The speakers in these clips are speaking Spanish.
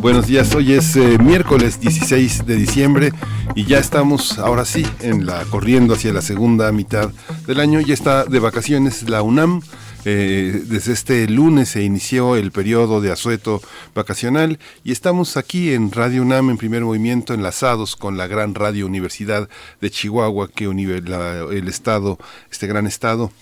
Buenos días, hoy es eh, miércoles 16 de diciembre y ya estamos ahora sí en la corriendo hacia la segunda mitad del año. Ya está de vacaciones la UNAM. Eh, desde este lunes se inició el periodo de asueto vacacional y estamos aquí en Radio UNAM en primer movimiento enlazados con la gran radio Universidad de Chihuahua que el estado, este gran estado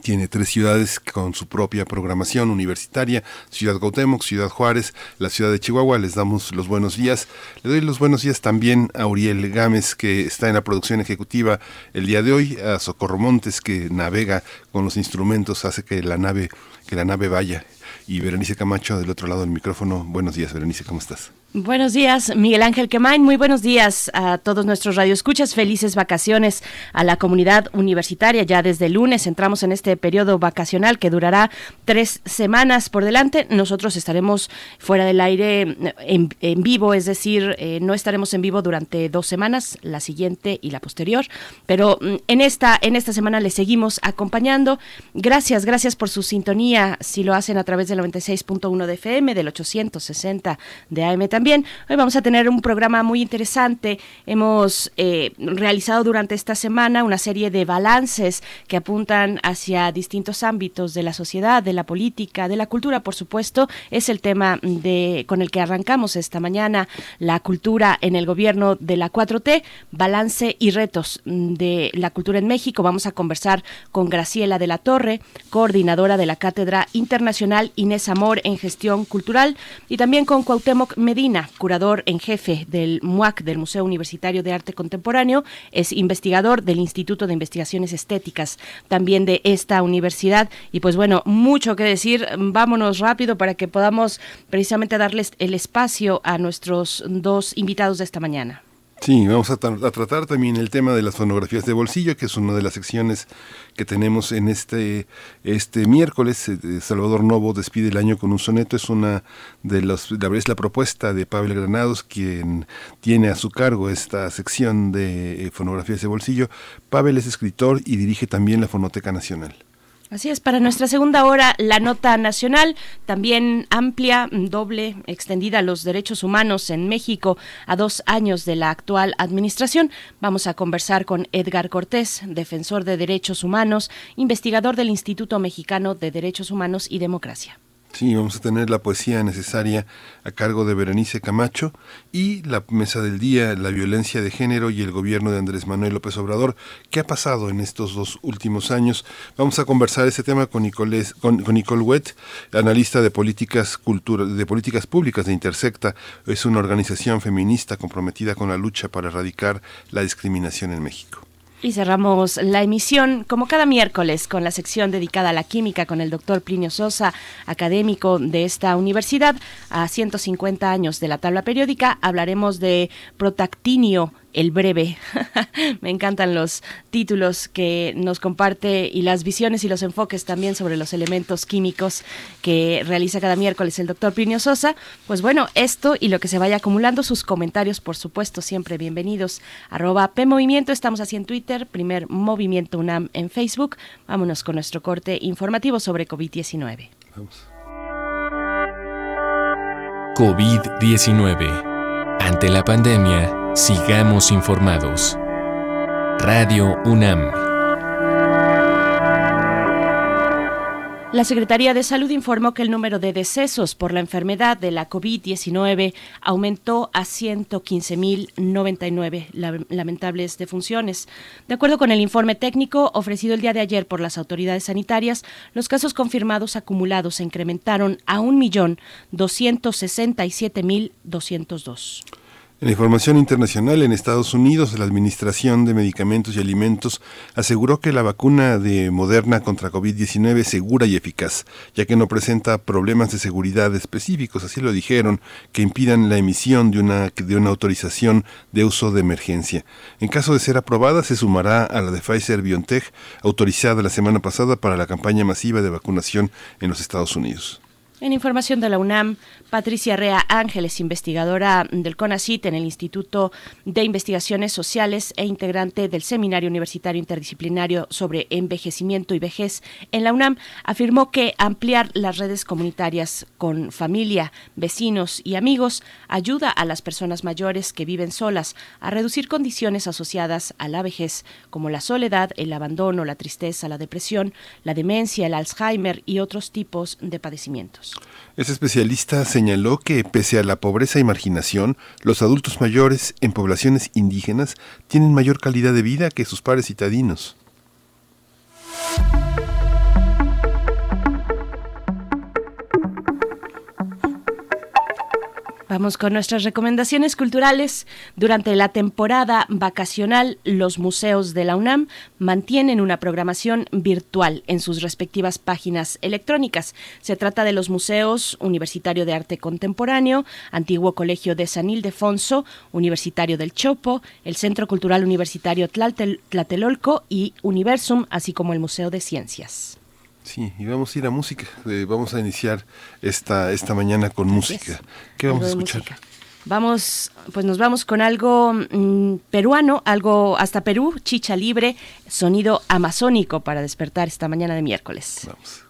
tiene tres ciudades con su propia programación universitaria, Ciudad Gautemoc, Ciudad Juárez, la ciudad de Chihuahua. Les damos los buenos días. Le doy los buenos días también a Uriel Gámez, que está en la producción ejecutiva el día de hoy, a Socorro Montes, que navega con los instrumentos, hace que la nave, que la nave vaya. Y Berenice Camacho del otro lado del micrófono. Buenos días, Berenice, ¿cómo estás? Buenos días, Miguel Ángel Quemain. Muy buenos días a todos nuestros radioescuchas. Felices vacaciones a la comunidad universitaria. Ya desde el lunes entramos en este periodo vacacional que durará tres semanas por delante. Nosotros estaremos fuera del aire en, vivo, es decir, eh, no estaremos en vivo durante dos semanas, la siguiente y la posterior. Pero mm, en esta, en esta semana les seguimos acompañando. Gracias, gracias por su sintonía. Si lo hacen a través del 96.1 de FM, del 860 de AM también también. Hoy vamos a tener un programa muy interesante. Hemos eh, realizado durante esta semana una serie de balances que apuntan hacia distintos ámbitos de la sociedad, de la política, de la cultura, por supuesto. Es el tema de, con el que arrancamos esta mañana, la cultura en el gobierno de la 4T, balance y retos de la cultura en México. Vamos a conversar con Graciela de la Torre, coordinadora de la Cátedra Internacional Inés Amor en Gestión Cultural, y también con Cuauhtémoc Medina curador en jefe del MUAC, del Museo Universitario de Arte Contemporáneo, es investigador del Instituto de Investigaciones Estéticas también de esta universidad. Y pues bueno, mucho que decir, vámonos rápido para que podamos precisamente darles el espacio a nuestros dos invitados de esta mañana. Sí, vamos a, tratar también el tema de las fonografías de bolsillo, que es una de las secciones que tenemos en este, este miércoles. Eh, Salvador Novo despide el año con un soneto, es una de los, la, es la propuesta de Pablo Granados, quien tiene a su cargo esta sección de eh, fonografías de bolsillo. Pavel es escritor y dirige también la Fonoteca Nacional. Así es, para nuestra segunda hora, la nota nacional, también amplia, doble, extendida a los derechos humanos en México a dos años de la actual administración. Vamos a conversar con Edgar Cortés, defensor de derechos humanos, investigador del Instituto Mexicano de Derechos Humanos y Democracia. Sí, vamos a tener la poesía necesaria a cargo de Berenice Camacho y la mesa del día, la violencia de género y el gobierno de Andrés Manuel López Obrador. ¿Qué ha pasado en estos dos últimos años? Vamos a conversar este tema con, con, Nicole Wett, analista de políticas, cultura, de políticas públicas de Intersecta. Es una organización feminista comprometida con la lucha para erradicar la discriminación en México. Y cerramos la emisión, como cada miércoles, con la sección dedicada a la química con el doctor Plinio Sosa, académico de esta universidad. A 150 años de la tabla periódica hablaremos de protactinio el breve. Me encantan los títulos que nos comparte y las visiones y los enfoques también sobre los elementos químicos que realiza cada miércoles el doctor Plinio Sosa. Pues bueno, esto y lo que se vaya acumulando, sus comentarios, por supuesto, siempre bienvenidos. Arroba PMovimiento, estamos así en Twitter, primer Movimiento UNAM en Facebook. Vámonos con nuestro corte informativo sobre COVID-19. COVID-19. Ante la pandemia, Sigamos informados. Radio UNAM. La Secretaría de Salud informó que el número de decesos por la enfermedad de la COVID-19 aumentó a 115.099 lamentables defunciones. De acuerdo con el informe técnico ofrecido el día de ayer por las autoridades sanitarias, los casos confirmados acumulados se incrementaron a 1.267.202. En la información internacional, en Estados Unidos, la Administración de Medicamentos y Alimentos aseguró que la vacuna de Moderna contra COVID-19 es segura y eficaz, ya que no presenta problemas de seguridad específicos, así lo dijeron, que impidan la emisión de una, de una autorización de uso de emergencia. En caso de ser aprobada, se sumará a la de Pfizer BioNTech, autorizada la semana pasada para la campaña masiva de vacunación en los Estados Unidos. En información de la UNAM, Patricia Rea Ángeles, investigadora del CONACIT en el Instituto de Investigaciones Sociales e integrante del Seminario Universitario Interdisciplinario sobre Envejecimiento y Vejez en la UNAM, afirmó que ampliar las redes comunitarias con familia, vecinos y amigos ayuda a las personas mayores que viven solas a reducir condiciones asociadas a la vejez, como la soledad, el abandono, la tristeza, la depresión, la demencia, el Alzheimer y otros tipos de padecimientos. Este especialista señaló que, pese a la pobreza y marginación, los adultos mayores en poblaciones indígenas tienen mayor calidad de vida que sus pares citadinos. Vamos con nuestras recomendaciones culturales. Durante la temporada vacacional, los museos de la UNAM mantienen una programación virtual en sus respectivas páginas electrónicas. Se trata de los museos Universitario de Arte Contemporáneo, Antiguo Colegio de San Ildefonso, Universitario del Chopo, el Centro Cultural Universitario Tlatelolco y Universum, así como el Museo de Ciencias. Sí, y vamos a ir a música. Eh, vamos a iniciar esta, esta mañana con música. ¿Qué vamos a escuchar? Vamos, pues nos vamos con algo mm, peruano, algo hasta Perú, chicha libre, sonido amazónico para despertar esta mañana de miércoles. Vamos.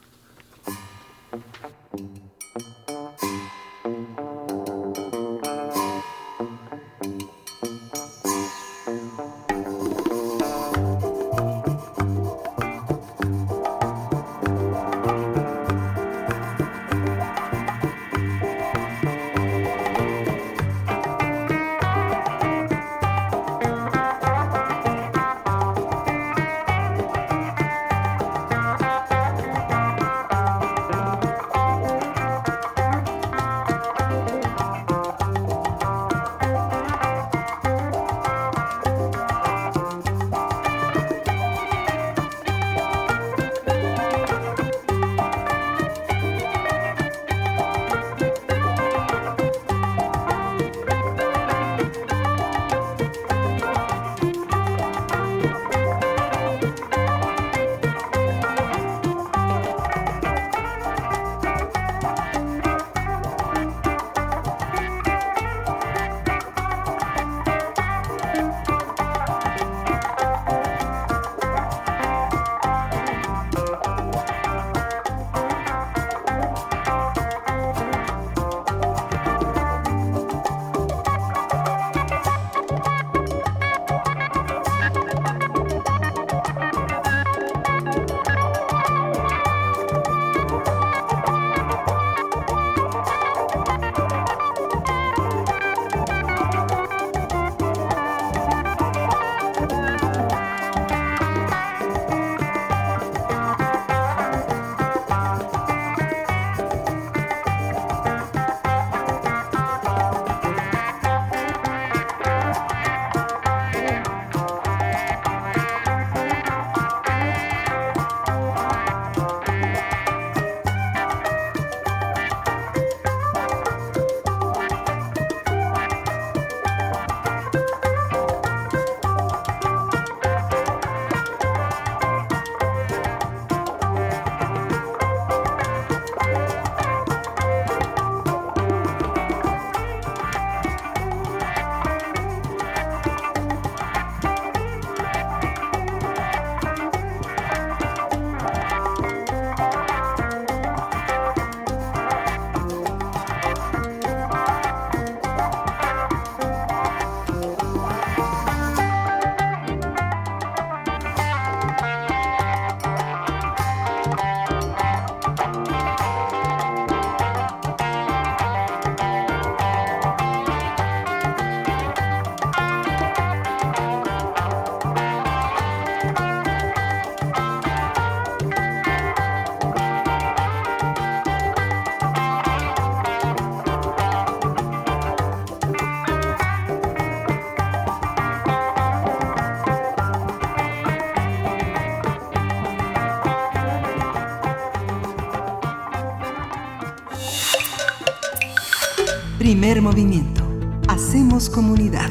Comunidad.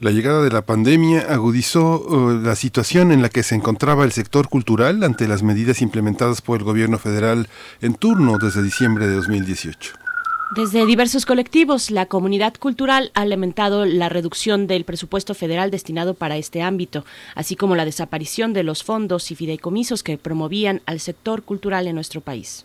La llegada de la pandemia agudizó uh, la situación en la que se encontraba el sector cultural ante las medidas implementadas por el gobierno federal en turno desde diciembre de 2018. Desde diversos colectivos, la comunidad cultural ha lamentado la reducción del presupuesto federal destinado para este ámbito, así como la desaparición de los fondos y fideicomisos que promovían al sector cultural en nuestro país.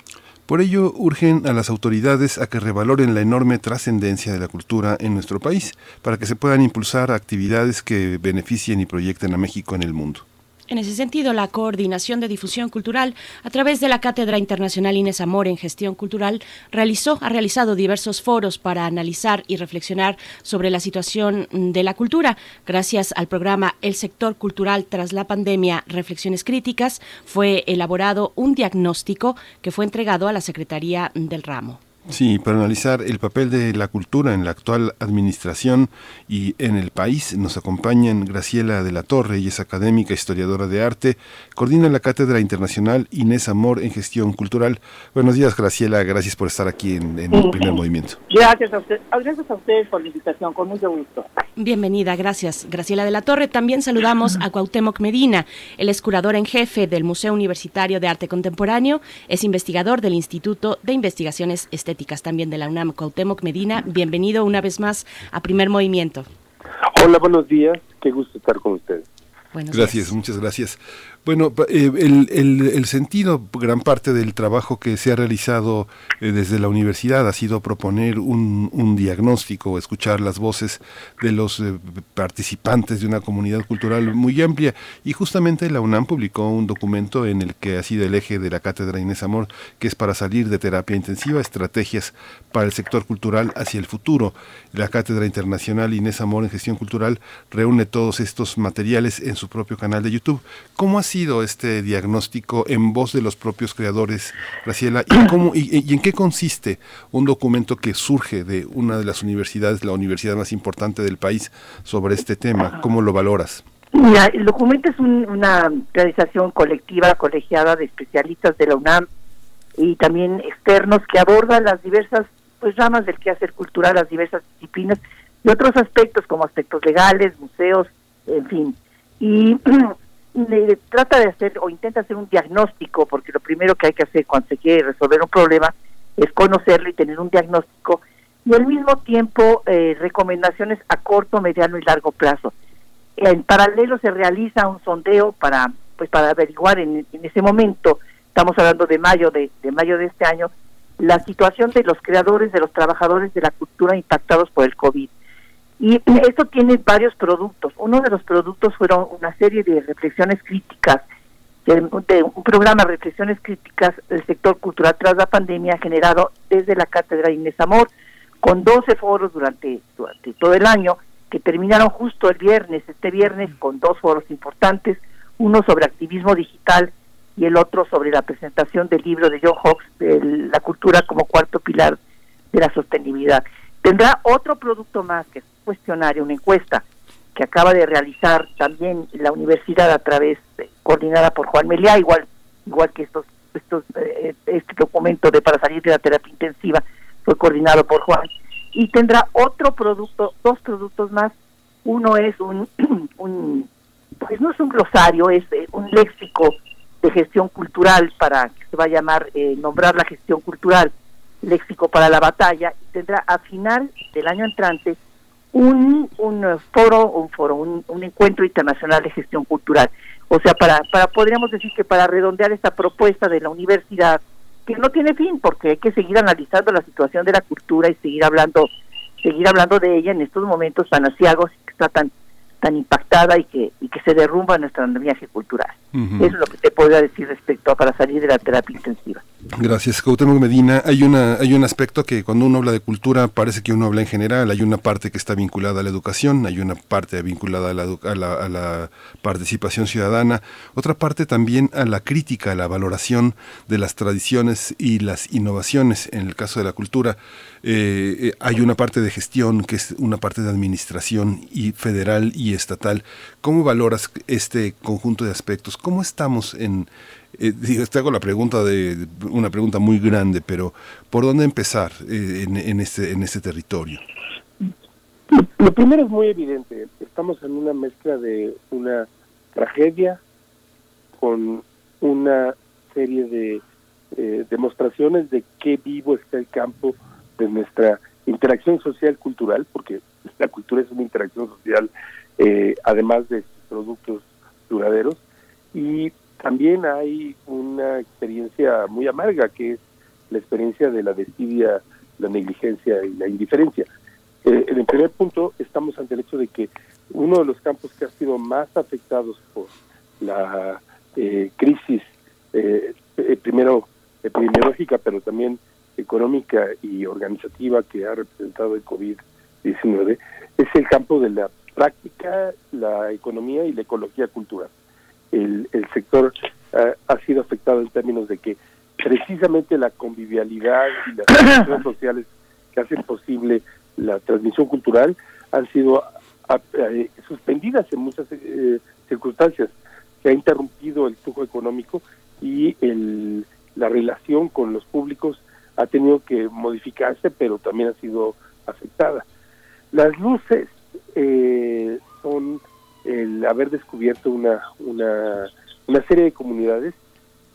Por ello, urgen a las autoridades a que revaloren la enorme trascendencia de la cultura en nuestro país, para que se puedan impulsar actividades que beneficien y proyecten a México en el mundo. En ese sentido, la Coordinación de Difusión Cultural, a través de la Cátedra Internacional Inés Amor en Gestión Cultural, realizó, ha realizado diversos foros para analizar y reflexionar sobre la situación de la cultura. Gracias al programa El Sector Cultural tras la pandemia, Reflexiones Críticas, fue elaborado un diagnóstico que fue entregado a la Secretaría del Ramo. Sí, para analizar el papel de la cultura en la actual administración y en el país nos acompañan Graciela de la Torre, y es académica, historiadora de arte, coordina la Cátedra Internacional Inés Amor en Gestión Cultural. Buenos días, Graciela, gracias por estar aquí en, el primer movimiento. Gracias a, usted, gracias a ustedes por la invitación, con mucho gusto. Bienvenida, gracias, Graciela de la Torre. También saludamos a Cuauhtémoc Medina, él es curador en jefe del Museo Universitario de Arte Contemporáneo, es investigador del Instituto de Investigaciones Estéticas también de la UNAM. Cuauhtémoc Medina, bienvenido una vez más a Primer Movimiento. Hola, buenos días. Qué gusto estar con ustedes. gracias, muchas gracias. Bueno, eh, el, sentido, gran parte del trabajo que se ha realizado eh, desde la universidad ha sido proponer un, un diagnóstico, escuchar las voces de los eh, participantes de una comunidad cultural muy amplia. Y justamente la UNAM publicó un documento en el que ha sido el eje de la cátedra Inés Amor, que es para salir de terapia intensiva, estrategias para el sector cultural hacia el futuro. La cátedra internacional Inés Amor en gestión cultural reúne todos estos materiales en su propio canal de YouTube. ¿Cómo ha sido este diagnóstico en voz de los propios creadores, Graciela? ¿Y, cómo, y, en qué consiste un documento que surge de una de las universidades, la universidad más importante del país, sobre este tema? ¿Cómo lo valoras? Mira, el documento es una realización colectiva, colegiada de especialistas de la UNAM y también externos que abordan las diversas pues ramas del quehacer cultural, las diversas disciplinas y otros aspectos como aspectos legales, museos, en fin. Y trata de hacer o intenta hacer un diagnóstico, porque lo primero que hay que hacer cuando se quiere resolver un problema es conocerlo y tener un diagnóstico, y al mismo tiempo eh, recomendaciones a corto, mediano y largo plazo. En paralelo se realiza un sondeo para pues para averiguar en, ese momento, estamos hablando de mayo de, de mayo de este año, la situación de los creadores, de los trabajadores de la cultura impactados por el COVID. Y esto tiene varios productos. Uno de los productos fueron una serie de reflexiones críticas, de, un programa de reflexiones críticas del sector cultural tras la pandemia generado desde la Cátedra Inés Amor, con 12 foros durante, durante todo el año, que terminaron justo el viernes, este viernes, con dos foros importantes, uno sobre activismo digital y el otro sobre la presentación del libro de John Hawks, de la cultura como cuarto pilar de la sostenibilidad. Tendrá otro producto más, que es un cuestionario, una encuesta, que acaba de realizar también la universidad a través, coordinada por Juan Meliá, igual, igual que estos, estos, eh, este documento de para salir de la terapia intensiva fue coordinado por Juan. Y tendrá otro producto, dos productos más. Uno es un, un pues no es un glosario, es eh, un léxico de gestión cultural para que se va a llamar eh, nombrar la gestión cultural léxico para la batalla y tendrá a final del año entrante un, un foro un foro un, un, encuentro internacional de gestión cultural. O sea para para podríamos decir que para redondear esta propuesta de la universidad que no tiene fin porque hay que seguir analizando la situación de la cultura y seguir hablando seguir hablando de ella en estos momentos tan asiagos que está tan tan impactada y que, y que se derrumba nuestro andamiaje cultural. Eso es lo que te podría decir respecto a para salir de la terapia intensiva. Gracias, Cuauhtémoc Medina. Hay una hay un aspecto que cuando uno habla de cultura parece que uno habla en general. Hay una parte que está vinculada a la educación, hay una parte vinculada a la, a la, a la participación ciudadana, otra parte también a la crítica, a la valoración de las tradiciones y las innovaciones en el caso de la cultura. Eh, eh, hay una parte de gestión que es una parte de administración y federal y estatal. ¿Cómo valoras este conjunto de aspectos? ¿Cómo estamos en, eh, te hago la pregunta de una pregunta muy grande, pero ¿por dónde empezar eh, en, en, este en este territorio? Lo primero es muy evidente. Estamos en una mezcla de una tragedia con una serie de eh, demostraciones de qué vivo está el campo de nuestra interacción social cultural, porque la cultura es una interacción social, eh, además de productos duraderos, y también hay una experiencia muy amarga, que es la experiencia de la desidia, la negligencia y la indiferencia. Eh, en el primer punto, estamos ante el hecho de que uno de los campos que ha sido más afectados por la eh, crisis, eh, eh, primero epidemiológica, pero también económica y organizativa que ha representado el COVID-19, es el campo de la práctica, la economía y la ecología cultural. El, el sector ha sido afectado en términos de que precisamente la convivialidad y las relaciones sociales que hacen posible la transmisión cultural han sido suspendidas en muchas circunstancias se ha interrumpido el flujo económico y el, la relación con los públicos ha tenido que modificarse, pero también ha sido afectada. Las luces eh, son el haber descubierto una, una, una serie de comunidades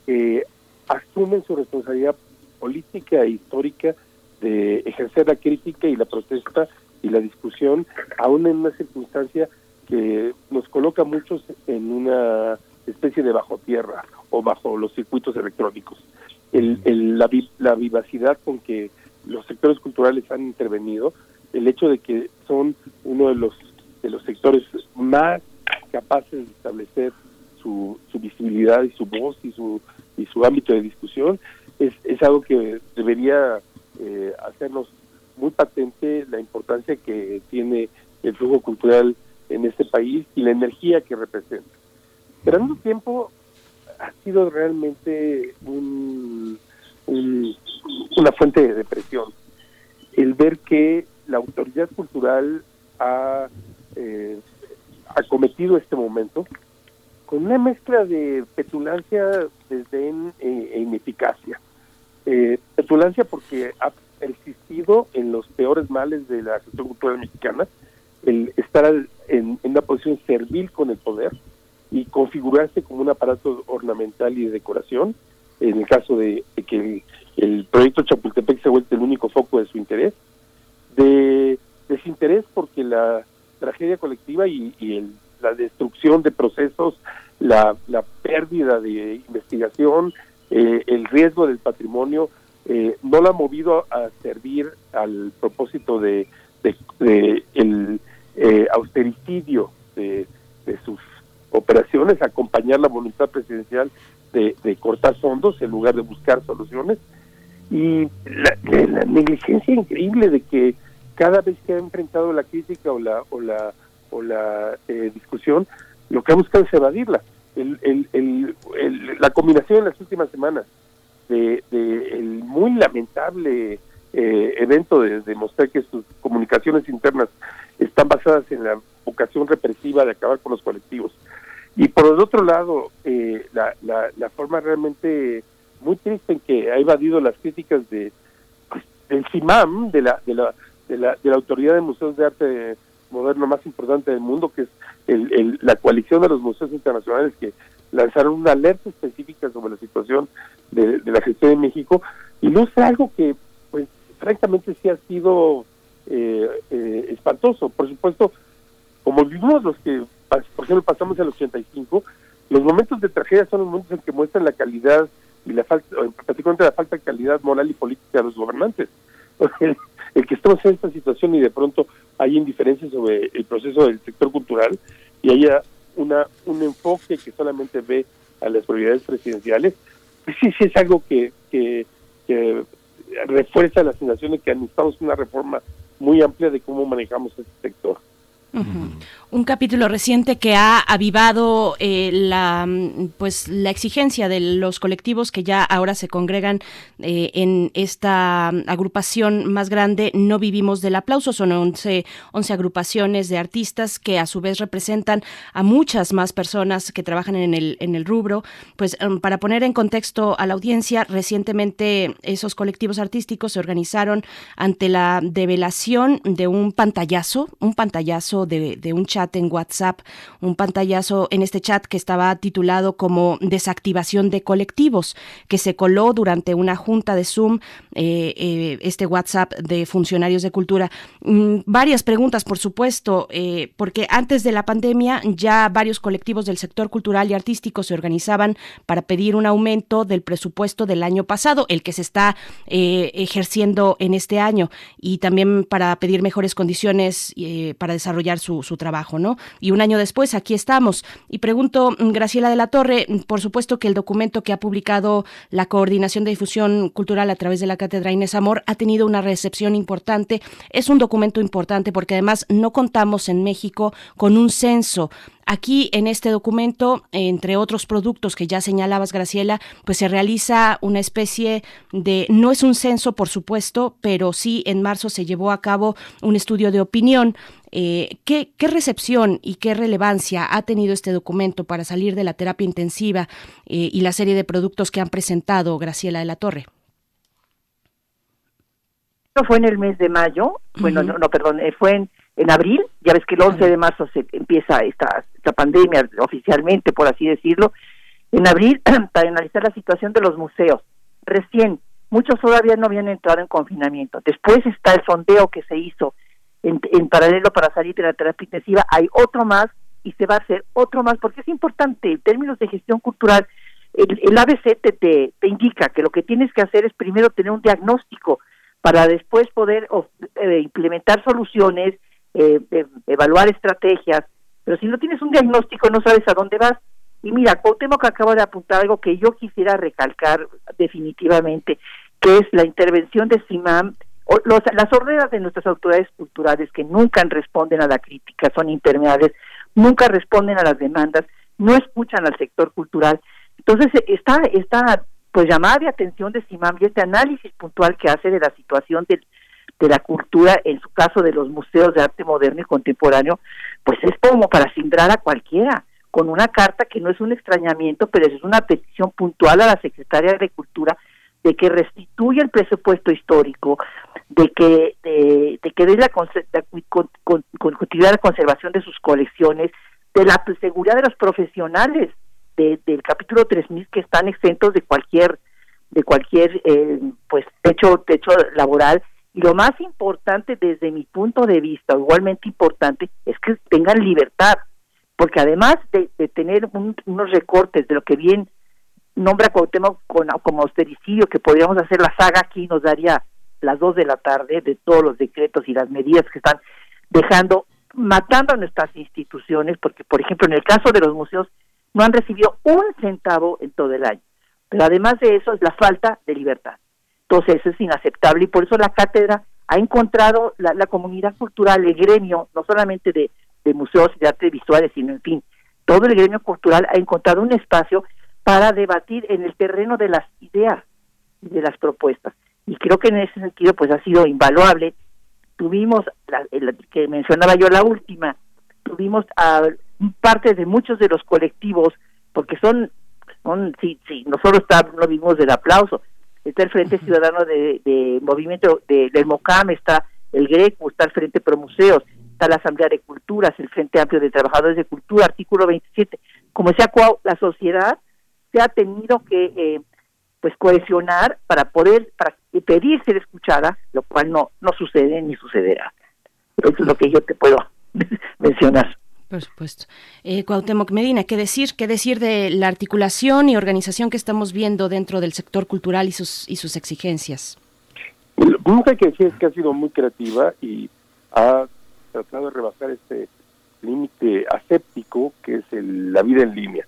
que asumen su responsabilidad política e histórica de ejercer la crítica y la protesta y la discusión, aún en una circunstancia que nos coloca muchos en una especie de bajo tierra o bajo los circuitos electrónicos. El, la, la vivacidad con que los sectores culturales han intervenido, el hecho de que son uno de los de los sectores más capaces de establecer su, su visibilidad y su voz y su y su ámbito de discusión es, es algo que debería eh, hacernos muy patente la importancia que tiene el flujo cultural en este país y la energía que representa. Pero al mismo tiempo ha sido realmente un, una fuente de depresión el ver que la autoridad cultural ha eh, acometido este momento con una mezcla de petulancia, desdén e, e ineficacia. Eh, petulancia porque ha persistido en los peores males de la gestión cultural mexicana, el estar en, una posición servil con el poder y configurarse como un aparato ornamental y de decoración, en el caso de, que el, proyecto Chapultepec se vuelve el único foco de su interés, de desinterés porque la tragedia colectiva y, la destrucción de procesos, la, pérdida de investigación, eh, el riesgo del patrimonio, eh, no la ha movido a servir al propósito de, de el eh, austericidio de, sus operaciones, acompañar la voluntad presidencial de, cortar fondos en lugar de buscar soluciones y la, negligencia increíble de que cada vez que ha enfrentado la crítica o la o la o la eh, discusión lo que ha buscado es evadirla el, el, la combinación en las últimas semanas de, el muy lamentable eh, evento de demostrar que sus comunicaciones internas están basadas en la vocación represiva de acabar con los colectivos. Y por el otro lado, eh, la, la, forma realmente muy triste en que ha evadido las críticas de pues, del CIMAM, de la, de la, de la, de la Autoridad de Museos de Arte Moderno más importante del mundo, que es el, la coalición de los museos internacionales que lanzaron una alerta específica sobre la situación de, de la gestión de México, ilustra algo que, pues, francamente sí ha sido eh, eh, espantoso. Por supuesto, como vivimos los que, por ejemplo, pasamos al 85, los momentos de tragedia son los momentos en que muestran la calidad y la falta, particularmente la falta de calidad moral y política de los gobernantes. El, que estemos en esta situación y de pronto hay indiferencia sobre el proceso del sector cultural y haya una un enfoque que solamente ve a las prioridades presidenciales, pues sí, sí es algo que, que, que refuerza la sensación de que necesitamos una reforma muy amplia de cómo manejamos este sector. Un capítulo reciente que ha avivado eh, la, pues, la exigencia de los colectivos que ya ahora se congregan eh, en esta agrupación más grande, No Vivimos del Aplauso. Son 11, 11 agrupaciones de artistas que a su vez representan a muchas más personas que trabajan en el, en el rubro. Pues em, para poner en contexto a la audiencia, recientemente esos colectivos artísticos se organizaron ante la develación de un pantallazo, un pantallazo de, un chat en WhatsApp, un pantallazo en este chat que estaba titulado como desactivación de colectivos, que se coló durante una junta de Zoom, eh, eh, este WhatsApp de funcionarios de cultura. Mm, varias preguntas, por supuesto, eh, porque antes de la pandemia ya varios colectivos del sector cultural y artístico se organizaban para pedir un aumento del presupuesto del año pasado, el que se está ejerciendo en este año, y también para pedir mejores condiciones para desarrollar su trabajo. Y un año después aquí estamos. Y pregunto, mm, Graciela de la Torre, mm, por supuesto que el documento que ha publicado la Coordinación de Difusión Cultural a través de la Cátedra Inés Amor ha tenido una recepción importante. Es un documento importante porque además no contamos en México con un censo Aquí en este documento, entre otros productos que ya señalabas, Graciela, pues se realiza una especie de, no es un censo, por supuesto, pero sí en marzo se llevó a cabo un estudio de opinión. Eh, ¿qué, recepción y qué relevancia ha tenido este documento para salir de la terapia intensiva eh, y la serie de productos que han presentado Graciela de la Torre? Fue en el mes de mayo, bueno, no, no, perdón, eh, fue en en abril, ya ves que el 11 de marzo se empieza esta, esta pandemia oficialmente, por así decirlo, en abril para analizar la situación de los museos. Recién, muchos todavía no habían entrado en confinamiento. Después está el sondeo que se hizo en, paralelo para salir de la terapia intensiva. Hay otro más y se va a hacer otro más porque es importante en términos de gestión cultural. El, ABC te, te, indica que lo que tienes que hacer es primero tener un diagnóstico para después poder eh, implementar soluciones eh, evaluar estrategias, pero si no tienes un diagnóstico no sabes a dónde vas. Y mira, que acaba de apuntar algo que yo quisiera recalcar definitivamente, que es la intervención de SIMAM, o las órdenes de nuestras autoridades culturales que nunca responden a la crítica, son impermeables, nunca responden a las demandas, no escuchan al sector cultural. Entonces, está esta pues llamada de atención de SIMAM y este análisis puntual que hace de la situación de la cultura, en su caso de los museos de arte moderno y contemporáneo, pues es como para cindrar a cualquiera, con una carta que no es un extrañamiento, pero es una petición puntual a la Secretaria de Cultura de que restituya el presupuesto histórico, de que de, que dé la, continuidad la conservación de sus colecciones, de la seguridad de los profesionales del capítulo 3000 que están exentos de cualquier de cualquier eh, pues techo techo laboral. Y lo más importante desde mi punto de vista, igualmente importante, es que tengan libertad, porque además de, tener unos recortes de lo que bien nombra Cuauhtémoc con, como austericidio, que podríamos hacer la saga aquí, nos daría las dos de la tarde de todos los decretos y las medidas que están dejando, matando a nuestras instituciones, porque por ejemplo en el caso de los museos no han recibido un centavo en todo el año. Pero además de eso es la falta de libertad. Entonces eso es inaceptable y por eso la cátedra ha encontrado la, comunidad cultural, el gremio, no solamente de, museos y de artes visuales, sino en fin, todo el gremio cultural ha encontrado un espacio para debatir en el terreno de las ideas y de las propuestas. Y creo que en ese sentido pues ha sido invaluable. Tuvimos, la, que mencionaba yo la última, tuvimos a parte de muchos de los colectivos, porque son, son sí, sí, nosotros está, no vimos del aplauso, está el Frente Ciudadano de, Movimiento de, del MOCAM, está el GRECO, está el Frente Pro Museos, está la Asamblea de Culturas, el Frente Amplio de Trabajadores de Cultura, artículo 27. Como sea, la sociedad se ha tenido que eh, pues cohesionar para poder para pedir ser escuchada, lo cual no no sucede ni sucederá. Eso es lo que yo te puedo mencionar. Por supuesto. Eh, Cuauhtémoc Medina, ¿qué decir? ¿Qué decir de la articulación y organización que estamos viendo dentro del sector cultural y sus, y sus exigencias? Lo único que hay que decir es que ha sido muy creativa y ha tratado de rebasar este límite aséptico que es la vida en línea.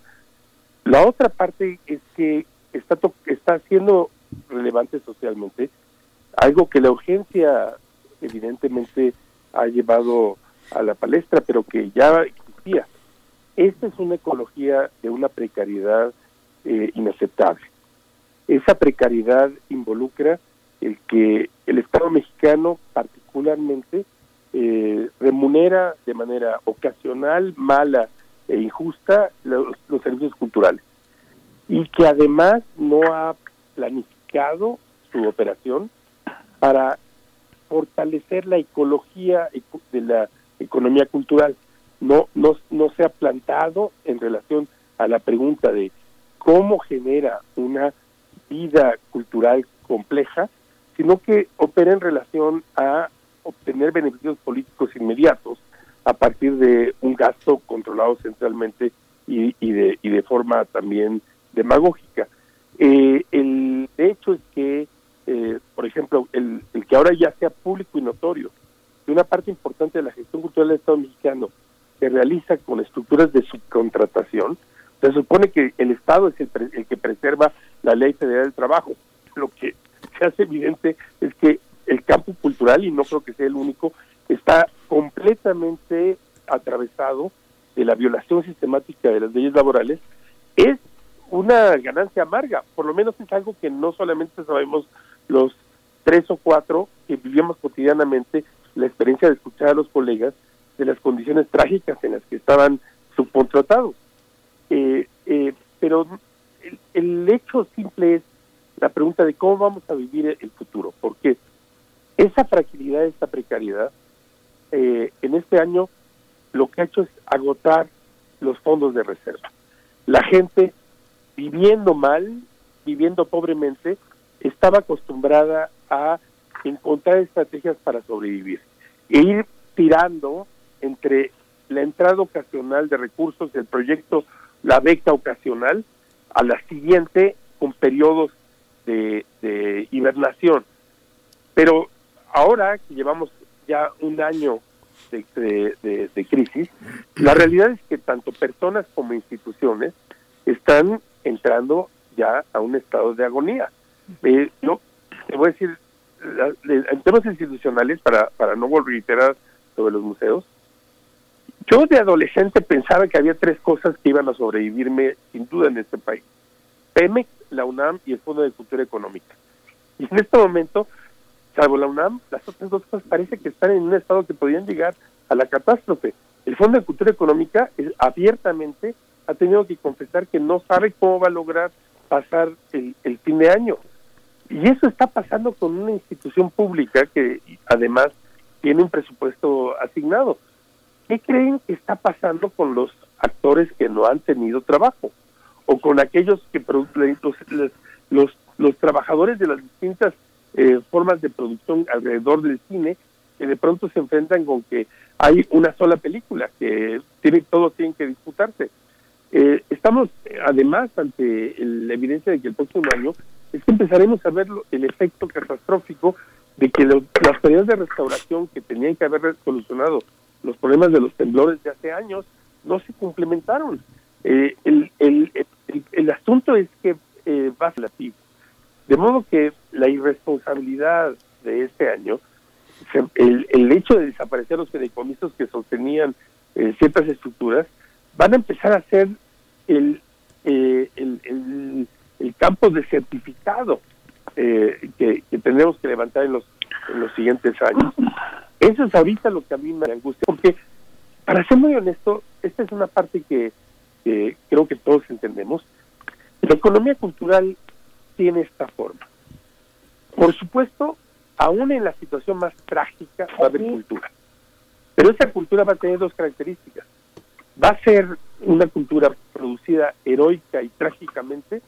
La otra parte es que está, está siendo relevante socialmente, algo que la urgencia evidentemente ha llevado a la palestra, pero que ya existía. Esta es una ecología de una precariedad eh, inaceptable. Esa precariedad involucra el que el Estado mexicano particularmente eh, remunera de manera ocasional, mala e injusta los, los servicios culturales y que además no ha planificado su operación para fortalecer la ecología de la economía cultural. No, no, no se ha plantado en relación a la pregunta de cómo genera una vida cultural compleja, sino que opera en relación a obtener beneficios políticos inmediatos a partir de un gasto controlado centralmente y, de, y de forma también demagógica. Eh, el hecho es que, eh, por ejemplo, el, que ahora ya sea público y notorio, que una parte importante de la gestión cultural del Estado mexicano se realiza con estructuras de subcontratación, se supone que el Estado es el, el que preserva la ley federal del trabajo. Lo que se hace evidente es que el campo cultural, y no creo que sea el único, está completamente atravesado de la violación sistemática de las leyes laborales, es una ganancia amarga. Por lo menos es algo que no solamente sabemos los tres o cuatro que vivíamos cotidianamente la experiencia de escuchar a los colegas de las condiciones trágicas en las que estaban subcontratados. Eh, eh, pero el, el, hecho simple es la pregunta de cómo vamos a vivir el futuro, porque esa fragilidad, esa precariedad, eh, en este año lo que ha hecho es agotar los fondos de reserva. La gente viviendo mal, viviendo pobremente, estaba acostumbrada a encontrar estrategias para sobrevivir e ir tirando entre la entrada ocasional de recursos del proyecto, la beca ocasional, a la siguiente con periodos de, de hibernación. Pero ahora que llevamos ya un año de, de, de, crisis, la realidad es que tanto personas como instituciones están entrando ya a un estado de agonía. Eh, yo te voy a decir, en temas institucionales, para, para no volver a reiterar sobre los museos, yo de adolescente pensaba que había tres cosas que iban a sobrevivirme sin duda en este país. Pemex, la UNAM y el Fondo de Cultura Económica. Y en este momento, salvo la UNAM, las otras dos cosas parece que están en un estado que podrían llegar a la catástrofe. El Fondo de Cultura Económica abiertamente ha tenido que confesar que no sabe cómo va a lograr pasar el, el fin de año. Y eso está pasando con una institución pública que además tiene un presupuesto asignado. ¿Qué creen que está pasando con los actores que no han tenido trabajo? O con aquellos que los, los, los trabajadores de las distintas eh, formas de producción alrededor del cine que de pronto se enfrentan con que hay una sola película, que tiene, todos tienen que disputarse. Eh, estamos además ante la evidencia de que el próximo año es que empezaremos a ver el efecto catastrófico de que las tareas de restauración que tenían que haber solucionado los problemas de los temblores de hace años no se complementaron. Eh, el, el, el, asunto es que eh, va a ser De modo que la irresponsabilidad de este año, el, el hecho de desaparecer los fideicomisos que sostenían eh, ciertas estructuras, van a empezar a ser el, eh, el, el, campo de certificado eh, que, que, tendremos que levantar en los, en los siguientes años. Eso es ahorita lo que a mí me angustia, porque para ser muy honesto, esta es una parte que creo que todos entendemos. La economía cultural tiene esta forma. Por supuesto, aún en la situación más trágica va a haber cultura. Pero esa cultura va a tener dos características ¿Va a ser una cultura producida heroica y trágicamente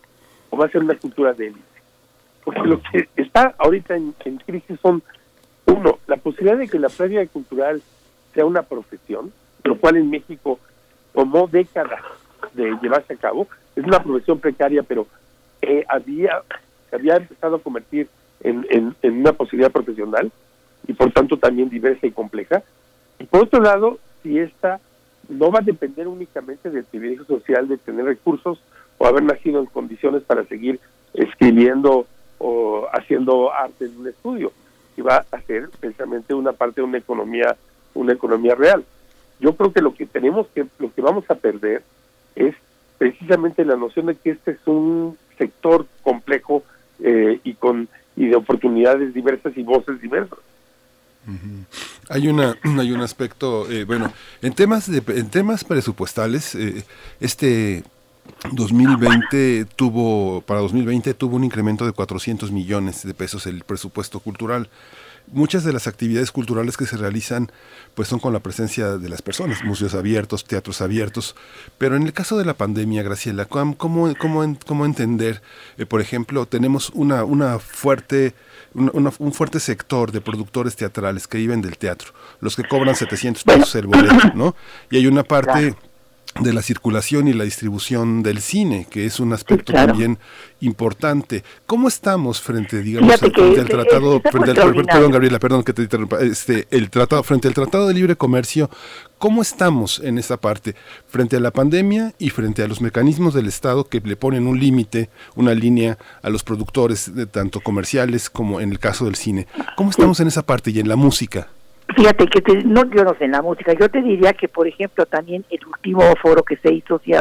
o va a ser una cultura de élite? Porque lo que está ahorita en, crisis son, uno, la posibilidad de que la práctica cultural sea una profesión, lo cual en México tomó décadas de llevarse a cabo. Es una profesión precaria, pero eh, había, había empezado a convertir en, en, en una posibilidad profesional y por tanto también diversa y compleja. Y por otro lado, si esta no va a depender únicamente del privilegio social de tener recursos o haber nacido en condiciones para seguir escribiendo o haciendo arte en un estudio, y va a ser precisamente una parte de una economía una economía real. Yo creo que lo que tenemos que, lo que vamos a perder es precisamente la noción de que este es un sector complejo eh, y con y de oportunidades diversas y voces diversas. Hay una hay un aspecto eh, bueno en temas de en temas presupuestales eh, este 2020 tuvo para 2020 tuvo un incremento de 400 millones de pesos el presupuesto cultural muchas de las actividades culturales que se realizan pues son con la presencia de las personas, museos abiertos, teatros abiertos, pero en el caso de la pandemia, Graciela, ¿cómo, cómo, cómo entender, eh, por ejemplo, tenemos una, una fuerte... un fuerte sector de productores teatrales que viven del teatro, los que cobran 700 pesos el boleto, ¿no? Y hay una parte de la circulación y la distribución del cine, que es un aspecto también importante. ¿Cómo estamos frente, digamos, frente al tratado, frente al, perdón, Gabriela, perdón que te interrumpa, este, el tratado, frente al tratado de libre comercio, ¿cómo estamos en esa parte frente a la pandemia y frente a los mecanismos del Estado que le ponen un límite, una línea a los productores, de tanto comerciales como en el caso del cine? ¿Cómo estamos en esa parte y en la música? Fíjate que no, yo no sé en la música, yo te diría que, por ejemplo, también el último foro que se hizo, se,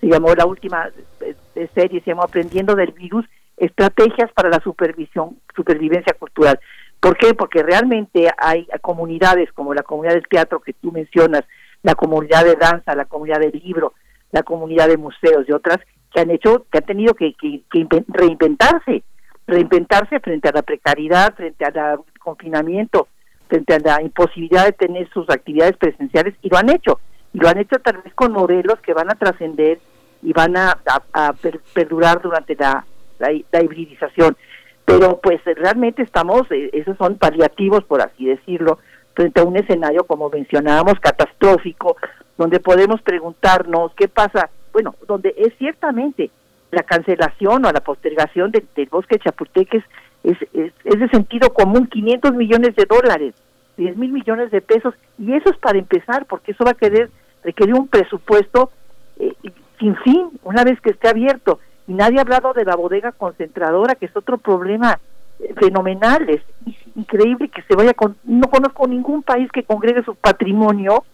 llamó la última eh, serie, se llamó Aprendiendo del Virus, Estrategias para la supervisión, Supervivencia Cultural. ¿Por qué? Porque realmente hay comunidades como la comunidad del teatro que tú mencionas, la comunidad de danza, la comunidad del libro, la comunidad de museos y otras que han hecho, que han tenido que, que reinventarse, reinventarse frente a la precariedad, frente al confinamiento, la imposibilidad de tener sus actividades presenciales y lo han hecho. Y lo han hecho tal vez con modelos que van a trascender y van a, perdurar durante la, la, hibridización. Pero pues realmente estamos, eh, esos son paliativos, por así decirlo, frente a un escenario, como mencionábamos, catastrófico, donde podemos preguntarnos qué pasa, bueno, donde es ciertamente la cancelación o la postergación del bosque Chapultepec es, es, de sentido común, 500 millones de dólares, 10 mil millones de pesos, y eso es para empezar, porque eso va a querer, requerir un presupuesto eh, sin fin, una vez que esté abierto. Y nadie ha hablado de la bodega concentradora, que es otro problema eh, fenomenal, es increíble que se vaya con, no conozco ningún país que congregue su patrimonio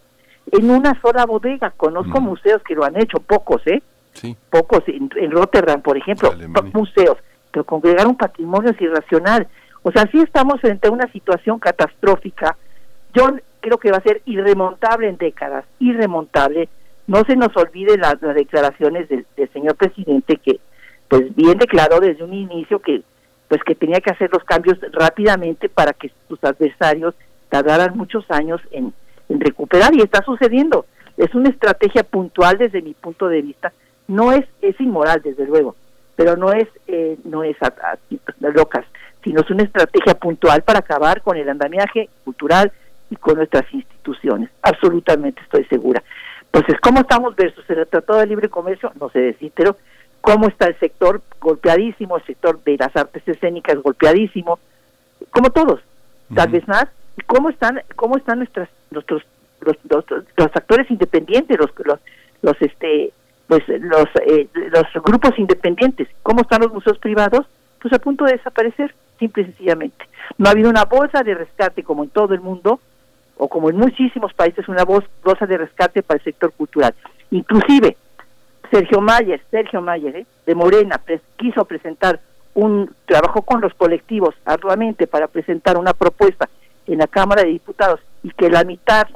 en una sola bodega, conozco mm. museos que lo han hecho, pocos, ¿eh? Sí. Pocos, en, en Rotterdam, por ejemplo, museos pero congregar un patrimonio es irracional. O sea, si estamos frente a una situación catastrófica. Yo creo que va a ser irremontable en décadas, irremontable. No se nos olvide las, declaraciones del, señor presidente que, pues bien declaró desde un inicio que, pues que tenía que hacer los cambios rápidamente para que sus adversarios tardaran muchos años en, en recuperar y está sucediendo. Es una estrategia puntual desde mi punto de vista. No es, es inmoral, desde luego, pero no es eh, no es a, locas, sino es una estrategia puntual para acabar con el andamiaje cultural y con nuestras instituciones. Absolutamente estoy segura. Entonces, ¿cómo estamos versus el Tratado de Libre Comercio? No sé decir, pero cómo está el sector golpeadísimo, el sector de las artes escénicas golpeadísimo, como todos, tal vez más, y cómo están, cómo están nuestras, nuestros los, los, los actores independientes, los, los, los este pues los eh, los grupos independientes. ¿Cómo están los museos privados? Pues a punto de desaparecer, simple y sencillamente. No ha habido una bolsa de rescate como en todo el mundo, o como en muchísimos países, una bolsa de rescate para el sector cultural. Inclusive, Sergio Mayer, Sergio Mayer, ¿eh? de Morena, quiso presentar un trabajo con los colectivos arduamente para presentar una propuesta en la Cámara de Diputados y que la mitad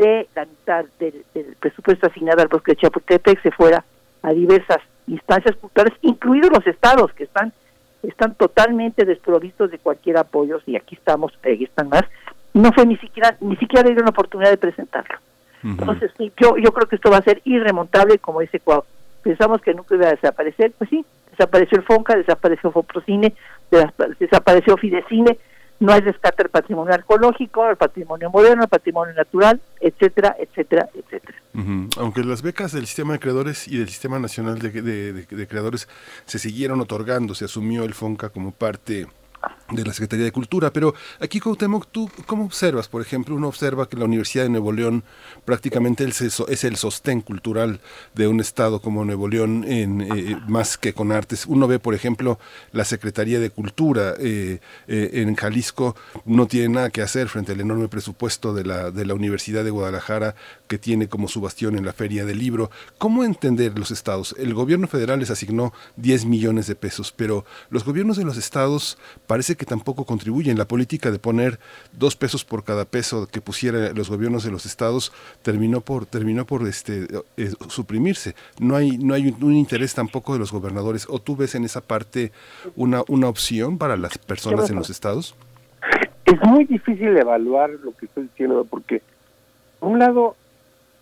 de la mitad del, presupuesto asignado al bosque de Chapultepec se fuera a diversas instancias culturales, incluidos los estados que están están totalmente desprovistos de cualquier apoyo y aquí estamos, aquí están más, no fue ni siquiera ni siquiera dieron la oportunidad de presentarlo. Entonces, yo yo creo que esto va a ser irremontable, como dice Cuau. Pensamos que nunca iba a desaparecer, pues sí, desapareció el FONCA, desapareció Foprocine, desapareció Fidecine, no hay rescate del patrimonio arqueológico, el patrimonio moderno, el patrimonio natural, etcétera, etcétera, etcétera. Aunque las becas del sistema de creadores y del sistema nacional de, creadores se siguieron otorgando, se asumió el FONCA como parte de la Secretaría de Cultura. Pero aquí, Cuauhtémoc, ¿tú cómo observas? Por ejemplo, uno observa que la Universidad de Nuevo León prácticamente es el sostén cultural de un estado como Nuevo León, en, eh, más que con artes. Uno ve, por ejemplo, la Secretaría de Cultura eh, eh, en Jalisco no tiene nada que hacer frente al enorme presupuesto de la, de la Universidad de Guadalajara que tiene como su bastión en la Feria del Libro. ¿Cómo entender los estados? El gobierno federal les asignó 10 millones de pesos, pero los gobiernos de los estados parece que tampoco contribuyen. La política de poner dos pesos por cada peso que pusiera los gobiernos de los estados terminó por terminó por este eh, suprimirse. No hay no hay un, interés tampoco de los gobernadores. ¿O tú ves en esa parte una una opción para las personas en los estados? Es muy difícil evaluar lo que estoy diciendo porque por un lado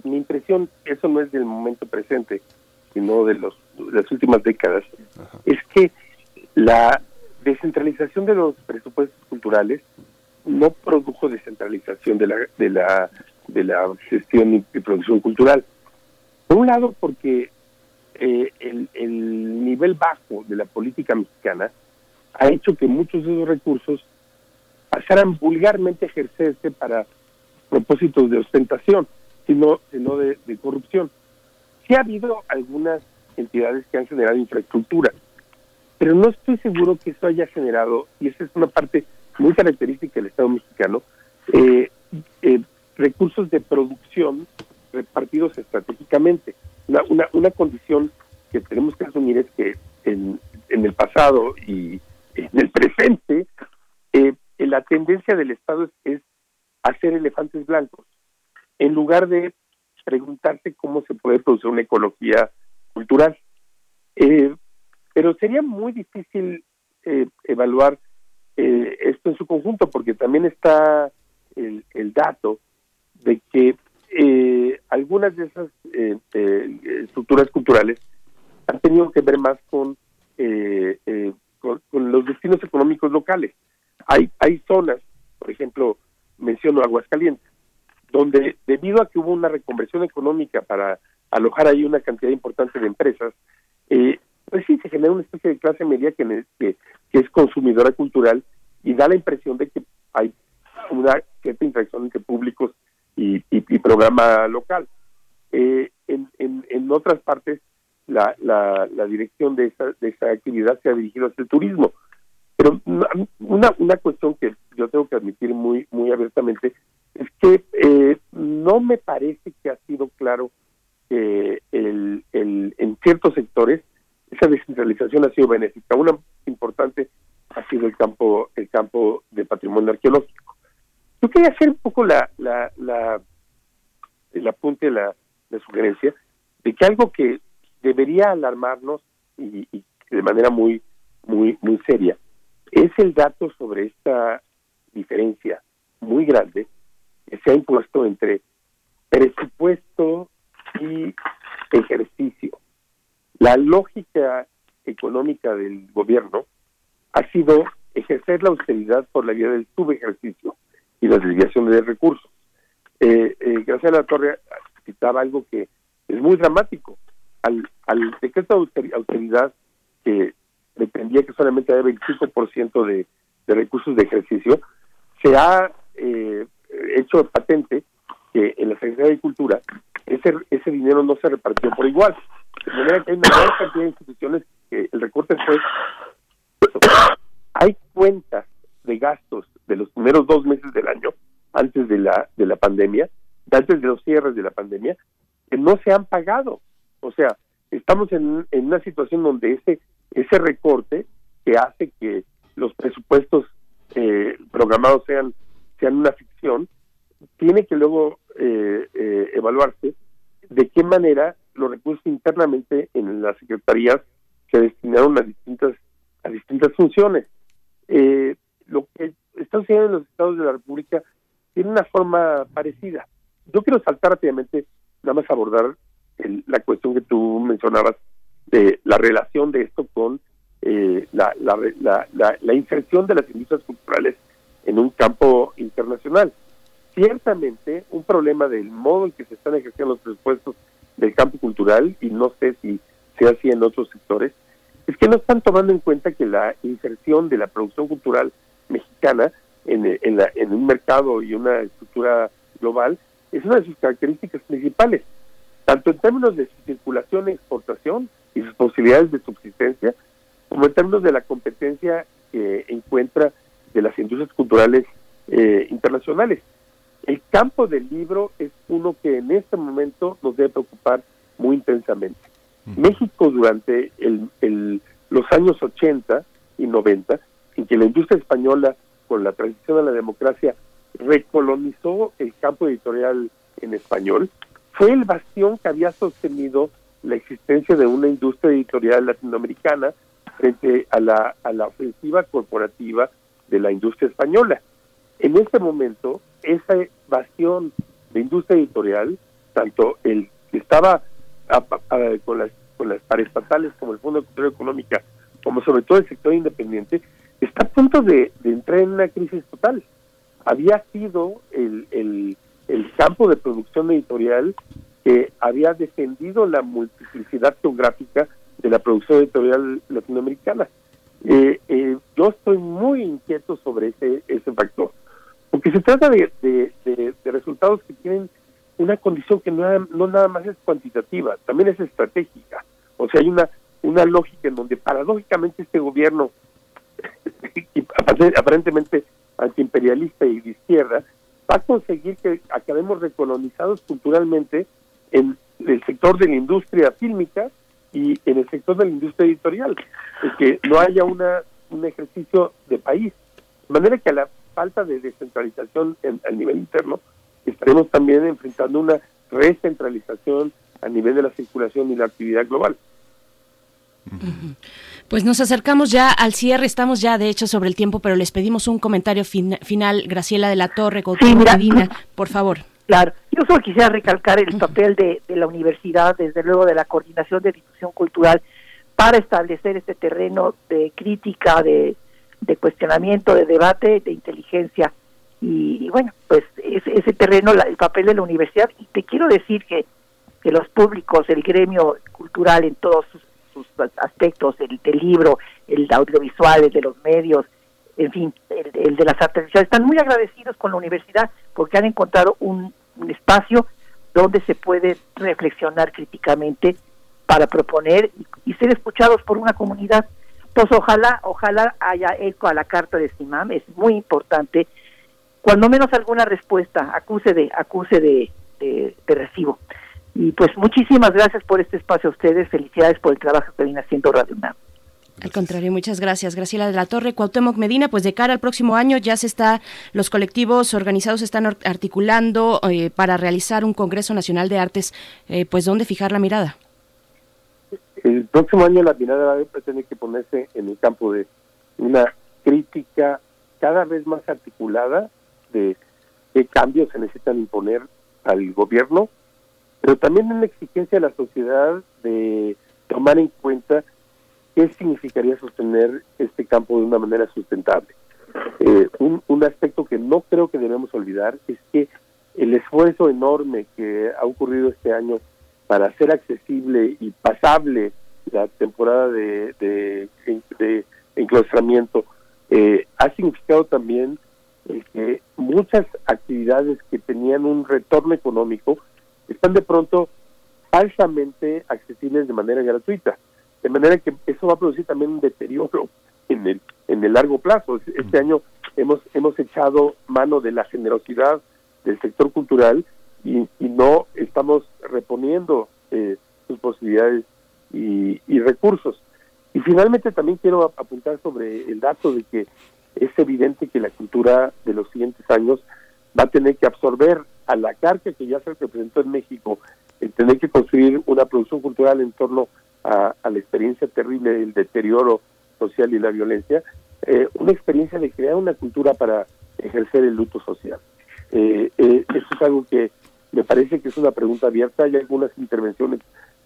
mi impresión, eso no es del momento presente, sino de, los, las últimas décadas, es que la descentralización de los presupuestos culturales no produjo descentralización de la de la de la gestión y, producción cultural. Por un lado, porque eh, el, el nivel bajo de la política mexicana ha hecho que muchos de esos recursos pasaran vulgarmente a ejercerse para propósitos de ostentación sino, sino de, corrupción. Sí ha habido algunas entidades que han generado infraestructura, pero no estoy seguro que eso haya generado, y esa es una parte muy característica del Estado mexicano, eh, eh, recursos de producción repartidos estratégicamente. Una, una, una, condición que tenemos que asumir es que en, en el pasado y en el presente, eh, la tendencia del Estado es, es hacer elefantes blancos en lugar de preguntarse cómo se puede producir una ecología cultural. Eh, pero sería muy difícil eh, evaluar eh, esto en su conjunto, porque también está el, dato de que algunas de esas estructuras culturales han tenido que ver más con, con, con, los destinos económicos locales. Hay, hay zonas, por ejemplo, menciono Aguascalientes, donde debido a que hubo una reconversión económica para alojar ahí una cantidad importante de empresas, eh, pues sí, se genera una especie de clase media que, es consumidora cultural y da la impresión de que hay una cierta interacción entre públicos y, programa local. Eh, en, en, otras partes, la, la, la dirección de esa, de esa actividad se ha dirigido hacia el turismo. Pero una, una cuestión que yo tengo que admitir muy, muy abiertamente es que eh, no me parece que ha sido claro que el, el, en ciertos sectores esa descentralización ha sido benéfica. Una importante ha sido el campo el campo de patrimonio arqueológico. Yo quería hacer un poco la, la, el apunte, la, la sugerencia de que algo que debería alarmarnos y, y de manera muy muy muy seria es el dato sobre esta diferencia muy grande que se ha impuesto entre presupuesto y ejercicio. La lógica económica del gobierno ha sido ejercer la austeridad por la vía del subejercicio y la desviación de recursos. Eh, eh, Graciela Torre citaba algo que es muy dramático. Al, al decreto de austeridad que dependía que solamente había 25% de, de recursos de ejercicio, se ha eh, hecho patente que en la Secretaría de Cultura ese, ese dinero no se repartió por igual. De manera que hay una gran cantidad de instituciones que el recorte fue... Hay cuentas de gastos de los primeros dos meses del año, antes de la, de la pandemia, antes de los cierres de la pandemia, que no se han pagado. O sea, estamos en, en una situación donde ese, ese recorte que hace que los presupuestos eh, programados sean sean una ficción, tiene que luego eh, eh, evaluarse de qué manera los recursos internamente en las secretarías se destinaron a distintas a distintas funciones. Eh, lo que está sucediendo en los estados de la República tiene una forma parecida. Yo quiero saltar rápidamente, nada más abordar la cuestión que tú mencionabas de la relación de esto con la, la, la, la, inserción de las industrias culturales en un campo internacional. Ciertamente, un problema del modo en que se están ejerciendo los presupuestos del campo cultural, y no sé si sea así en otros sectores, es que no están tomando en cuenta que la inserción de la producción cultural mexicana en, en, un mercado y una estructura global es una de sus características principales, tanto en términos de su circulación e exportación y sus posibilidades de subsistencia, como en términos de la competencia que encuentra de las industrias culturales eh, internacionales. El campo del libro es uno que en este momento nos debe preocupar muy intensamente. México durante el, los años 80 y 90, en que la industria española, con la transición a la democracia, recolonizó el campo editorial en español, fue el bastión que había sostenido la existencia de una industria editorial latinoamericana frente a la, a la ofensiva corporativa de la industria española. En este momento, esa bastión de industria editorial, tanto el que estaba con las con las paraestatales como el Fondo de Cultura Económica, como sobre todo el sector independiente, está a punto de, entrar en una crisis total. Había sido el, el, el campo de producción editorial que había defendido la multiplicidad geográfica de la producción editorial latinoamericana. Eh, eh, yo estoy muy inquieto sobre ese, ese factor, porque se trata de, de, resultados que tienen una condición que no, no nada más es cuantitativa, también es estratégica. O sea, hay una, una lógica en donde paradójicamente este gobierno, aparentemente antiimperialista y de izquierda, va a conseguir que acabemos recolonizados culturalmente en el sector de la industria fílmica y en el sector de la industria editorial, que no haya una un ejercicio de país. De manera que a la falta de descentralización en, a nivel interno, estaremos también enfrentando una recentralización a nivel de la circulación y la actividad global. Pues nos acercamos ya al cierre, estamos ya de hecho sobre el tiempo, pero les pedimos un comentario final, Graciela de la Torre, sí, Medina, por favor. Claro, yo solo quisiera recalcar el papel de, la universidad, desde luego de la coordinación de difusión cultural, para establecer este terreno de crítica, de, cuestionamiento, de debate, de inteligencia. Y, bueno, pues ese, ese terreno, el papel de la universidad, y te quiero decir que, que los públicos, el gremio cultural en todos sus, aspectos, el del libro, el audiovisual, el de los medios, en fin, el, de las artes, están muy agradecidos con la universidad porque han encontrado un, espacio donde se puede reflexionar críticamente para proponer y, ser escuchados por una comunidad. Entonces, ojalá, ojalá haya eco a la carta de Simam, es muy importante, cuando menos alguna respuesta, acuse de, acuse de, de, recibo. Y pues muchísimas gracias por este espacio a ustedes, felicidades por el trabajo que viene haciendo Radio UNAM. Al contrario, muchas gracias. Graciela de la Torre, Cuauhtémoc Medina, pues de cara al próximo año ya se está, los colectivos organizados están articulando eh, para realizar un Congreso Nacional de Artes, eh, pues ¿dónde fijar la mirada? El próximo año la mirada pretende que ponerse en el campo de una crítica cada vez más articulada de qué cambios se necesitan imponer al gobierno, pero también una exigencia de la sociedad de tomar en cuenta ¿qué significaría sostener este campo de una manera sustentable? Eh, un, un aspecto que no creo que debemos olvidar es que el esfuerzo enorme que ha ocurrido este año para hacer accesible y pasable la temporada de, de, de enclaustramiento eh, ha significado también que muchas actividades que tenían un retorno económico están de pronto falsamente accesibles de manera gratuita. De manera que eso va a producir también un deterioro en el, en el largo plazo. Este año hemos, hemos echado mano de la generosidad del sector cultural y, no estamos reponiendo eh, sus posibilidades y, y recursos. Y finalmente también quiero apuntar sobre el dato de que es evidente que la cultura de los siguientes años va a tener que absorber a la carga que ya se representó en México, el tener que construir una producción cultural en torno a, la experiencia terrible del deterioro social y la violencia, eh, una experiencia de crear una cultura para ejercer el luto social. Eh, eh, eso es algo que me parece que es una pregunta abierta. Hay algunas intervenciones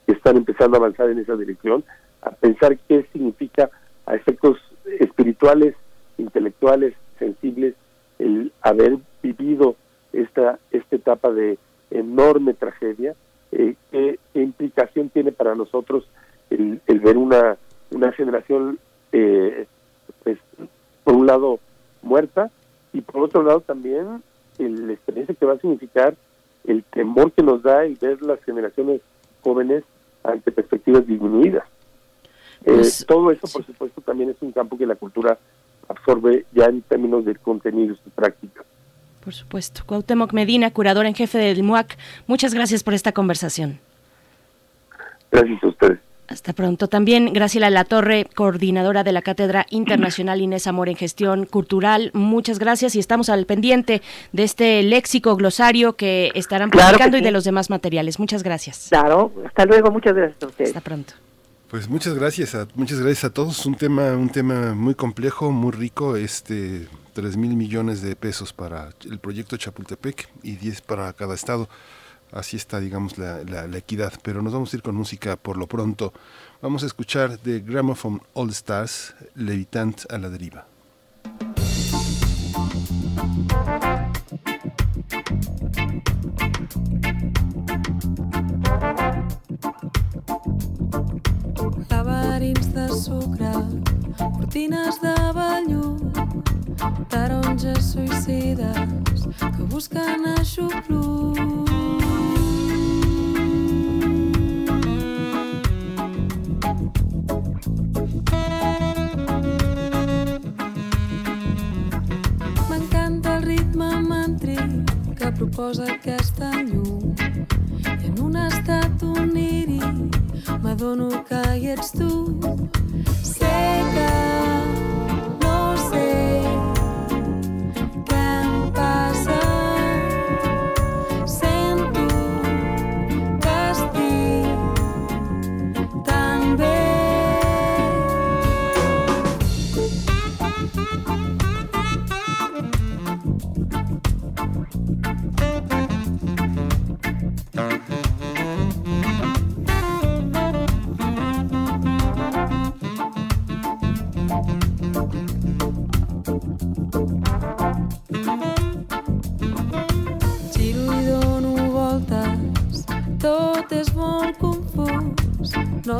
que están empezando a avanzar en esa dirección, a pensar qué significa a efectos espirituales, intelectuales, sensibles, el haber vivido esta, esta etapa de enorme tragedia, qué implicación tiene para nosotros el, ver una, una generación, eh, pues, por un lado, muerta, y por otro lado también el, la experiencia que va a significar el temor que nos da y ver las generaciones jóvenes ante perspectivas disminuidas. Eh, Pues, todo eso, por supuesto, también es un campo que la cultura absorbe ya en términos de contenidos y prácticas. Por supuesto. Cuauhtémoc Medina, curador en jefe del MUAC, muchas gracias por esta conversación. Gracias a ustedes. Hasta pronto. También Graciela Latorre, coordinadora de la Cátedra Internacional Inés Amor en Gestión Cultural. Muchas gracias y estamos al pendiente de este léxico glosario que estarán Claro que publicando y de los demás materiales. Muchas gracias. Claro, hasta luego, muchas gracias a ustedes. Hasta pronto. Pues muchas gracias a muchas gracias a todos. Un tema un tema muy complejo, muy rico. Este tres mil millones de pesos para el proyecto Chapultepec y 10 para cada estado. Así está, digamos, la, la- la equidad. Pero nos vamos a ir con música por lo pronto. Vamos a escuchar de Gramophone All Stars, Levitant a la deriva. Laberins de sucre, cortines de vellut, taronges suïcides que busquen aixopluc. Que proposa aquesta llum i en un estat oníric m'adono que hi ets tu. Sé que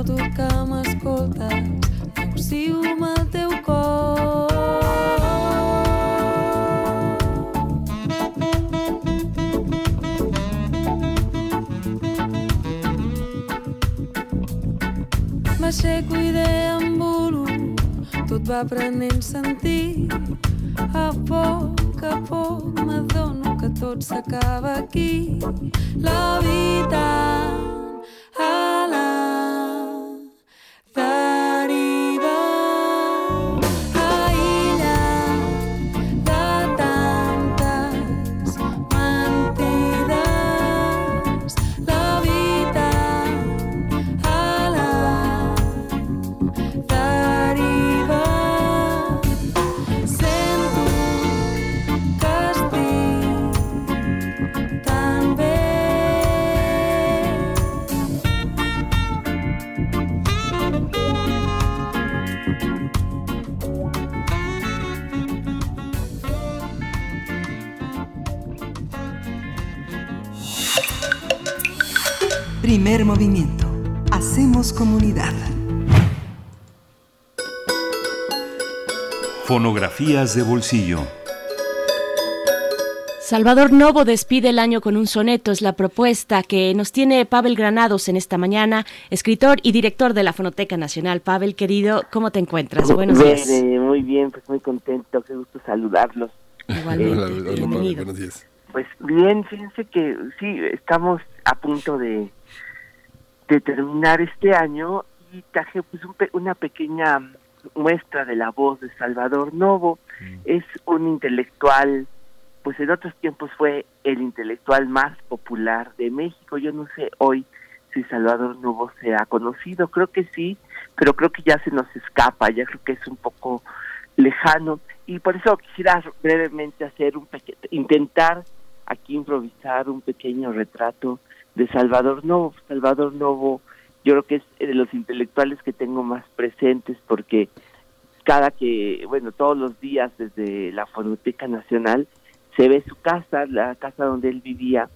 Noto que m'escoltes, negocio amb el teu cor. M'aixeco i deambulo, tot va prenent sentit. A poc a poc m'adono que tot s'acaba aquí. La vida Fonografías de bolsillo. Salvador Novo despide el año con un soneto, es la propuesta que nos tiene Pavel Granados en esta mañana, escritor y director de la Fonoteca Nacional. Pavel, querido, ¿cómo te encuentras? Buenos días. Muy bien, pues muy contento, qué gusto saludarlos. Igualmente, Hola, buenos días. Pues bien, fíjense que sí, estamos a punto de, de terminar este año y traje pues un pe- una pequeña muestra de la voz de Salvador Novo. Es un intelectual, pues en otros tiempos fue el intelectual más popular de México. Yo no sé hoy si Salvador Novo se ha conocido, creo que sí, pero creo que ya se nos escapa, ya creo que es un poco lejano y por eso quisiera brevemente hacer un peque- intentar aquí improvisar un pequeño retrato de Salvador Novo. Salvador Novo yo creo que es de los intelectuales que tengo más presentes porque cada que, bueno, todos los días desde la Fonoteca Nacional se ve su casa, la casa donde él vivía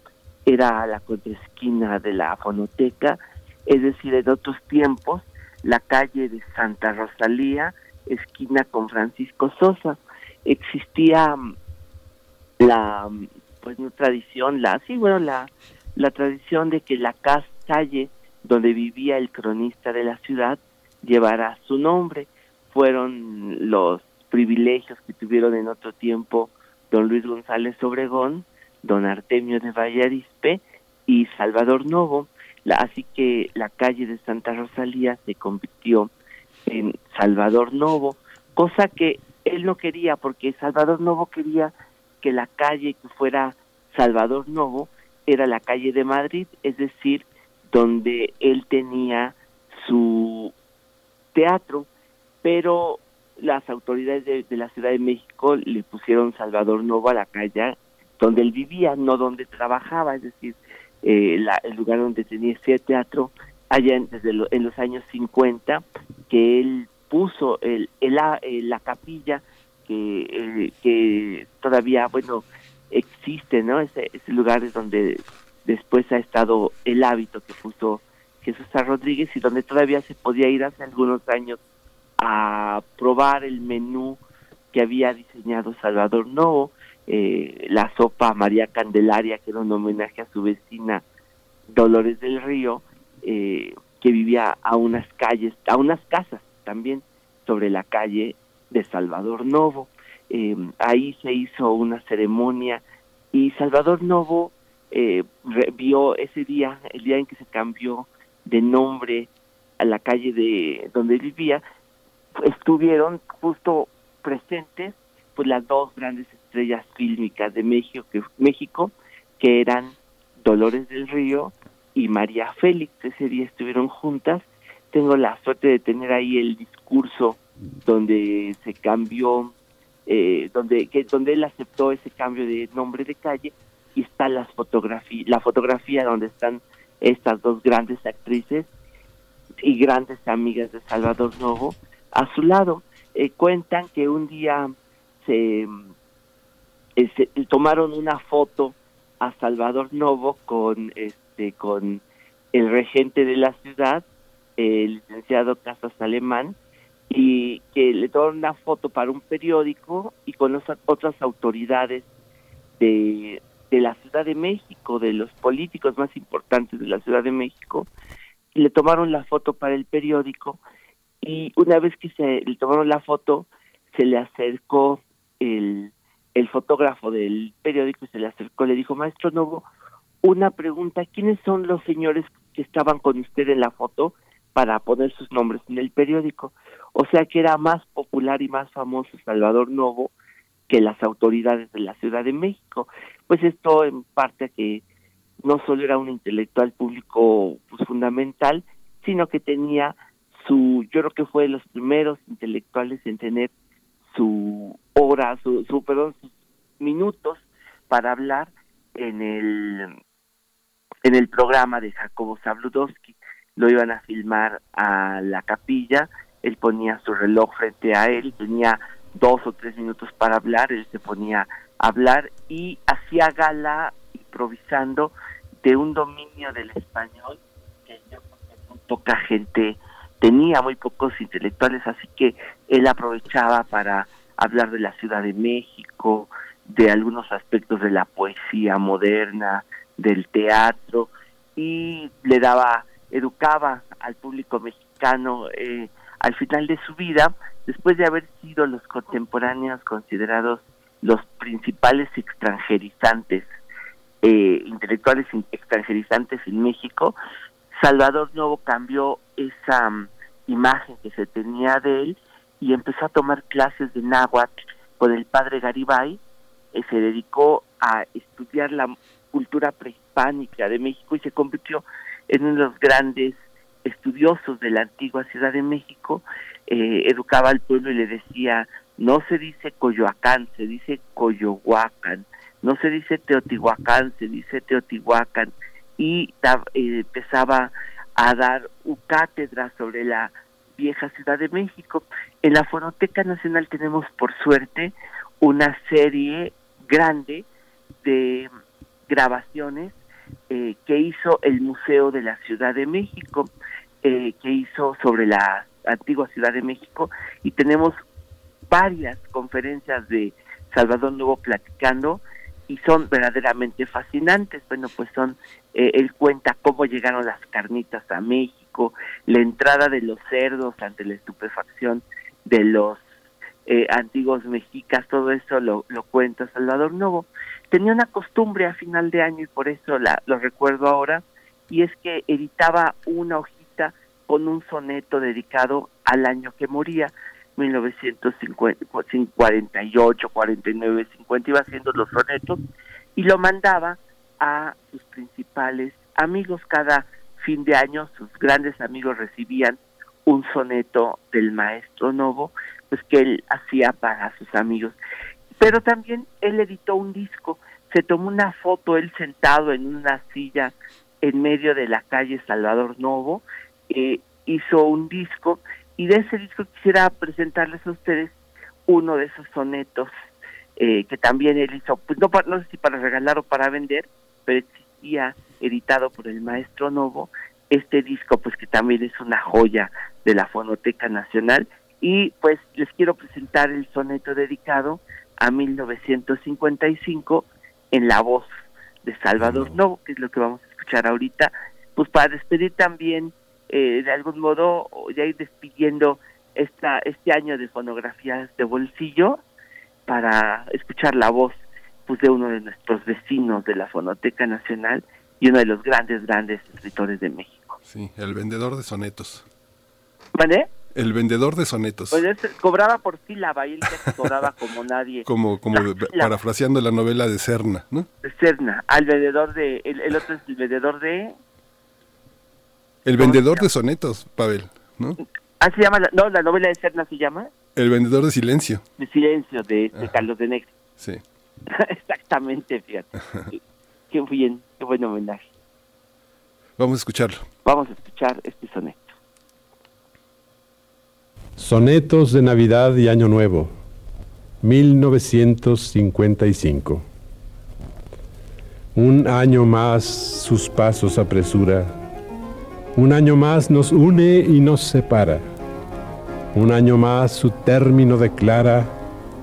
era a la contraesquina de la Fonoteca, es decir, en otros tiempos, la calle de Santa Rosalía, esquina con Francisco Sosa. existía la pues no tradición, la sí, bueno, la la tradición de que la calle donde vivía el cronista de la ciudad llevara su nombre. Fueron los privilegios que tuvieron en otro tiempo don Luis González Obregón, don Artemio de Vallarispe y Salvador Novo. La, así que la calle de Santa Rosalía se convirtió en Salvador Novo, cosa que él no quería porque Salvador Novo quería que la calle que fuera Salvador Novo era la calle de Madrid, es decir, donde él tenía su teatro, pero las autoridades de, la Ciudad de México le pusieron Salvador Novo a la calle donde él vivía, no donde trabajaba, es decir, eh, el lugar donde tenía ese teatro, allá en, los años 50, que él puso el, el, la capilla que, eh, que todavía, bueno, existe, ¿no? Ese, ese lugar es donde después ha estado el hábito que puso Jesús. Rodríguez y donde todavía se podía ir hace algunos años a probar el menú que había diseñado Salvador Novo, eh, la sopa María Candelaria, que era un homenaje a su vecina Dolores del Río, eh, que vivía a unas calles, a unas casas también sobre la calle de Salvador Novo. Eh, ahí se hizo una ceremonia y Salvador Novo eh, vio ese día, el día en que se cambió de nombre a la calle de donde vivía, estuvieron justo presentes pues las dos grandes estrellas fílmicas de México que, México, que eran Dolores del Río y María Félix. Ese día estuvieron juntas. Tengo la suerte de tener ahí el discurso donde se cambió eh, donde que donde él aceptó ese cambio de nombre de calle y está las fotografía la fotografía donde están estas dos grandes actrices y grandes amigas de Salvador Novo a su lado. Eh, cuentan que un día se, eh, se, tomaron una foto a Salvador Novo con este con el regente de la ciudad el licenciado Casas Alemán y que le tomaron una foto para un periódico y con otras autoridades de, de la Ciudad de México, de los políticos más importantes de la Ciudad de México, le tomaron la foto para el periódico y una vez que se le tomaron la foto, se le acercó el, el fotógrafo del periódico y se le acercó, le dijo, maestro Novo, una pregunta, ¿quiénes son los señores que estaban con usted en la foto para poner sus nombres en el periódico? O sea que era más popular y más famoso Salvador Novo que las autoridades de la Ciudad de México. Pues esto en parte que no solo era un intelectual público pues, fundamental, sino que tenía su, yo creo que fue de los primeros intelectuales en tener su hora, su, su perdón, sus minutos para hablar en el en el programa de Jacobo Zabludowski. Lo iban a filmar a la capilla él ponía su reloj frente a él, tenía dos o tres minutos para hablar, él se ponía a hablar y hacía gala improvisando de un dominio del español que yo muy poca gente tenía, muy pocos intelectuales, así que él aprovechaba para hablar de la Ciudad de México, de algunos aspectos de la poesía moderna, del teatro, y le daba, educaba al público mexicano eh, al final de su vida, después de haber sido los contemporáneos considerados los principales extranjerizantes, eh, intelectuales extranjerizantes en México, Salvador Novo cambió esa mm, imagen que se tenía de él y empezó a tomar clases de náhuatl con el padre Garibay, eh, se dedicó a estudiar la cultura prehispánica de México y se convirtió en uno de los grandes estudiosos de la antigua Ciudad de México, eh, educaba al pueblo y le decía, no se dice Coyoacán, se dice Coyohuacán, no se dice Teotihuacán, se dice Teotihuacán, y eh, empezaba a dar cátedra sobre la vieja Ciudad de México. En la Fonoteca Nacional tenemos, por suerte, una serie grande de grabaciones eh, que hizo el Museo de la Ciudad de México. Que hizo sobre la antigua Ciudad de México y tenemos varias conferencias de Salvador Nuevo platicando y son verdaderamente fascinantes. Bueno, pues son, eh, él cuenta cómo llegaron las carnitas a México, la entrada de los cerdos ante la estupefacción de los eh, antiguos mexicas, todo eso lo, lo cuenta Salvador Novo. Tenía una costumbre a final de año y por eso la, lo recuerdo ahora, y es que editaba una hojita con un soneto dedicado al año que moría. 1948, 49, 50, iba haciendo los sonetos y lo mandaba a sus principales amigos. Cada fin de año sus grandes amigos recibían un soneto del maestro Novo, pues que él hacía para sus amigos. Pero también él editó un disco, se tomó una foto él sentado en una silla en medio de la calle Salvador Novo, eh, hizo un disco y de ese disco quisiera presentarles a ustedes uno de esos sonetos eh, que también él hizo, pues no, no sé si para regalar o para vender, pero existía editado por el maestro Novo este disco, pues que también es una joya de la Fonoteca Nacional. Y pues les quiero presentar el soneto dedicado a 1955 en la voz de Salvador Novo, que es lo que vamos a escuchar ahorita, pues para despedir también eh, de algún modo ya ir despidiendo esta este año de fonografías de bolsillo para escuchar la voz pues de uno de nuestros vecinos de la Fonoteca Nacional y uno de los grandes grandes escritores de México. Sí, el vendedor de sonetos. ¿Vale? El vendedor de sonetos. Pues cobraba por sílaba y él que cobraba como nadie. como como parafraseando la novela de Serna, ¿no? De Serna, al vendedor de el, el otro es el vendedor de el vendedor de sonetos, Pavel, ¿no? Ah, se llama, no, la novela de Serna se llama. El vendedor de silencio. De silencio, de, Carlos de Negri. Sí. Exactamente, fíjate. qué bien, qué buen homenaje. Vamos a escucharlo. Vamos a escuchar este soneto. Sonetos de Navidad y Año Nuevo, 1955. Un año más sus pasos apresura un año más nos une y nos separa. Un año más su término declara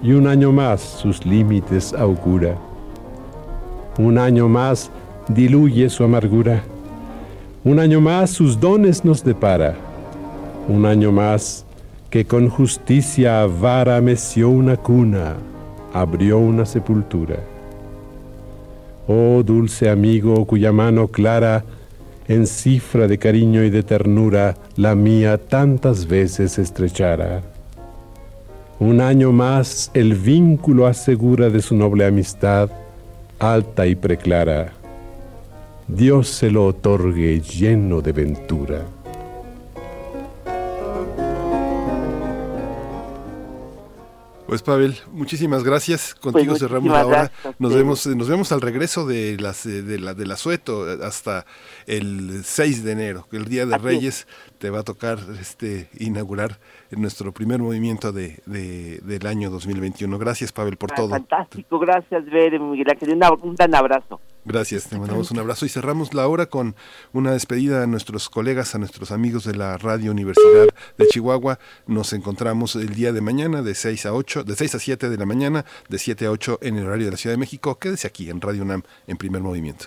y un año más sus límites augura. Un año más diluye su amargura. Un año más sus dones nos depara. Un año más que con justicia vara meció una cuna, abrió una sepultura. Oh dulce amigo cuya mano clara en cifra de cariño y de ternura la mía tantas veces estrechara. Un año más el vínculo asegura de su noble amistad, alta y preclara. Dios se lo otorgue lleno de ventura. Pues Pavel, muchísimas gracias. Contigo pues cerramos la hora. Nos vemos, nos vemos al regreso de las de la del asueto hasta el 6 de enero, el día de Reyes te va a tocar este inaugurar nuestro primer movimiento de, del año 2021. Gracias Pavel por ah, todo. Fantástico, gracias Ver, Miguel un gran abrazo. Gracias, te mandamos un abrazo y cerramos la hora con una despedida a nuestros colegas, a nuestros amigos de la Radio Universidad de Chihuahua. Nos encontramos el día de mañana de 6 a 8, de 6 a 7 de la mañana, de 7 a 8 en el horario de la Ciudad de México. Quédese aquí en Radio UNAM en primer movimiento.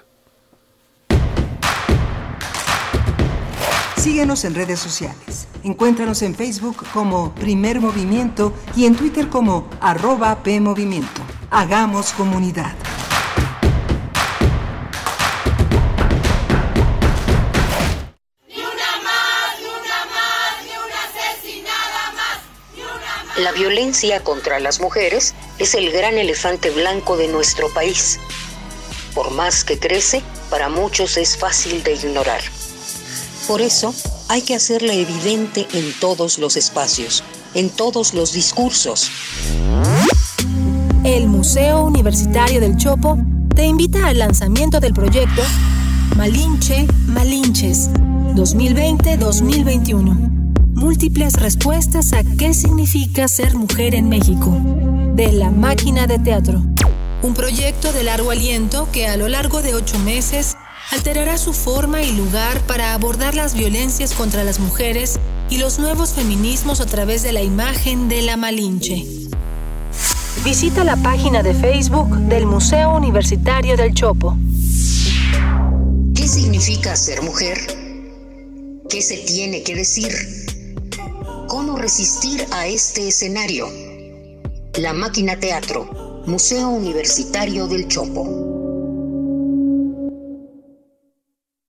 Síguenos en redes sociales. Encuéntranos en Facebook como Primer Movimiento y en Twitter como arroba PMovimiento. Hagamos comunidad. La violencia contra las mujeres es el gran elefante blanco de nuestro país. Por más que crece, para muchos es fácil de ignorar. Por eso, hay que hacerla evidente en todos los espacios, en todos los discursos. El Museo Universitario del Chopo te invita al lanzamiento del proyecto Malinche Malinches 2020-2021 múltiples respuestas a qué significa ser mujer en México, de La Máquina de Teatro. Un proyecto de largo aliento que a lo largo de ocho meses alterará su forma y lugar para abordar las violencias contra las mujeres y los nuevos feminismos a través de la imagen de la Malinche. Visita la página de Facebook del Museo Universitario del Chopo. ¿Qué significa ser mujer? ¿Qué se tiene que decir? ¿Cómo resistir a este escenario? La Máquina Teatro, Museo Universitario del Chopo.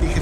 You can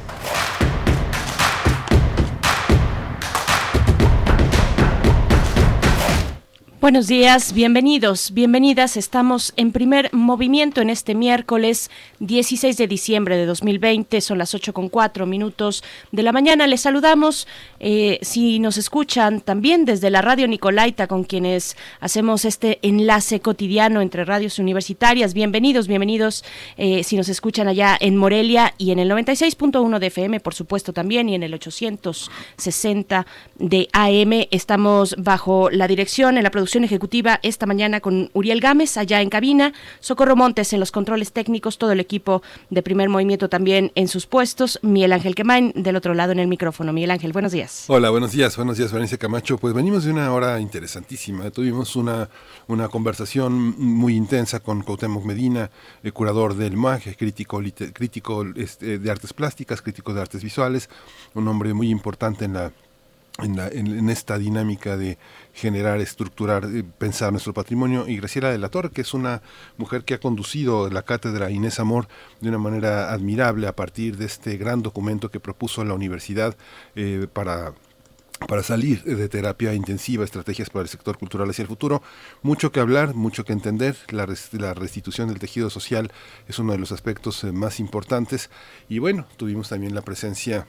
Buenos días, bienvenidos, bienvenidas. Estamos en primer movimiento en este miércoles 16 de diciembre de 2020. Son las 8 con 4 minutos de la mañana. Les saludamos. Eh, si nos escuchan también desde la radio Nicolaita, con quienes hacemos este enlace cotidiano entre radios universitarias. Bienvenidos, bienvenidos. Eh, si nos escuchan allá en Morelia y en el 96.1 de FM, por supuesto también, y en el 860 de AM. Estamos bajo la dirección en la producción ejecutiva esta mañana con Uriel Gámez allá en cabina, Socorro Montes en los controles técnicos, todo el equipo de primer movimiento también en sus puestos, Miguel Ángel Quemain del otro lado en el micrófono. Miguel Ángel, buenos días. Hola, buenos días, buenos días, Valencia Camacho. Pues venimos de una hora interesantísima. Tuvimos una, una conversación muy intensa con Cuauhtémoc Medina, el curador del MAG, crítico, crítico este, de artes plásticas, crítico de artes visuales, un hombre muy importante en la en, esta dinámica de generar, estructurar, eh, pensar nuestro patrimonio. Y Graciela de la Torre, que es una mujer que ha conducido la cátedra Inés Amor de una manera admirable a partir de este gran documento que propuso la universidad eh, para para salir de terapia intensiva, estrategias para el sector cultural hacia el futuro. Mucho que hablar, mucho que entender. La, la, restitución del tejido social es uno de los aspectos eh, más importantes. Y bueno, tuvimos también la presencia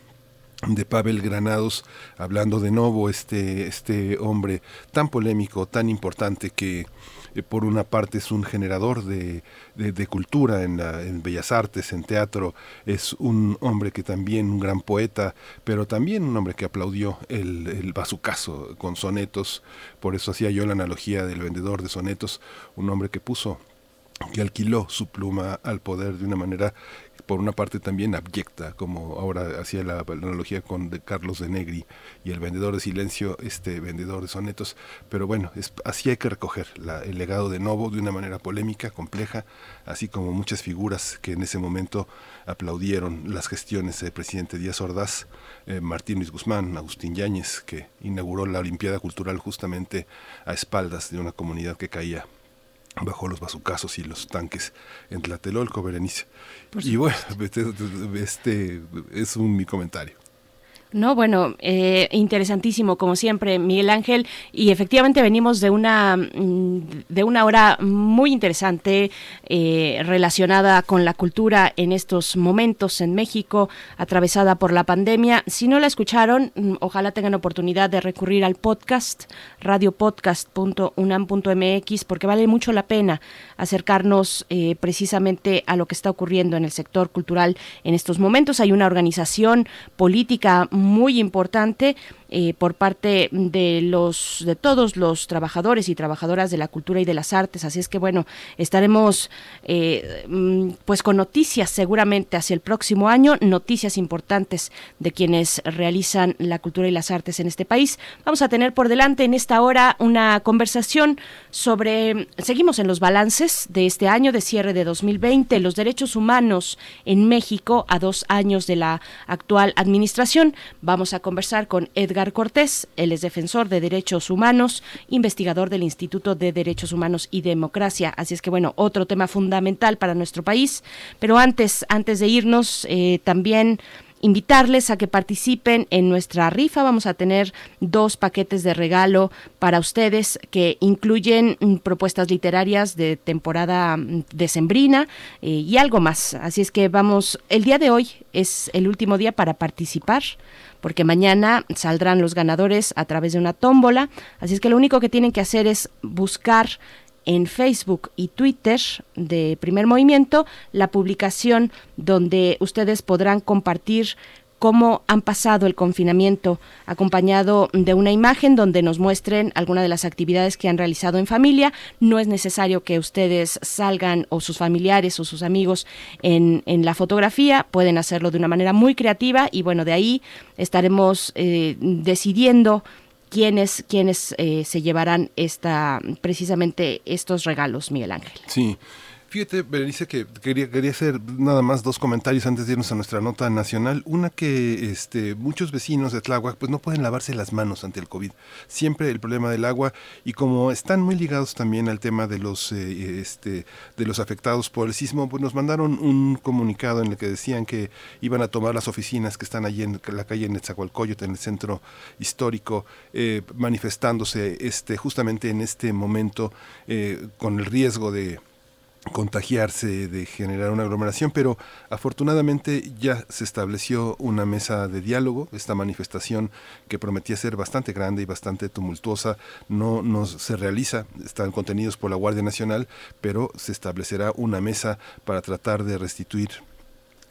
de Pavel Granados, hablando de nuevo este, este hombre tan polémico, tan importante que eh, por una parte es un generador de, de, cultura en, en, Bellas Artes, en teatro, es un hombre que también, un gran poeta, pero también un hombre que aplaudió el, el bazucazo con sonetos, por eso hacía yo la analogía del vendedor de sonetos, un hombre que puso que alquiló su pluma al poder de una manera por una parte también abyecta, como ahora hacía la, analogía con Carlos de Negri y el vendedor de silencio, este vendedor de sonetos, pero bueno, es, así hay que recoger el legado de Novo de una manera polémica, compleja, así como muchas figuras que en ese momento aplaudieron las gestiones del presidente Díaz Ordaz, eh, Martín Luis Guzmán, Agustín Yáñez, que inauguró la Olimpiada Cultural justamente a espaldas de una comunidad que caía bajo los bazucazos y los tanques en Tlatelolco, Berenice. Y bueno, este, este es un mi comentario. No, bueno, eh, interesantísimo como siempre, Miguel Ángel, y efectivamente venimos de una mm, de una hora muy interesante eh, relacionada con la cultura en estos momentos en México, atravesada por la pandemia. Si no la escucharon, mm, ojalá tengan oportunidad de recurrir al podcast radiopodcast.unam.mx porque vale mucho la pena acercarnos eh, precisamente a lo que está ocurriendo en el sector cultural en estos momentos. Hay una organización política muy importante eh, por parte de los de todos los trabajadores y trabajadoras de la cultura y de las artes. Así es que bueno, estaremos eh, mm, pues con noticias seguramente hacia el próximo año, noticias importantes de quienes realizan la cultura y las artes en este país. Vamos a tener por delante en esta hora una conversación sobre, seguimos en los balances de este año de cierre de 2020, los derechos humanos en México a dos años de la actual administración. Vamos a conversar con Edgar Cortés, él es defensor de derechos humanos, investigador del Instituto de Derechos Humanos y Democracia. Así es que bueno, otro tema fundamental para nuestro país. Pero antes, antes de irnos, eh, también invitarles a que participen en nuestra rifa. Vamos a tener dos paquetes de regalo para ustedes que incluyen mm, propuestas literarias de temporada mm, decembrina eh, y algo más. Así es que vamos, el día de hoy es el último día para participar porque mañana saldrán los ganadores a través de una tómbola. Así es que lo único que tienen que hacer es buscar en Facebook y Twitter de Primer Movimiento la publicación donde ustedes podrán compartir cómo han pasado el confinamiento, acompañado de una imagen donde nos muestren alguna de las actividades que han realizado en familia. No es necesario que ustedes salgan o sus familiares o sus amigos en, en la fotografía, pueden hacerlo de una manera muy creativa y bueno, de ahí estaremos eh, decidiendo quiénes, quiénes eh, se llevarán esta, precisamente estos regalos, Miguel Ángel. Sí. Fíjate, Berenice, que quería, quería hacer nada más dos comentarios antes de irnos a nuestra nota nacional. Una que este, muchos vecinos de Tláhuac pues no pueden lavarse las manos ante el COVID. Siempre el problema del agua y como están muy ligados también al tema de los, eh, este, de los afectados por el sismo, pues nos mandaron un comunicado en el que decían que iban a tomar las oficinas que están allí en la calle Netzahualcoyot, en el centro histórico, eh, manifestándose este, justamente en este momento eh, con el riesgo de contagiarse, de generar una aglomeración, pero afortunadamente ya se estableció una mesa de diálogo. Esta manifestación que prometía ser bastante grande y bastante tumultuosa no, no se realiza, están contenidos por la Guardia Nacional, pero se establecerá una mesa para tratar de restituir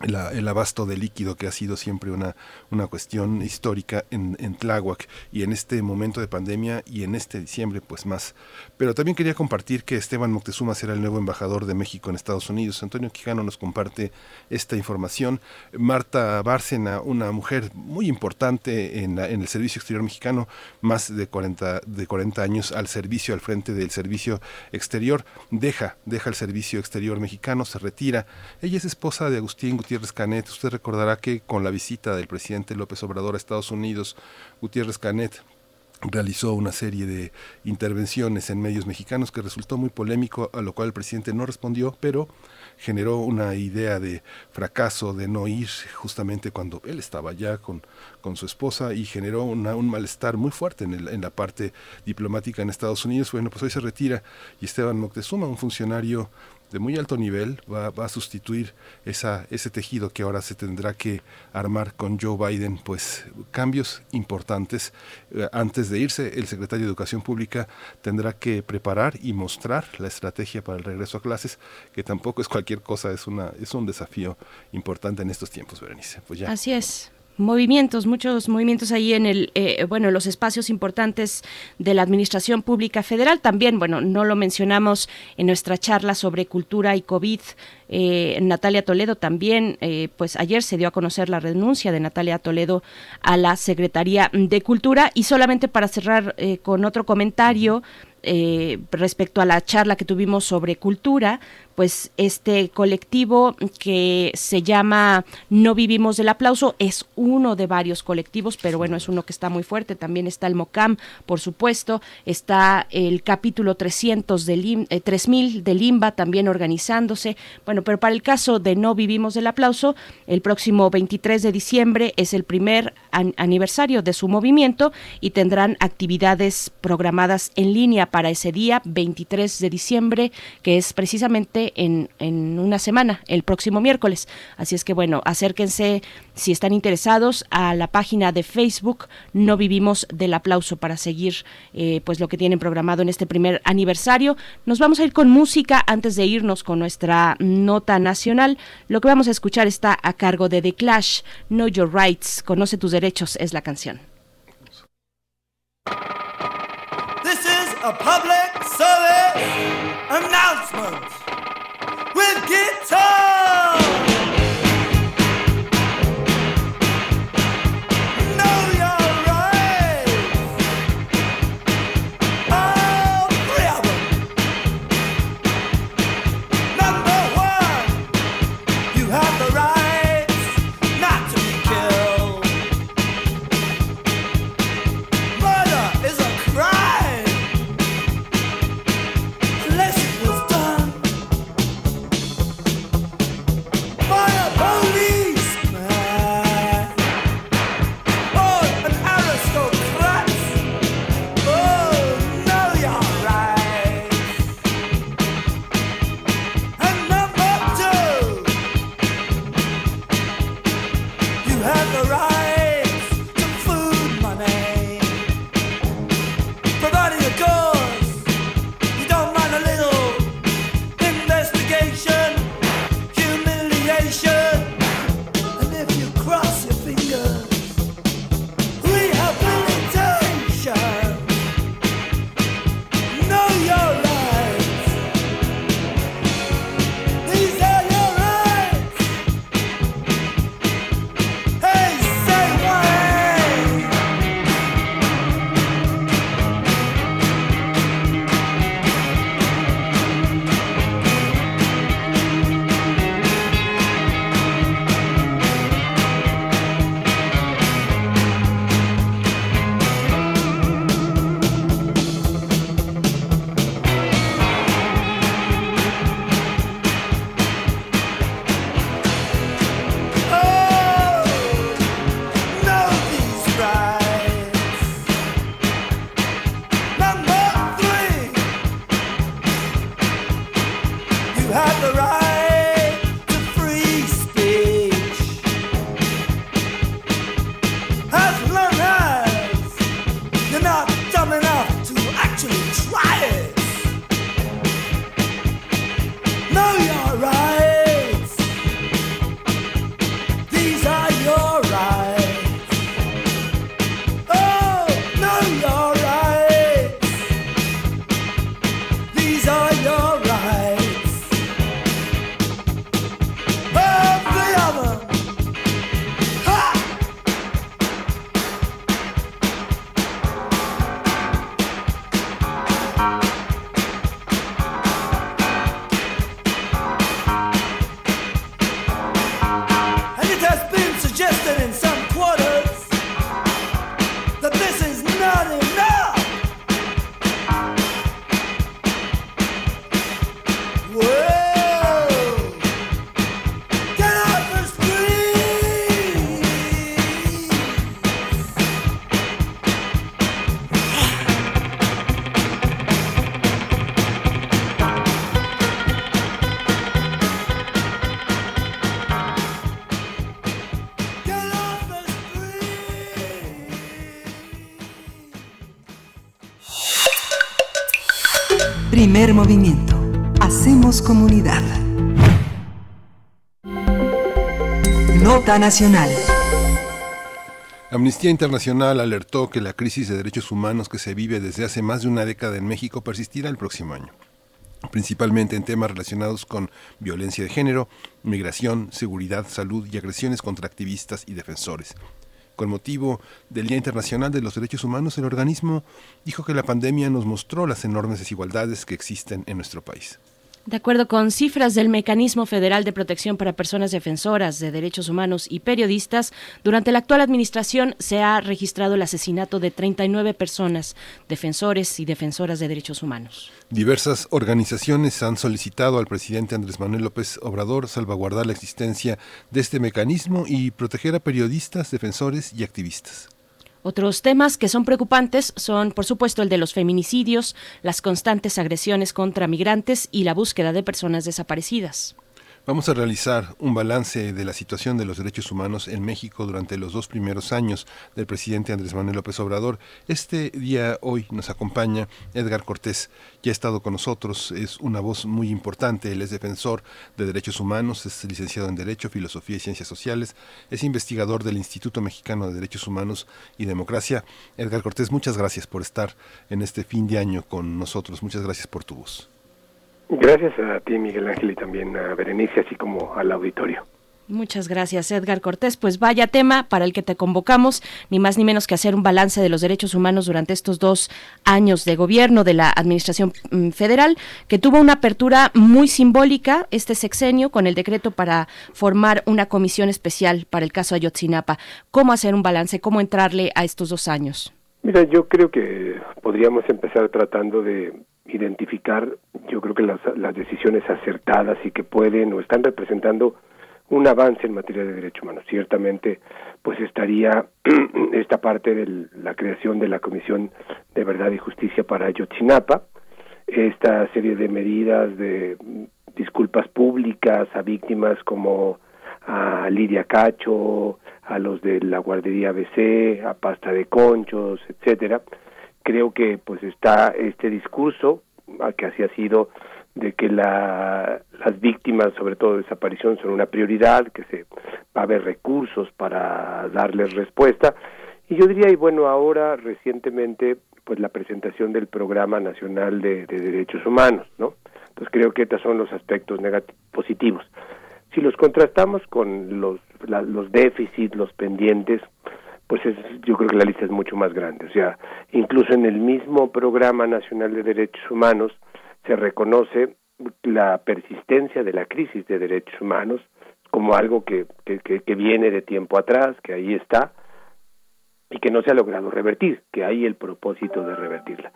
el abasto de líquido que ha sido siempre una, una cuestión histórica en, en Tláhuac y en este momento de pandemia y en este diciembre pues más. Pero también quería compartir que Esteban Moctezuma será el nuevo embajador de México en Estados Unidos. Antonio Quijano nos comparte esta información. Marta Bárcena, una mujer muy importante en, en el servicio exterior mexicano, más de 40, de 40 años al servicio, al frente del servicio exterior, deja, deja el servicio exterior mexicano, se retira. Ella es esposa de Agustín Gutiérrez Usted recordará que con la visita del presidente López Obrador a Estados Unidos, Gutiérrez Canet realizó una serie de intervenciones en medios mexicanos que resultó muy polémico, a lo cual el presidente no respondió, pero generó una idea de fracaso, de no ir justamente cuando él estaba allá con, con su esposa y generó un malestar muy fuerte en, en, la parte diplomática en Estados Unidos. Bueno, pues hoy se retira y Esteban Moctezuma, un funcionario de muy alto nivel va, va, a sustituir esa, ese tejido que ahora se tendrá que armar con Joe Biden, pues cambios importantes. Eh, antes de irse, el secretario de Educación Pública tendrá que preparar y mostrar la estrategia para el regreso a clases, que tampoco es cualquier cosa, es, una, es un desafío importante en estos tiempos, Berenice. Pues ya. Así es movimientos, muchos movimientos ahí en el, eh, bueno, los espacios importantes de la Administración Pública Federal. También, bueno, no lo mencionamos en nuestra charla sobre cultura y COVID. Eh, Natalia Toledo también, eh, pues ayer se dio a conocer la renuncia de Natalia Toledo a la Secretaría de Cultura. Y solamente para cerrar con otro comentario. respecto a la charla que tuvimos sobre cultura, pues este colectivo que se llama No Vivimos del Aplauso es uno de varios colectivos, pero bueno, es uno que está muy fuerte. También está el MOCAM, por supuesto, está el capítulo 300 del 3000 eh, de Limba también organizándose. Bueno, pero para el caso de No Vivimos del Aplauso, el próximo 23 de diciembre es el primer aniversario de su movimiento y tendrán actividades programadas en línea para ese día, 23 de diciembre, que es precisamente en, una semana, el próximo miércoles. Así es que bueno, acérquense si están interesados a la página de Facebook No Vivimos del Aplauso para seguir eh, pues lo que tienen programado en este primer aniversario. Nos vamos a ir con música antes de irnos con nuestra nota nacional. Lo que vamos a escuchar está a cargo de The Clash, Know Your Rights, Conoce tus derechos es la canción. a public service announcement with guitar. Primer movimiento. Hacemos comunidad. Nota Nacional. Amnistía Internacional alertó que la crisis de derechos humanos que se vive desde hace más de una década en México persistirá el próximo año principalmente en temas relacionados con violencia de género, migración, seguridad, salud y agresiones contra activistas y defensores. Con motivo del Día Internacional de los Derechos Humanos, el organismo dijo que la pandemia nos mostró las enormes desigualdades que existen en nuestro país. De acuerdo con cifras del Mecanismo Federal de Protección para Personas Defensoras de Derechos Humanos y Periodistas, durante la actual administración se ha registrado el asesinato de 39 personas, defensores y defensoras de derechos humanos. Diversas organizaciones han solicitado al presidente Andrés Manuel López Obrador salvaguardar la existencia de este mecanismo y proteger a periodistas, defensores y activistas. Otros temas que son preocupantes son, por supuesto, el de los feminicidios, las constantes agresiones contra migrantes y la búsqueda de personas desaparecidas. Vamos a realizar un balance de la situación de los derechos humanos en México durante los dos primeros años del presidente Andrés Manuel López Obrador. Este día hoy nos acompaña Edgar Cortés, ya ha estado con nosotros, es una voz muy importante, él es defensor de derechos humanos, es licenciado en Derecho, Filosofía y Ciencias Sociales, es investigador del Instituto Mexicano de Derechos Humanos y Democracia. Edgar Cortés, muchas gracias por estar en este fin de año con nosotros, muchas gracias por tu voz. Gracias a ti, Miguel Ángel, y también a Berenice, así como al auditorio. Muchas gracias, Edgar Cortés. Pues vaya tema para el que te convocamos, ni más ni menos que hacer un balance de los derechos humanos durante estos dos años de gobierno de la Administración mm, Federal, que tuvo una apertura muy simbólica este sexenio con el decreto para formar una comisión especial para el caso Ayotzinapa. ¿Cómo hacer un balance? ¿Cómo entrarle a estos dos años? Mira, yo creo que podríamos empezar tratando de identificar, yo creo que las, las decisiones acertadas y que pueden o están representando un avance en materia de derechos humanos. Ciertamente, pues estaría esta parte de la creación de la Comisión de Verdad y Justicia para Ayotzinapa, esta serie de medidas de disculpas públicas a víctimas como a Lidia Cacho, a los de la guardería ABC, a Pasta de Conchos, etcétera, creo que pues está este discurso que así ha sido de que la, las víctimas, sobre todo de desaparición, son una prioridad, que se va a haber recursos para darles respuesta. Y yo diría, y bueno, ahora recientemente, pues la presentación del Programa Nacional de, Derechos Humanos, ¿no? Entonces creo que estos son los aspectos positivos. Si los contrastamos con los, los déficits, los pendientes, pues es, yo creo que la lista es mucho más grande. O sea, incluso en el mismo Programa Nacional de Derechos Humanos se reconoce la persistencia de la crisis de derechos humanos como algo que, que, que, viene de tiempo atrás, que ahí está y que no se ha logrado revertir, que hay el propósito de revertirla.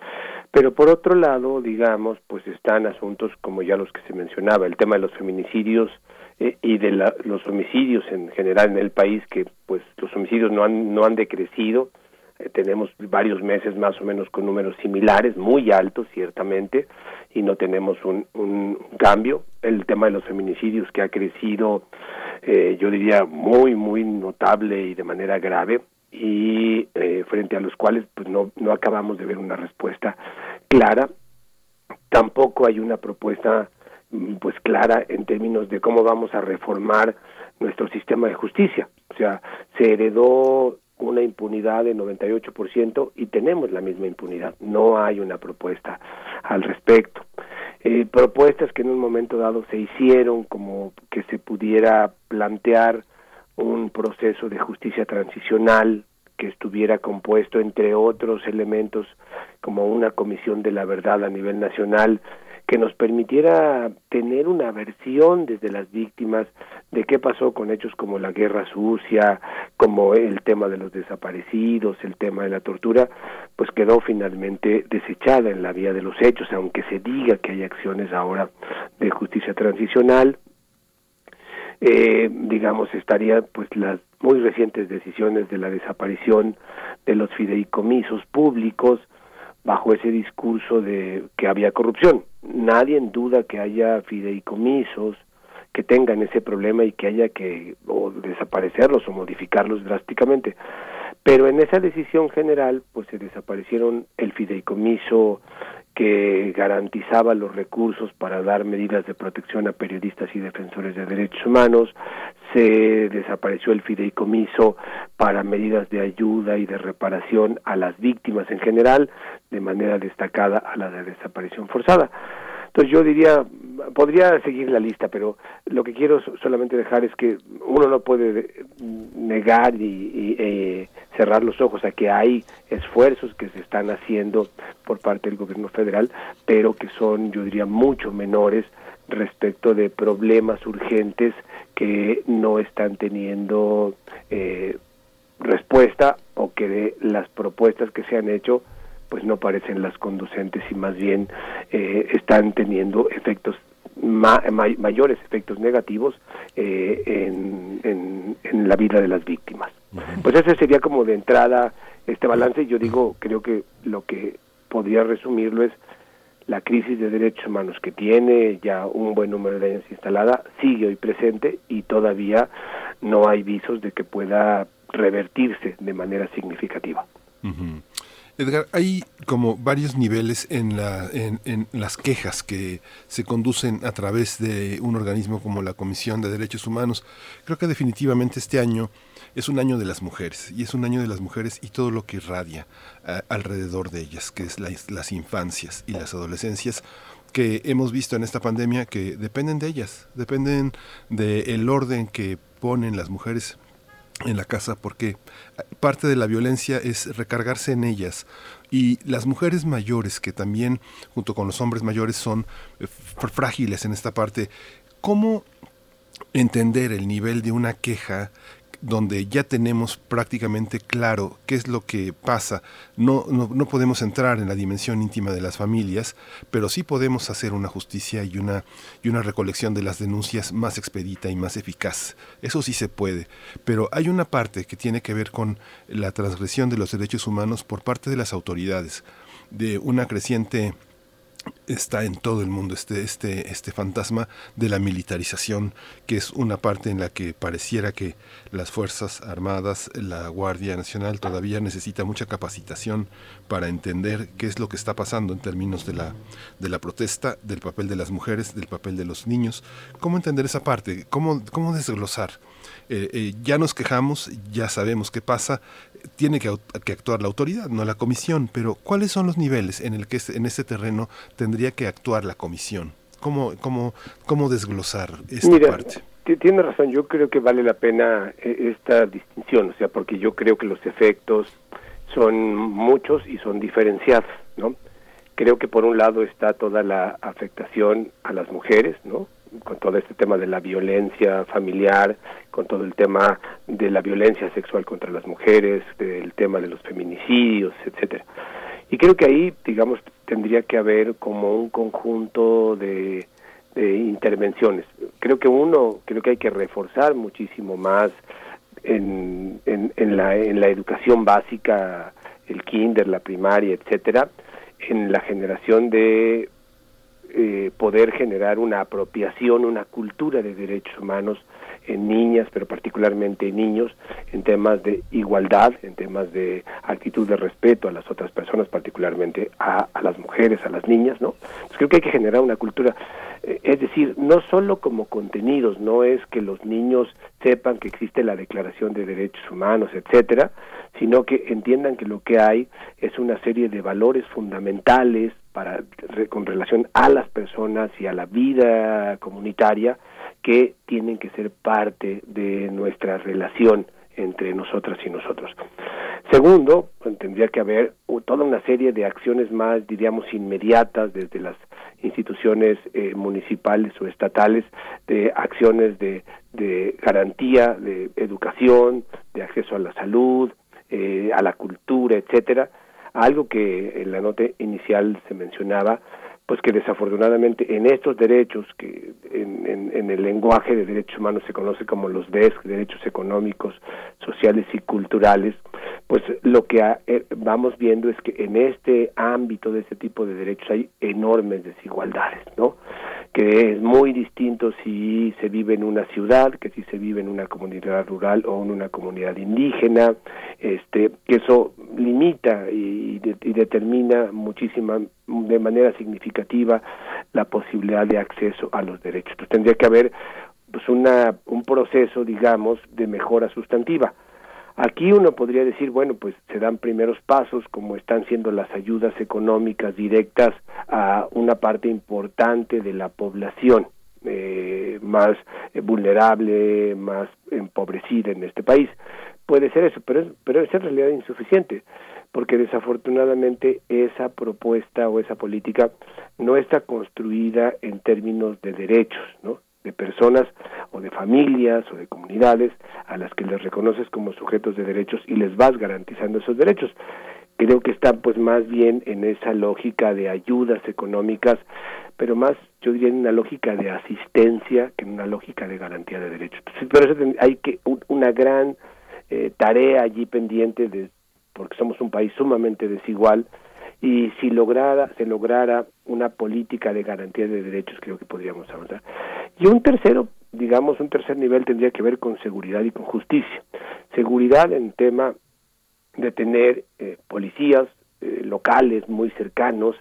Pero por otro lado, digamos, pues están asuntos como ya los que se mencionaba, el tema de los feminicidios, eh, y de los homicidios en general en el país que pues los homicidios no han no han decrecido. Eh, tenemos varios meses más o menos con números similares muy altos ciertamente y no tenemos un, un cambio. El tema de los feminicidios que ha crecido eh, yo diría muy muy notable y de manera grave y frente a los cuales pues no no acabamos de ver una respuesta clara. Tampoco hay una propuesta pues clara en términos de cómo vamos a reformar nuestro sistema de justicia. O sea, se heredó una impunidad de 98% y tenemos la misma impunidad. No hay una propuesta al respecto. Eh, propuestas que en un momento dado se hicieron como que se pudiera plantear un proceso de justicia transicional que estuviera compuesto entre otros elementos como una comisión de la verdad a nivel nacional que nos permitiera tener una versión desde las víctimas de qué pasó con hechos como la guerra sucia, como el tema de los desaparecidos, el tema de la tortura, pues quedó finalmente desechada en la vía de los hechos, aunque se diga que hay acciones ahora de justicia transicional, eh, digamos, estaría pues las muy recientes decisiones de la desaparición de los fideicomisos públicos, bajo ese discurso de que había corrupción. Nadie en duda que haya fideicomisos que tengan ese problema y que haya que o desaparecerlos o modificarlos drásticamente. Pero en esa decisión general, pues se desaparecieron el fideicomiso que garantizaba los recursos para dar medidas de protección a periodistas y defensores de derechos humanos, se desapareció el fideicomiso para medidas de ayuda y de reparación a las víctimas en general, de manera destacada a la de desaparición forzada. Entonces yo diría, podría seguir la lista, pero lo que quiero solamente dejar es que uno no puede negar y, eh, cerrar los ojos a que hay esfuerzos que se están haciendo por parte del gobierno federal, pero que son, yo diría, mucho menores respecto de problemas urgentes que no están teniendo eh, respuesta o que de las propuestas que se han hecho pues no parecen las conducentes y más bien eh, están teniendo efectos mayores efectos negativos eh, en, en, la vida de las víctimas. Pues ese sería como de entrada este balance. Yo digo, creo que lo que podría resumirlo es la crisis de derechos humanos que tiene ya un buen número de años instalada sigue hoy presente y todavía no hay visos de que pueda revertirse de manera significativa. Edgar, hay como varios niveles en, la, en, en, las quejas que se conducen a través de un organismo como la Comisión de Derechos Humanos. Creo que definitivamente este año es un año de las mujeres y es un año de las mujeres y todo lo que irradia alrededor de ellas, que es la, las infancias y las adolescencias que hemos visto en esta pandemia que dependen de ellas, dependen del el orden que ponen las mujeres en la casa porque parte de la violencia es recargarse en ellas. Y las mujeres mayores que también junto con los hombres mayores son frágiles en esta parte, ¿cómo entender el nivel de una queja donde ya tenemos prácticamente claro qué es lo que pasa. No, no, no, podemos entrar en la dimensión íntima de las familias, pero sí podemos hacer una justicia y una, y una recolección de las denuncias más expedita y más eficaz. Eso sí se puede. Pero hay una parte que tiene que ver con la transgresión de los derechos humanos por parte de las autoridades, de una creciente está en todo el mundo este, este, este fantasma de la militarización, que es una parte en la que pareciera que las Fuerzas Armadas, la Guardia Nacional todavía necesita mucha capacitación para entender qué es lo que está pasando en términos de la, de la protesta, del papel de las mujeres, del papel de los niños. ¿Cómo entender esa parte? ¿Cómo, cómo desglosar? Eh, eh, ya nos quejamos, ya sabemos qué pasa, tiene que, que, actuar la autoridad, no la comisión, pero ¿cuáles son los niveles en el que en este terreno tendría que actuar la comisión? ¿Cómo, cómo, cómo desglosar esta Mira, parte? Tiene razón, yo creo que vale la pena eh, esta distinción, o sea, porque yo creo que los efectos son muchos y son diferenciados, ¿no? Creo que por un lado está toda la afectación a las mujeres, ¿no? Con todo este tema de la violencia familiar, con todo el tema de la violencia sexual contra las mujeres, del tema de los feminicidios, etcétera. Y creo que ahí, digamos, tendría que haber como un conjunto de, intervenciones. Creo que uno, creo que hay que reforzar muchísimo más en, en, en, la, en la educación básica, el kinder, la primaria, etcétera, en la generación de eh, poder generar una apropiación, una cultura de derechos humanos en niñas, pero particularmente en niños, en temas de igualdad, en temas de actitud de respeto a las otras personas, particularmente a, las mujeres, a las niñas, ¿no? Creo que hay que generar una cultura, eh, es decir, no solo como contenidos, no es que los niños sepan que existe la Declaración de Derechos Humanos, etcétera, sino que entiendan que lo que hay es una serie de valores fundamentales para con relación a las personas y a la vida comunitaria que tienen que ser parte de nuestra relación entre nosotras y nosotros. Segundo, pues, tendría que haber toda una serie de acciones más, diríamos, inmediatas desde las instituciones eh, municipales o estatales, de acciones de, de garantía, de educación, de acceso a la salud, eh, a la cultura, etcétera, algo que en la nota inicial se mencionaba, pues que desafortunadamente en estos derechos, que en, en, el lenguaje de derechos humanos se conoce como los DESC, derechos económicos, sociales y culturales, pues lo que ha, eh, vamos viendo es que en este ámbito de este tipo de derechos hay enormes desigualdades, ¿no? que es muy distinto si se vive en una ciudad que si se vive en una comunidad rural o en una comunidad indígena, este, que eso limita y, de, y determina muchísima, de manera significativa la posibilidad de acceso a los derechos. Entonces tendría que haber pues una, un proceso, digamos, de mejora sustantiva. Aquí uno podría decir, bueno, pues se dan primeros pasos, como están siendo las ayudas económicas directas a una parte importante de la población eh, más vulnerable, más empobrecida en este país. Puede ser eso, pero es, pero es en realidad insuficiente, porque desafortunadamente esa propuesta o esa política no está construida en términos de derechos, ¿no? De personas o de familias o de comunidades a las que les reconoces como sujetos de derechos y les vas garantizando esos derechos. Creo que están pues más bien en esa lógica de ayudas económicas, pero más yo diría en una lógica de asistencia que en una lógica de garantía de derechos. Pero eso hay que una gran eh, tarea allí pendiente de porque somos un país sumamente desigual y si lograra, se lograra una política de garantía de derechos, creo que podríamos avanzar. Y un tercero, digamos, un tercer nivel tendría que ver con seguridad y con justicia. Seguridad en tema de tener eh, policías eh, locales muy cercanos,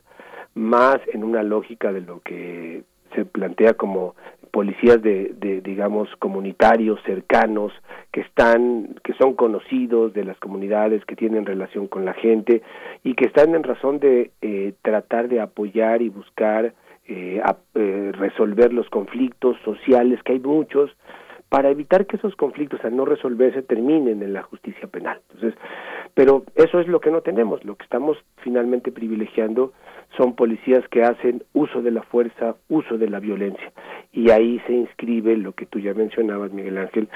más en una lógica de lo que se plantea como policías de, de, digamos comunitarios cercanos que están que son conocidos de las comunidades que tienen relación con la gente y que están en razón de eh, tratar de apoyar y buscar eh, eh, resolver los conflictos sociales que hay muchos para evitar que esos conflictos al no resolverse terminen en la justicia penal. Entonces, pero eso es lo que no tenemos, lo que estamos finalmente privilegiando son policías que hacen uso de la fuerza, uso de la violencia. Y ahí se inscribe lo que tú ya mencionabas, Miguel Ángel,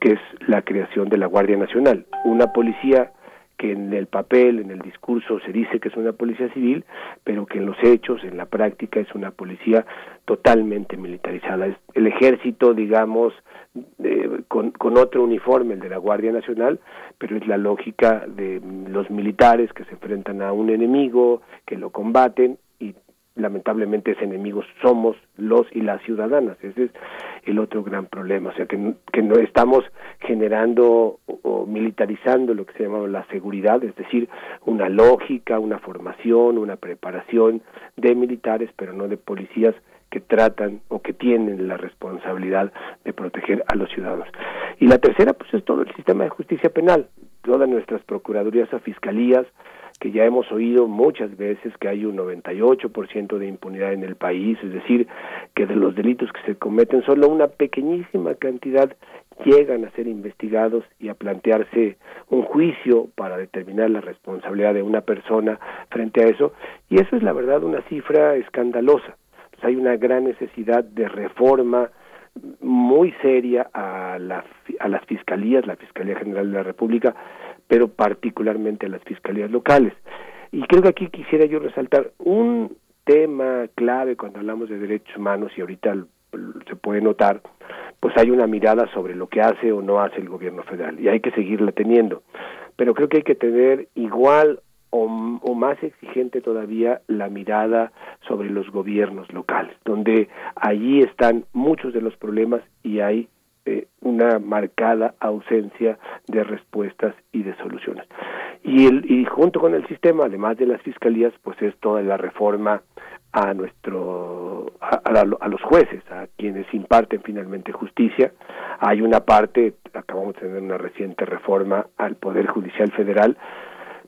que es la creación de la Guardia Nacional. Una policía que en el papel, en el discurso se dice que es una policía civil, pero que en los hechos, en la práctica, es una policía totalmente militarizada. Es el ejército, digamos, con, con otro uniforme, el de la Guardia Nacional, pero es la lógica de los militares que se enfrentan a un enemigo, que lo combaten lamentablemente ese enemigo somos los y las ciudadanas. Ese es el otro gran problema, o sea que, que no estamos generando o militarizando lo que se llama la seguridad, es decir, una lógica, una formación, una preparación de militares, pero no de policías que tratan o que tienen la responsabilidad de proteger a los ciudadanos. Y la tercera, pues es todo el sistema de justicia penal, todas nuestras procuradurías o fiscalías, que ya hemos oído muchas veces que hay un 98% de impunidad en el país, es decir, que de los delitos que se cometen solo una pequeñísima cantidad llegan a ser investigados y a plantearse un juicio para determinar la responsabilidad de una persona frente a eso, y eso es la verdad una cifra escandalosa. Hay una gran necesidad de reforma muy seria a, la, a las fiscalías, la Fiscalía General de la República, pero particularmente a las fiscalías locales. Y creo que aquí quisiera yo resaltar un tema clave cuando hablamos de derechos humanos y ahorita se puede notar, pues hay una mirada sobre lo que hace o no hace el gobierno federal y hay que seguirla teniendo. Pero creo que hay que tener igual o, más exigente todavía la mirada sobre los gobiernos locales, donde allí están muchos de los problemas y hay eh, una marcada ausencia de respuestas y de soluciones. Y, el, y junto con el sistema, además de las fiscalías, pues es toda la reforma a nuestro a, a, los jueces, a quienes imparten finalmente justicia. Hay una parte, acabamos de tener una reciente reforma al Poder Judicial Federal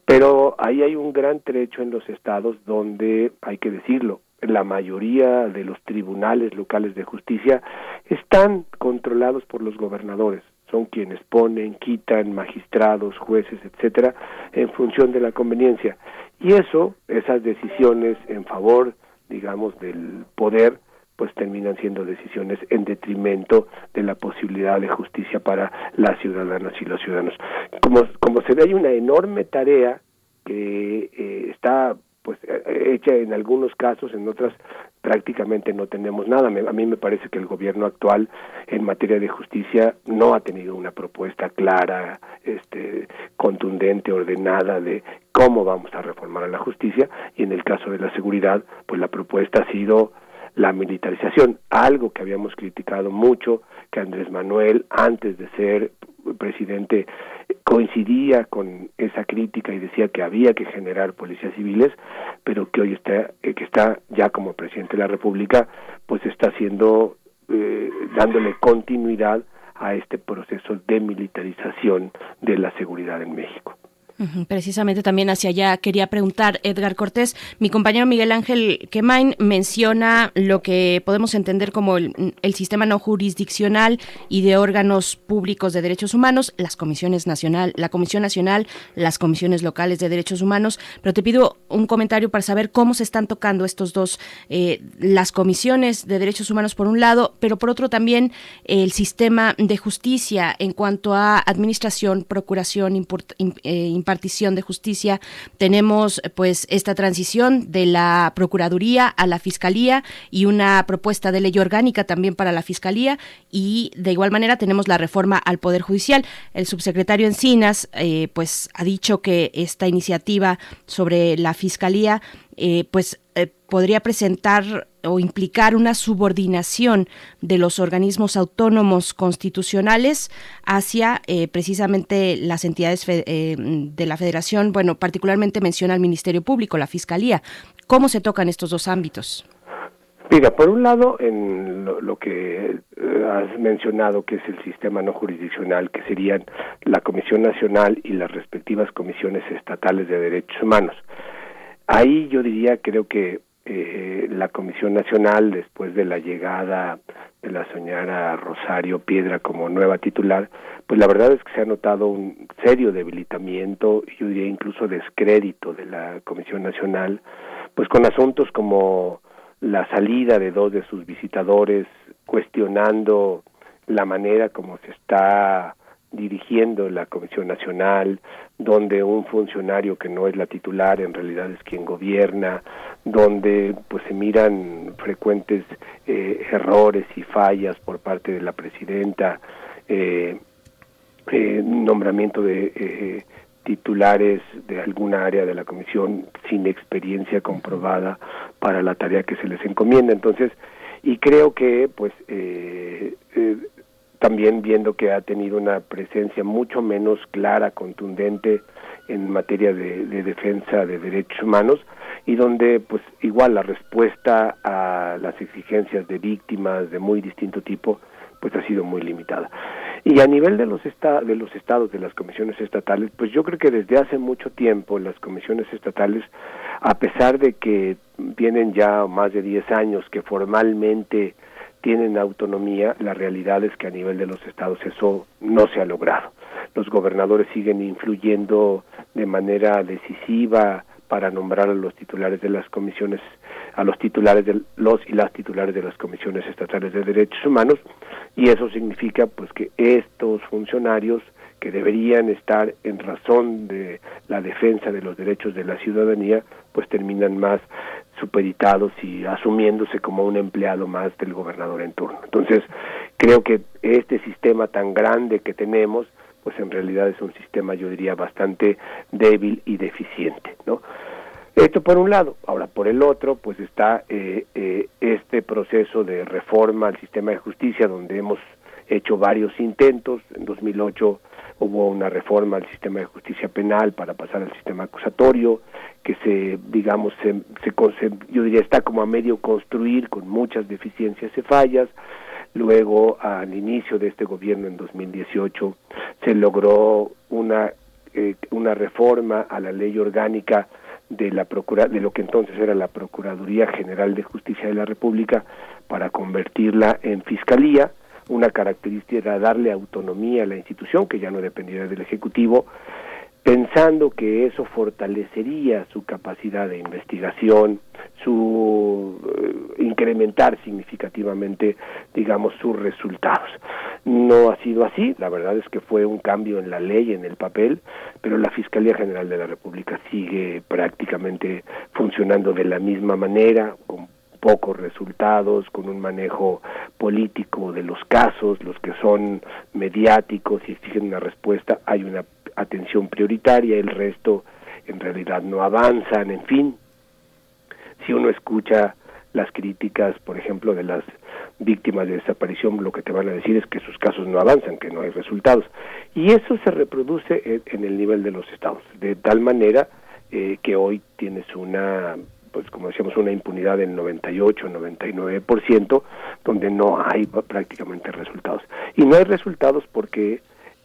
pero ahí hay un gran trecho en los estados donde, hay que decirlo, la mayoría de los tribunales locales de justicia están controlados por los gobernadores. Son quienes ponen, quitan magistrados, jueces, etcétera, en función de la conveniencia. Y eso, esas decisiones en favor, digamos, del poder, pues terminan siendo decisiones en detrimento de la posibilidad de justicia para las ciudadanas y los ciudadanos. Como, como se ve, hay una enorme tarea que eh, está pues eh, hecha en algunos casos, en otras prácticamente no tenemos nada. a mí me parece que el gobierno actual en materia de justicia no ha tenido una propuesta clara, este, contundente, ordenada de cómo vamos a reformar a la justicia y en el caso de la seguridad, pues la propuesta ha sido la militarización, algo que habíamos criticado mucho, que Andrés Manuel, antes de ser presidente, coincidía con esa crítica y decía que había que generar policías civiles, pero que hoy está, eh, que está ya como presidente de la República, pues está haciendo, eh, dándole continuidad a este proceso de militarización de la seguridad en México. Precisamente también hacia allá quería preguntar, Edgar Cortés, mi compañero Miguel Ángel Quemain menciona lo que podemos entender como el, sistema no jurisdiccional y de órganos públicos de derechos humanos, las comisiones nacional, la Comisión Nacional, las comisiones locales de derechos humanos, pero te pido un comentario para saber cómo se están tocando estos dos, eh, las comisiones de derechos humanos por un lado, pero por otro también el sistema de justicia en cuanto a administración, procuración, import, eh, impartición de justicia. Tenemos pues esta transición de la Procuraduría a la Fiscalía y una propuesta de ley orgánica también para la Fiscalía y de igual manera tenemos la reforma al Poder Judicial. El subsecretario Encinas eh, pues ha dicho que esta iniciativa sobre la Fiscalía eh, pues eh, podría presentar o implicar una subordinación de los organismos autónomos constitucionales hacia eh, precisamente las entidades de la Federación, bueno, particularmente menciona el Ministerio Público, la Fiscalía. ¿Cómo se tocan estos dos ámbitos? Mira, por un lado, en lo, que has mencionado, que es el sistema no jurisdiccional, que serían la Comisión Nacional y las respectivas comisiones estatales de derechos humanos. Ahí yo diría, creo que eh, la Comisión Nacional, después de la llegada de la señora Rosario Piedra como nueva titular, pues la verdad es que se ha notado un serio debilitamiento, yo diría incluso descrédito de la Comisión Nacional, pues con asuntos como la salida de dos de sus visitadores, cuestionando la manera como se está dirigiendo la Comisión Nacional, donde un funcionario que no es la titular en realidad es quien gobierna, donde pues se miran frecuentes eh, errores y fallas por parte de la presidenta, eh, eh, nombramiento de titulares de alguna área de la comisión sin experiencia comprobada para la tarea que se les encomienda. Entonces, y creo que pues también viendo que ha tenido una presencia mucho menos clara, contundente en materia de, defensa de derechos humanos y donde pues igual la respuesta a las exigencias de víctimas de muy distinto tipo pues ha sido muy limitada. Y a nivel de los de los estados de las comisiones estatales, pues yo creo que desde hace mucho tiempo las comisiones estatales a pesar de que tienen ya más de 10 años que formalmente tienen autonomía, la realidad es que a nivel de los estados eso no se ha logrado. Los gobernadores siguen influyendo de manera decisiva para nombrar a los titulares de las comisiones, a los titulares de los y las titulares de las comisiones estatales de derechos humanos, y eso significa pues que estos funcionarios que deberían estar en razón de la defensa de los derechos de la ciudadanía, pues terminan más supeditados y asumiéndose como un empleado más del gobernador en turno. Entonces, creo que este sistema tan grande que tenemos, pues en realidad es un sistema, yo diría, bastante débil y deficiente, ¿no? Esto por un lado. Ahora, por el otro, pues está eh, eh, este proceso de reforma al sistema de justicia, donde hemos hecho varios intentos. En 2008 hubo una reforma al sistema de justicia penal para pasar al sistema acusatorio que se digamos se, se, yo diría está como a medio construir con muchas deficiencias y fallas. Luego al inicio de este gobierno en 2018 se logró una eh, una reforma a la ley orgánica de la procura de lo que entonces era la Procuraduría General de Justicia de la República para convertirla en fiscalía una característica era darle autonomía a la institución, que ya no dependiera del Ejecutivo, pensando que eso fortalecería su capacidad de investigación, su eh, incrementar significativamente, digamos, sus resultados. No ha sido así, la verdad es que fue un cambio en la ley, en el papel, pero la Fiscalía General de la República sigue prácticamente funcionando de la misma manera, con pocos resultados, con un manejo político de los casos, los que son mediáticos y exigen una respuesta, hay una atención prioritaria, el resto en realidad no avanzan, en fin. Si uno escucha las críticas, por ejemplo, de las víctimas de desaparición, lo que te van a decir es que sus casos no avanzan, que no hay resultados. Y eso se reproduce en, el nivel de los estados, de tal manera eh, que hoy tienes una pues como decíamos, una impunidad del 98, 99%, donde no hay prácticamente resultados. Y no hay resultados porque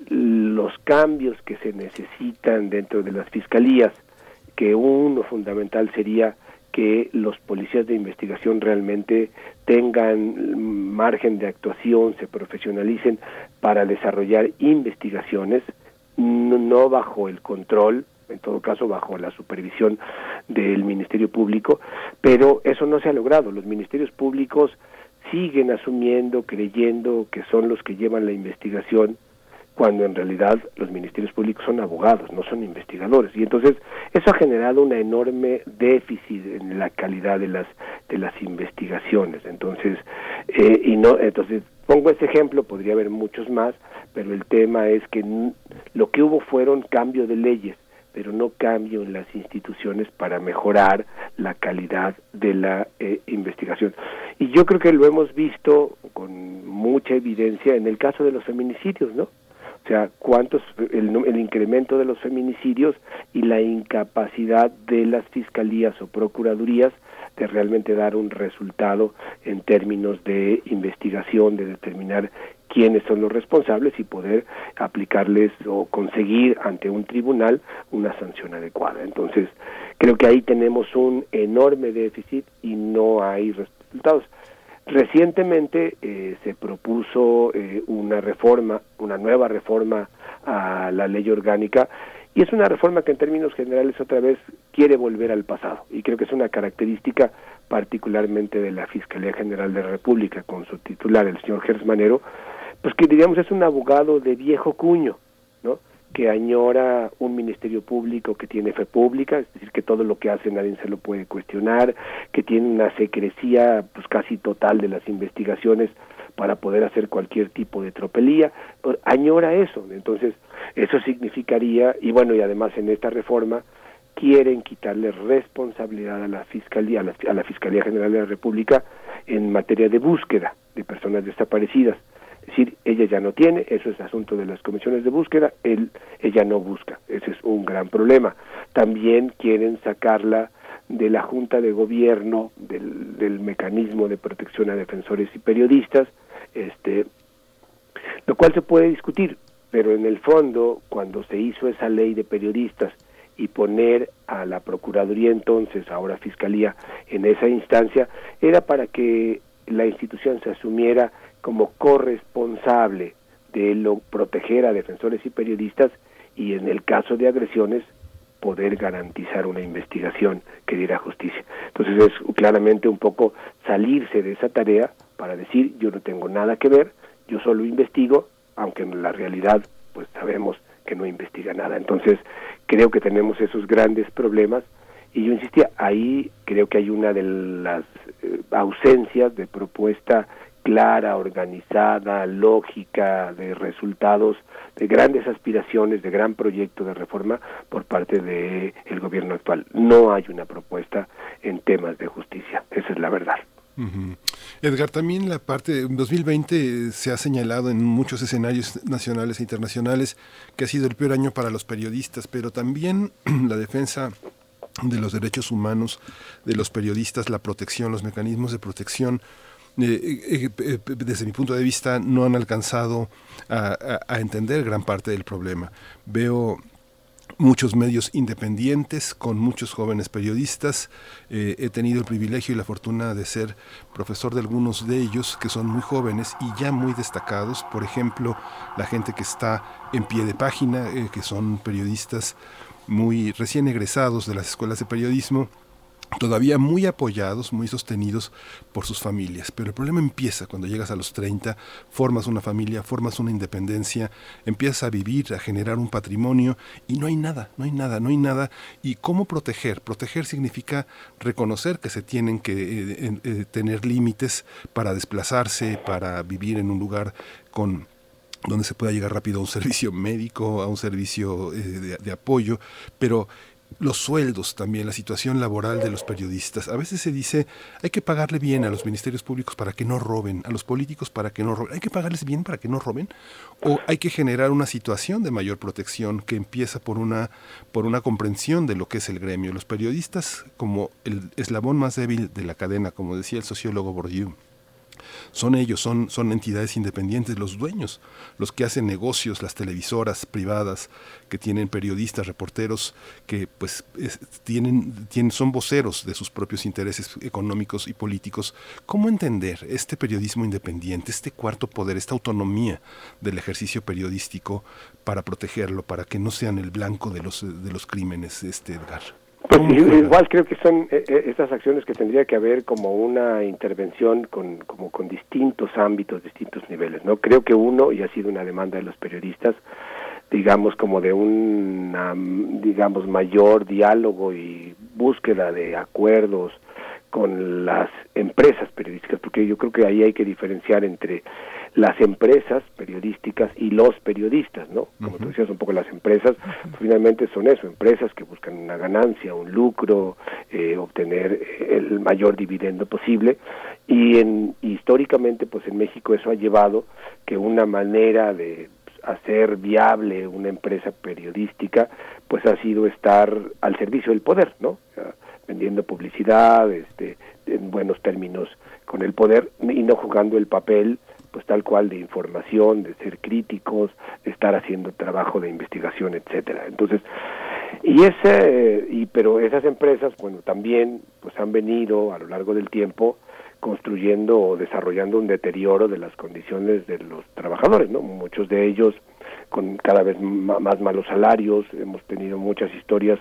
los cambios que se necesitan dentro de las fiscalías, que uno fundamental sería que los policías de investigación realmente tengan margen de actuación, se profesionalicen para desarrollar investigaciones, no bajo el control en todo caso bajo la supervisión del Ministerio Público, pero eso no se ha logrado. Los ministerios públicos siguen asumiendo, creyendo que son los que llevan la investigación cuando en realidad los ministerios públicos son abogados, no son investigadores. Y entonces eso ha generado una enorme déficit en la calidad de las de las investigaciones. Entonces, eh, y no, entonces pongo ese ejemplo, podría haber muchos más, pero el tema es que lo que hubo fueron cambio de leyes, pero no cambio en las instituciones para mejorar la calidad de la eh, investigación. Y yo creo que lo hemos visto con mucha evidencia en el caso de los feminicidios, ¿no? O sea, cuántos el, el incremento de los feminicidios y la incapacidad de las fiscalías o procuradurías de realmente dar un resultado en términos de investigación, de determinar quiénes son los responsables y poder aplicarles o conseguir ante un tribunal una sanción adecuada. Entonces, creo que ahí tenemos un enorme déficit y no hay resultados. Recientemente eh, se propuso eh, una reforma, una nueva reforma a la ley orgánica y es una reforma que en términos generales otra vez quiere volver al pasado y creo que es una característica particularmente de la Fiscalía General de la República con su titular, el señor Gersmanero, pues que digamos es un abogado de viejo cuño, ¿no? que añora un ministerio público que tiene fe pública, es decir, que todo lo que hace nadie se lo puede cuestionar, que tiene una secrecía pues casi total de las investigaciones para poder hacer cualquier tipo de tropelía, pues, añora eso, entonces eso significaría, y bueno, y además en esta reforma quieren quitarle responsabilidad a la Fiscalía, a la Fiscalía General de la República en materia de búsqueda de personas desaparecidas es decir, ella ya no tiene, eso es asunto de las comisiones de búsqueda, él, ella no busca, ese es un gran problema. También quieren sacarla de la Junta de Gobierno, del, del mecanismo de protección a defensores y periodistas, este, lo cual se puede discutir, pero en el fondo, cuando se hizo esa ley de periodistas y poner a la Procuraduría entonces, ahora Fiscalía, en esa instancia, era para que la institución se asumiera como corresponsable de lo proteger a defensores y periodistas y en el caso de agresiones poder garantizar una investigación que diera justicia. Entonces es claramente un poco salirse de esa tarea para decir yo no tengo nada que ver, yo solo investigo, aunque en la realidad pues sabemos que no investiga nada. Entonces creo que tenemos esos grandes problemas y yo insistía, ahí creo que hay una de las eh, ausencias de propuesta clara, organizada, lógica, de resultados, de grandes aspiraciones, de gran proyecto de reforma por parte del el gobierno actual. No hay una propuesta en temas de justicia, esa es la verdad. Edgar, también la parte de 2020 se ha señalado en muchos escenarios nacionales e internacionales que ha sido el peor año para los periodistas, pero también la defensa de los derechos humanos, de los periodistas, la protección, los mecanismos de protección eh, eh, eh, desde mi punto de vista, no han alcanzado a, entender gran parte del problema. Veo muchos medios independientes con muchos jóvenes periodistas. he tenido el privilegio y la fortuna de ser profesor de algunos de ellos que son muy jóvenes y ya muy destacados. Por ejemplo, la gente que está en pie de página, que son periodistas muy recién egresados de las escuelas de periodismo todavía muy apoyados, muy sostenidos por sus familias. Pero el problema empieza cuando llegas a los 30, formas una familia, formas una independencia, empiezas a vivir, a generar un patrimonio y no hay nada, no hay nada, no hay nada. ¿Y cómo proteger? Proteger significa reconocer que se tienen que eh, eh, tener límites para desplazarse, para vivir en un lugar con donde se pueda llegar rápido a un servicio médico, a un servicio eh, de apoyo, pero los sueldos también, la situación laboral de los periodistas. A veces se dice, hay que pagarle bien a los ministerios públicos para que no roben, a los políticos para que no roben. ¿Hay que pagarles bien para que no roben? ¿O hay que generar una situación de mayor protección que empieza por una, por una comprensión de lo que es el gremio? Los periodistas, como el eslabón más débil de la cadena, como decía el sociólogo Bourdieu, son ellos, son, son entidades independientes, los dueños, los que hacen negocios, las televisoras privadas, que tienen periodistas, reporteros, que pues tienen, tienen, son voceros de sus propios intereses económicos y políticos. ¿Cómo entender este periodismo independiente, este cuarto poder, esta autonomía del ejercicio periodístico para protegerlo, para que no sean el blanco de los, de los crímenes, este Edgar? Pues igual creo que son eh, eh, estas acciones que tendría que haber como una intervención con como con distintos ámbitos, distintos niveles, ¿no? Creo que uno y ha sido una demanda de los periodistas, digamos como de un digamos mayor diálogo y búsqueda de acuerdos con las empresas periodísticas, porque yo creo que ahí hay que diferenciar entre las empresas periodísticas y los periodistas, ¿no? Como tú decías un poco, las empresas finalmente son eso, empresas que buscan una ganancia, un lucro, eh, obtener el mayor dividendo posible y en, históricamente pues en México eso ha llevado que una manera de hacer viable una empresa periodística pues ha sido estar al servicio del poder, ¿no? vendiendo publicidad, este, en buenos términos con el poder y no jugando el papel pues tal cual de información, de ser críticos, de estar haciendo trabajo de investigación, etcétera. Entonces, y ese y pero esas empresas, bueno, también pues han venido a lo largo del tiempo construyendo o desarrollando un deterioro de las condiciones de los trabajadores, ¿no? Muchos de ellos con cada vez más malos salarios, hemos tenido muchas historias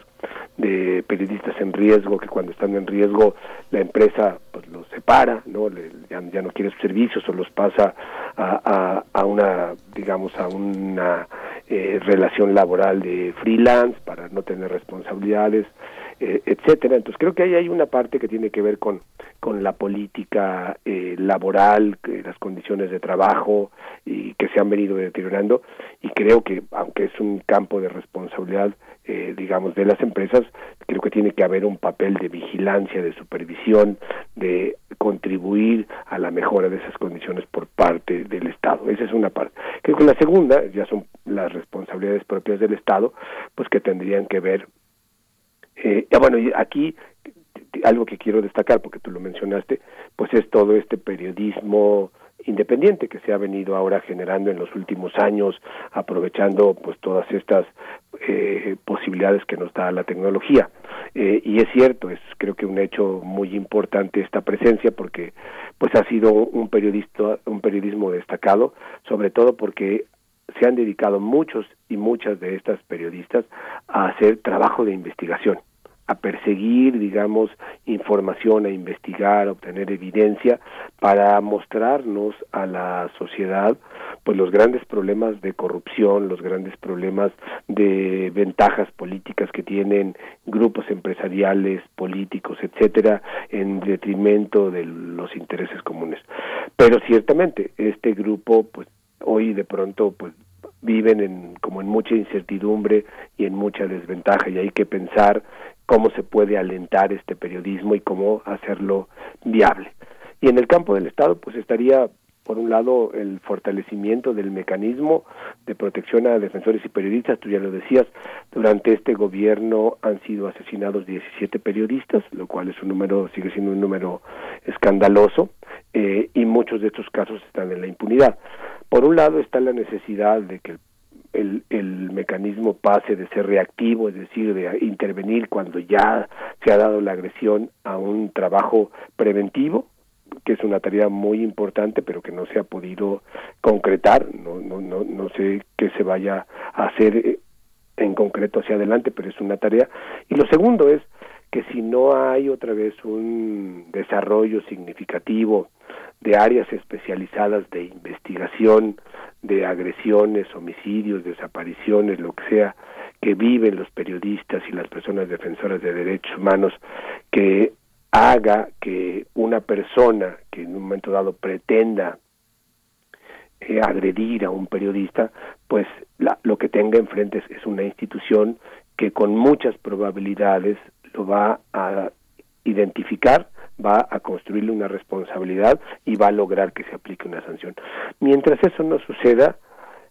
de periodistas en riesgo que cuando están en riesgo la empresa pues los separa, no ya, no quiere sus servicios o los pasa a, a, una digamos a una eh, relación laboral de freelance para no tener responsabilidades etcétera. Entonces creo que ahí hay una parte que tiene que ver con, con la política eh, laboral, las condiciones de trabajo y que se han venido deteriorando. Y creo que aunque es un campo de responsabilidad eh, digamos de las empresas creo que tiene que haber un papel de vigilancia de supervisión de contribuir a la mejora de esas condiciones por parte del Estado. Esa es una parte. Creo que la segunda ya son las responsabilidades propias del Estado pues que tendrían que ver eh, bueno, aquí algo que quiero destacar, porque tú lo mencionaste, pues es todo este periodismo independiente que se ha venido ahora generando en los últimos años, aprovechando pues todas estas eh, posibilidades que nos da la tecnología. Eh, y es cierto, es creo que un hecho muy importante esta presencia porque pues ha sido un periodista, un periodismo destacado, sobre todo porque se han dedicado muchos y muchas de estas periodistas a hacer trabajo de investigación a perseguir, digamos, información, a investigar, a obtener evidencia para mostrarnos a la sociedad pues los grandes problemas de corrupción, los grandes problemas de ventajas políticas que tienen grupos empresariales, políticos, etcétera, en detrimento de los intereses comunes. Pero ciertamente este grupo pues hoy de pronto pues viven en como en mucha incertidumbre y en mucha desventaja y hay que pensar cómo se puede alentar este periodismo y cómo hacerlo viable. Y en el campo del Estado, pues estaría, por un lado, el fortalecimiento del mecanismo de protección a defensores y periodistas, tú ya lo decías, durante este gobierno han sido asesinados 17 periodistas, lo cual es un número, sigue siendo un número escandaloso, eh, y muchos de estos casos están en la impunidad. Por un lado está la necesidad de que el, el, mecanismo pase de ser reactivo, es decir, de intervenir cuando ya se ha dado la agresión a un trabajo preventivo, que es una tarea muy importante, pero que no se ha podido concretar. No, no, no, no sé qué se vaya a hacer eh, en concreto hacia adelante, pero es una tarea. Y lo segundo es que si no hay otra vez un desarrollo significativo de áreas especializadas de investigación de agresiones, homicidios, desapariciones, lo que sea, que viven los periodistas y las personas defensoras de derechos humanos, que haga que una persona que en un momento dado pretenda eh, agredir a un periodista, pues lo que tenga enfrente es, es una institución que con muchas probabilidades lo va a identificar va a construirle una responsabilidad y va a lograr que se aplique una sanción. Mientras eso no suceda,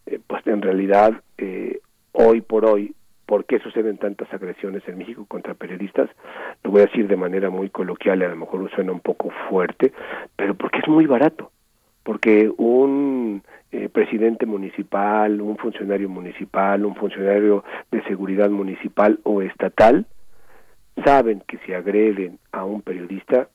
eh, pues en realidad eh, hoy por hoy, ¿por qué suceden tantas agresiones en México contra periodistas? Lo voy a decir de manera muy coloquial, a lo mejor suena un poco fuerte, pero porque es muy barato, porque un eh, presidente municipal, un funcionario municipal, un funcionario de seguridad municipal o estatal, saben que si agreden a un periodista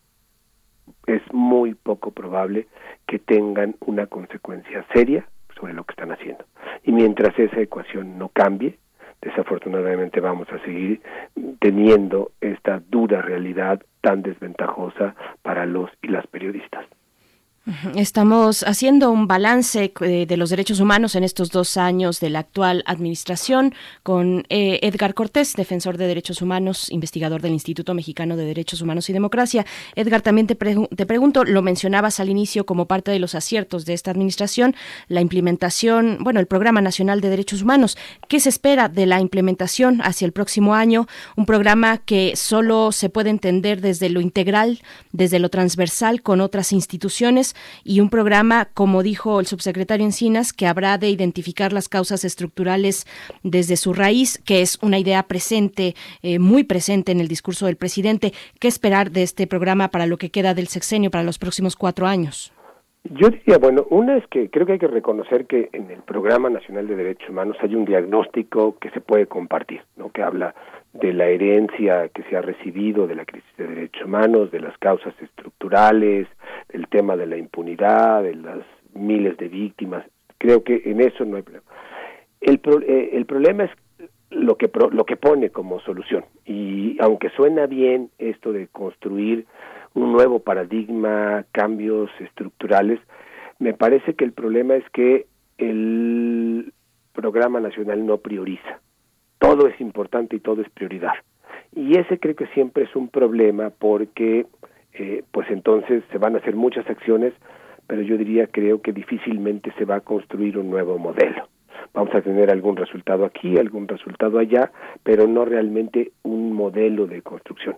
es muy poco probable que tengan una consecuencia seria sobre lo que están haciendo. Y mientras esa ecuación no cambie, desafortunadamente vamos a seguir teniendo esta dura realidad tan desventajosa para los y las periodistas. Estamos haciendo un balance eh, de los derechos humanos en estos dos años de la actual administración con eh, Edgar Cortés, defensor de derechos humanos, investigador del Instituto Mexicano de Derechos Humanos y Democracia. Edgar, también te, te pregunto, lo mencionabas al inicio como parte de los aciertos de esta administración, la implementación, bueno, el Programa Nacional de Derechos Humanos. ¿Qué se espera de la implementación hacia el próximo año? Un programa que solo se puede entender desde lo integral, desde lo transversal con otras instituciones y un programa, como dijo el subsecretario Encinas, que habrá de identificar las causas estructurales desde su raíz, que es una idea presente, eh, muy presente en el discurso del presidente. ¿Qué esperar de este programa para lo que queda del sexenio, para los próximos cuatro años? Yo diría, bueno, una es que creo que hay que reconocer que en el Programa Nacional de Derechos Humanos hay un diagnóstico que se puede compartir, ¿no? que habla de la herencia que se ha recibido de la crisis de derechos humanos, de las causas estructurales, del tema de la impunidad, de las miles de víctimas. Creo que en eso no hay problema. El, eh, el problema es lo que lo que pone como solución y aunque suena bien esto de construir un nuevo paradigma, cambios estructurales, me parece que el problema es que el programa nacional no prioriza todo es importante y todo es prioridad. Y ese creo que siempre es un problema porque eh, pues entonces se van a hacer muchas acciones, pero yo diría creo que difícilmente se va a construir un nuevo modelo. Vamos a tener algún resultado aquí, algún resultado allá, pero no realmente un modelo de construcción.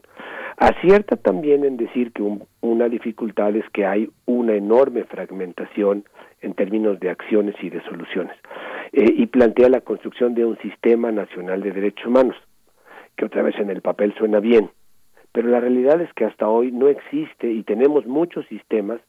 Acierta también en decir que una dificultad es que hay una enorme fragmentación en términos de acciones y de soluciones. Eh, y plantea la construcción de un sistema nacional de derechos humanos, que otra vez en el papel suena bien, pero la realidad es que hasta hoy no existe y tenemos muchos sistemas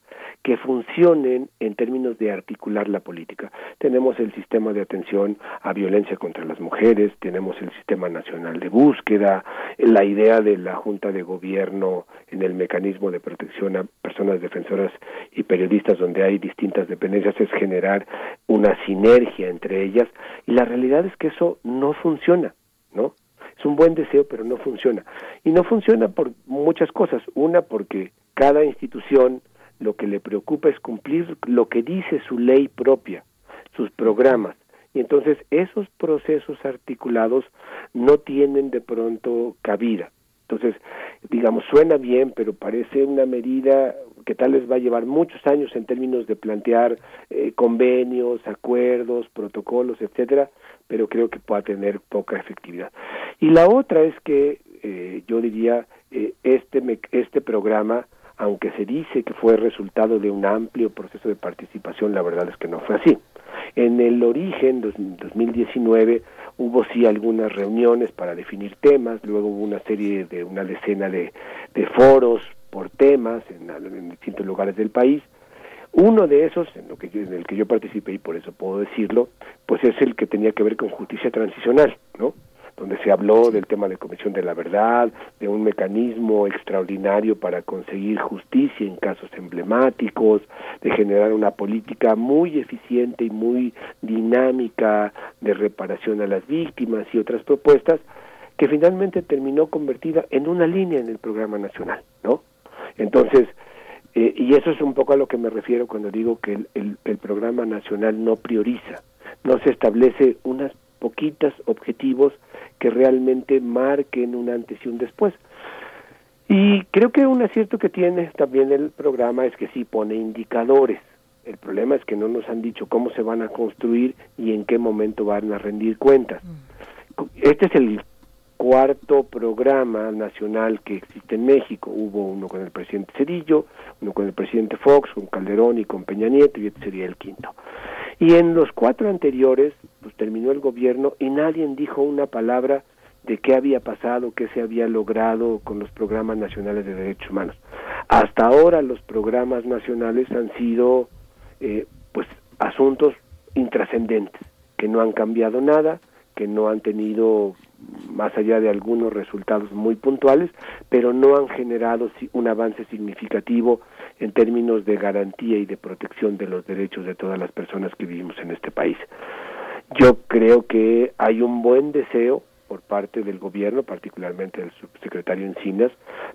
que funcionen en términos de articular la política. Tenemos el sistema de atención a violencia contra las mujeres, tenemos el sistema nacional de búsqueda, la idea de la Junta de Gobierno en el mecanismo de protección a personas defensoras y periodistas donde hay distintas dependencias es generar una sinergia entre ellas y la realidad es que eso no funciona, ¿no? Es un buen deseo, pero no funciona. Y no funciona por muchas cosas. Una, porque cada institución lo que le preocupa es cumplir lo que dice su ley propia, sus programas. Y entonces esos procesos articulados no tienen de pronto cabida. Entonces, digamos, suena bien, pero parece una medida que tal vez va a llevar muchos años en términos de plantear eh, convenios, acuerdos, protocolos, etcétera, pero creo que pueda tener poca efectividad. Y la otra es que eh, yo diría eh, este este programa aunque se dice que fue resultado de un amplio proceso de participación, la verdad es que no fue así. En el origen, 2019, hubo sí algunas reuniones para definir temas, luego hubo una serie de una decena de, foros por temas en, en, distintos lugares del país. Uno de esos, en, lo que en el que yo participé, y por eso puedo decirlo, pues es el que tenía que ver con justicia transicional, ¿no? Donde se habló del tema de Comisión de la Verdad, de un mecanismo extraordinario para conseguir justicia en casos emblemáticos, de generar una política muy eficiente y muy dinámica de reparación a las víctimas y otras propuestas, que finalmente terminó convertida en una línea en el programa nacional, ¿no? Entonces, eh, y eso es un poco a lo que me refiero cuando digo que el, el programa nacional no prioriza, no se establece unas poquitas objetivos que realmente marquen un antes y un después. Y creo que un acierto que tiene también el programa es que sí pone indicadores. El problema es que no nos han dicho cómo se van a construir y en qué momento van a rendir cuentas. Este es el cuarto programa nacional que existe en México. Hubo uno con el presidente Cedillo, uno con el presidente Fox, con Calderón y con Peña Nieto, y este sería el quinto. Y en los cuatro anteriores, pues terminó el gobierno y nadie dijo una palabra de qué había pasado, qué se había logrado con los programas nacionales de derechos humanos. Hasta ahora los programas nacionales han sido, eh, pues, asuntos intrascendentes, que no han cambiado nada, que no han tenido más allá de algunos resultados muy puntuales, pero no han generado un avance significativo en términos de garantía y de protección de los derechos de todas las personas que vivimos en este país. Yo creo que hay un buen deseo por parte del gobierno, particularmente del subsecretario Encinas,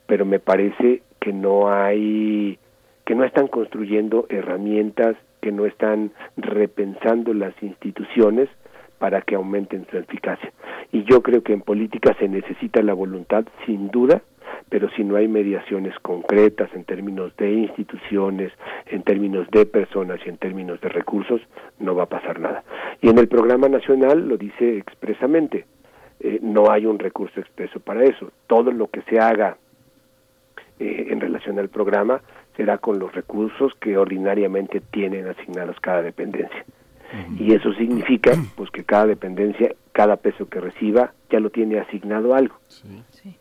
pero me parece que no hay, que no están construyendo herramientas, que no están repensando las instituciones para que aumenten su eficacia. Y yo creo que en política se necesita la voluntad, sin duda, pero si no hay mediaciones concretas en términos de instituciones, en términos de personas y en términos de recursos, no va a pasar nada. Y en el programa nacional lo dice expresamente, eh, no hay un recurso expreso para eso. Todo lo que se haga eh, en relación al programa será con los recursos que ordinariamente tienen asignados cada dependencia. Y eso significa pues que cada dependencia, cada peso que reciba, ya lo tiene asignado algo.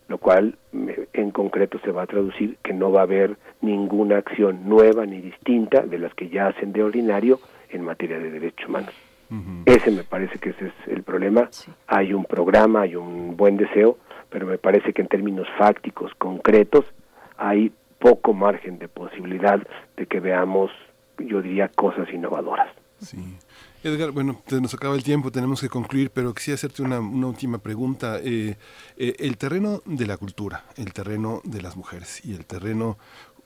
Lo cual en concreto se va a traducir que no va a haber ninguna acción nueva ni distinta de las que ya hacen de ordinario en materia de derechos humanos. Ese me parece que ese es el problema. Hay un programa, hay un buen deseo, pero me parece que en términos fácticos, concretos, hay poco margen de posibilidad de que veamos, yo diría, cosas innovadoras. Sí. Edgar, bueno, nos acaba el tiempo, tenemos que concluir, pero quisiera hacerte una, última pregunta. Eh, eh, el terreno de la cultura, el terreno de las mujeres y el terreno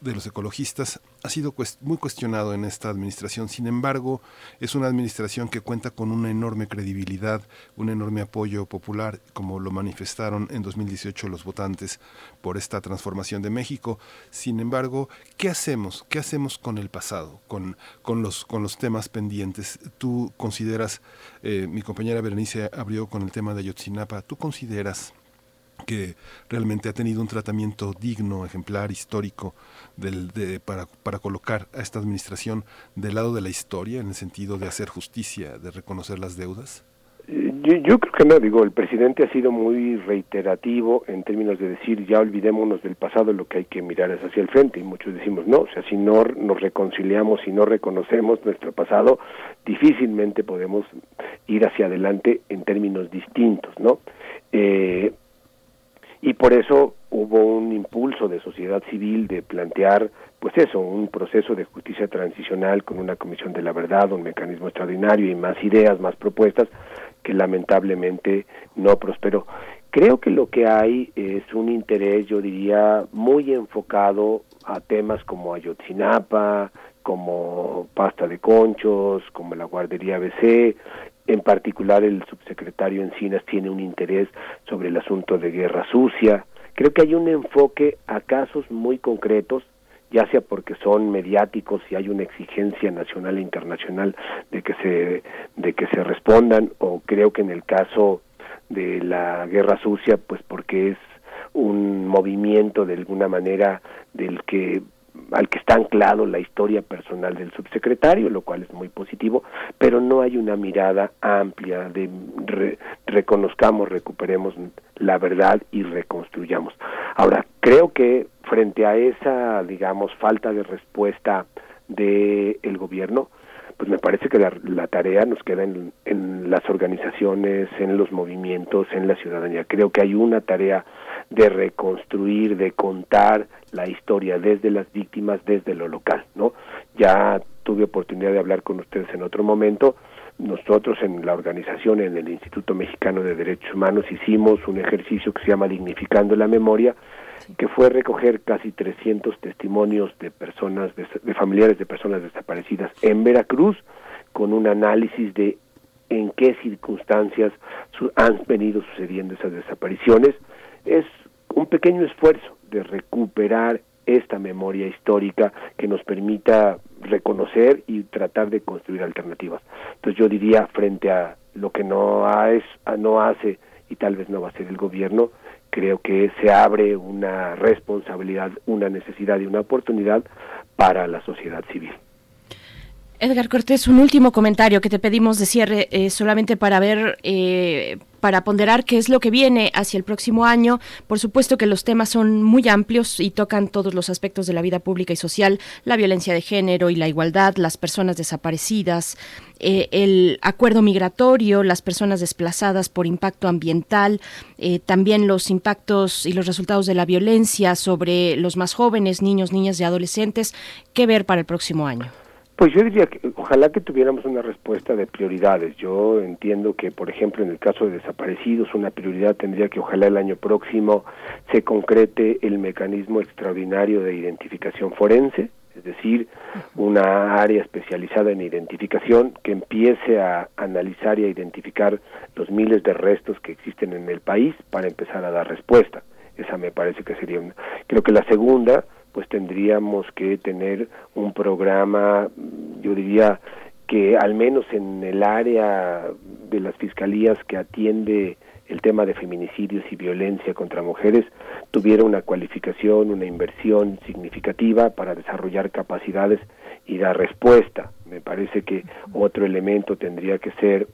de los ecologistas ha sido muy cuestionado en esta administración. Sin embargo, es una administración que cuenta con una enorme credibilidad, un enorme apoyo popular, como lo manifestaron en 2018 los votantes por esta transformación de México. Sin embargo, ¿qué hacemos? ¿Qué hacemos con el pasado, con, con, los, con los temas pendientes? Tú consideras, eh, mi compañera Berenice abrió con el tema de Ayotzinapa, ¿tú consideras que realmente ha tenido un tratamiento digno, ejemplar, histórico, del, de, para, colocar a esta administración del lado de la historia, en el sentido de hacer justicia, de reconocer las deudas? Yo, yo, creo que no, digo, el presidente ha sido muy reiterativo en términos de decir ya olvidémonos del pasado, lo que hay que mirar es hacia el frente, y muchos decimos no, o sea, si no nos reconciliamos, si no reconocemos nuestro pasado, difícilmente podemos ir hacia adelante en términos distintos, ¿no? Eh, y por eso hubo un impulso de sociedad civil de plantear pues eso, un proceso de justicia transicional con una comisión de la verdad, un mecanismo extraordinario y más ideas, más propuestas que lamentablemente no prosperó. Creo que lo que hay es un interés, yo diría, muy enfocado a temas como Ayotzinapa, como pasta de conchos, como la guardería ABC, en particular, el subsecretario Encinas tiene un interés sobre el asunto de guerra sucia. Creo que hay un enfoque a casos muy concretos, ya sea porque son mediáticos y hay una exigencia nacional e internacional de que se de que se respondan o creo que en el caso de la guerra sucia pues porque es un movimiento de alguna manera del que al que está anclado la historia personal del subsecretario, lo cual es muy positivo, pero no hay una mirada amplia de reconozcamos, recuperemos la verdad y reconstruyamos. Ahora, creo que frente a esa, digamos, falta de respuesta del el gobierno, pues me parece que la, tarea nos queda en, en, las organizaciones, en los movimientos, en la ciudadanía. Creo que hay una tarea de reconstruir, de contar la historia desde las víctimas, desde lo local, ¿no? Ya tuve oportunidad de hablar con ustedes en otro momento. Nosotros en la organización, en el Instituto Mexicano de Derechos Humanos, hicimos un ejercicio que se llama Dignificando la Memoria, que fue recoger casi 300 testimonios de personas, de, familiares de personas desaparecidas en Veracruz, con un análisis de en qué circunstancias han venido sucediendo esas desapariciones. Es un pequeño esfuerzo de recuperar esta memoria histórica que nos permita reconocer y tratar de construir alternativas. Entonces yo diría frente a lo que no, no hace y tal vez no va a ser el gobierno, creo que se abre una responsabilidad, una necesidad y una oportunidad para la sociedad civil. Edgar Cortés, un último comentario que te pedimos de cierre, eh, solamente para ver, eh, para ponderar qué es lo que viene hacia el próximo año. Por supuesto que los temas son muy amplios y tocan todos los aspectos de la vida pública y social, la violencia de género y la igualdad, las personas desaparecidas, eh, el acuerdo migratorio, las personas desplazadas por impacto ambiental, también los impactos y los resultados de la violencia sobre los más jóvenes, niños, niñas y adolescentes. ¿Qué ver para el próximo año? Pues yo diría que ojalá que tuviéramos una respuesta de prioridades. Yo entiendo que, por ejemplo, en el caso de desaparecidos, una prioridad tendría que ojalá el año próximo se concrete el mecanismo extraordinario de identificación forense, es decir, una área especializada en identificación que empiece a analizar y a identificar los miles de restos que existen en el país para empezar a dar respuesta. Esa me parece que sería una. Creo que la segunda, pues tendríamos que tener un programa, yo diría que al menos en el área de las fiscalías que atiende el tema de feminicidios y violencia contra mujeres tuviera una cualificación, una inversión significativa para desarrollar capacidades y dar respuesta. Me parece que otro elemento tendría que ser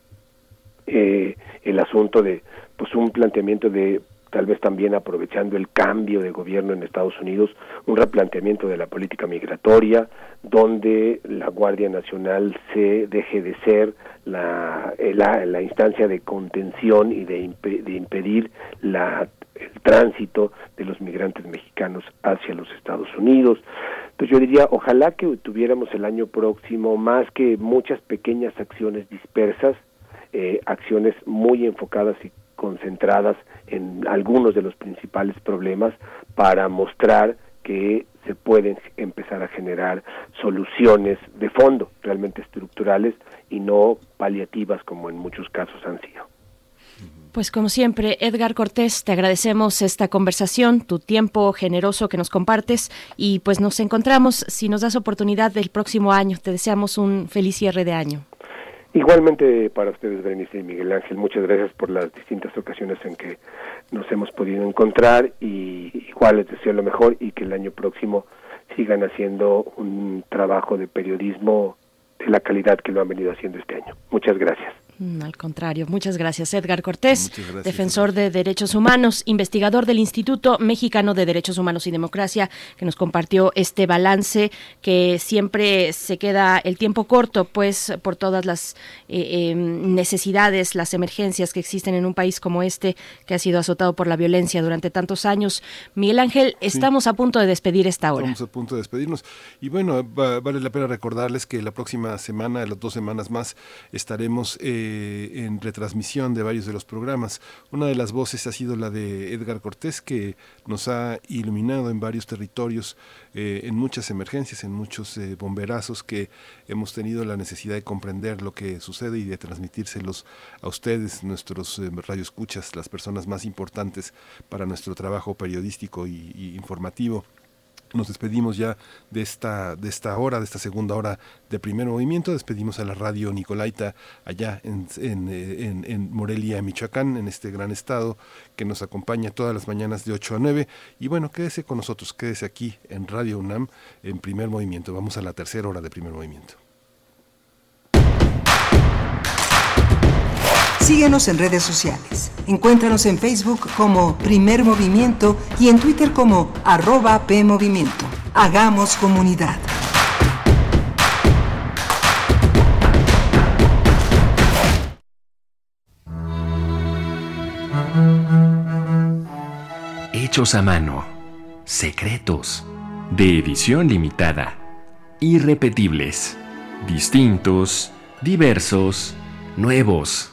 eh, el asunto de pues un planteamiento de tal vez también aprovechando el cambio de gobierno en Estados Unidos, un replanteamiento de la política migratoria, donde la Guardia Nacional se deje de ser la, la, instancia de contención y de, impedir la, el tránsito de los migrantes mexicanos hacia los Estados Unidos. Entonces yo diría, ojalá que tuviéramos el año próximo más que muchas pequeñas acciones dispersas, eh, acciones muy enfocadas y concentradas en algunos de los principales problemas para mostrar que se pueden empezar a generar soluciones de fondo, realmente estructurales y no paliativas como en muchos casos han sido. Pues como siempre, Edgar Cortés, te agradecemos esta conversación, tu tiempo generoso que nos compartes y pues nos encontramos, si nos das oportunidad, del próximo año. Te deseamos un feliz cierre de año. Igualmente para ustedes, Berenice y Miguel Ángel, muchas gracias por las distintas ocasiones en que nos hemos podido encontrar y igual les deseo lo mejor y que el año próximo sigan haciendo un trabajo de periodismo de la calidad que lo han venido haciendo este año. Muchas gracias. Mm, al contrario, muchas gracias Edgar Cortés, defensor de derechos humanos, investigador del Instituto Mexicano de Derechos Humanos y Democracia, que nos compartió este balance que siempre se queda el tiempo corto, pues por todas las eh, em, necesidades, las emergencias que existen en un país como este, que ha sido azotado por la violencia durante tantos años. Miguel Ángel, estamos a punto de despedir esta hora. Estamos a punto de despedirnos. Y bueno, vale la pena recordarles que la próxima semana, las dos semanas más, estaremos... Eh, eh, en retransmisión de varios de los programas. Una de las voces ha sido la de Edgar Cortés, que nos ha iluminado en varios territorios, eh, en muchas emergencias, en muchos eh, bomberazos que hemos tenido la necesidad de comprender lo que sucede y de transmitírselos a ustedes, nuestros radioescuchas, las personas más importantes para nuestro trabajo periodístico y informativo nos despedimos ya de esta, de esta hora, de esta segunda hora de primer movimiento. Despedimos a la radio Nicolaita allá en, en, en, Morelia, Michoacán, en este gran estado que nos acompaña todas las mañanas de 8 a 9. Y bueno, quédese con nosotros, quédese aquí en Radio UNAM en primer movimiento. Vamos a la tercera hora de primer movimiento. Síguenos en redes sociales. Encuéntranos en Facebook como Primer Movimiento y en Twitter como arroba PMovimiento. Hagamos comunidad. Hechos a mano. Secretos. De edición limitada. Irrepetibles. Distintos. Diversos. Nuevos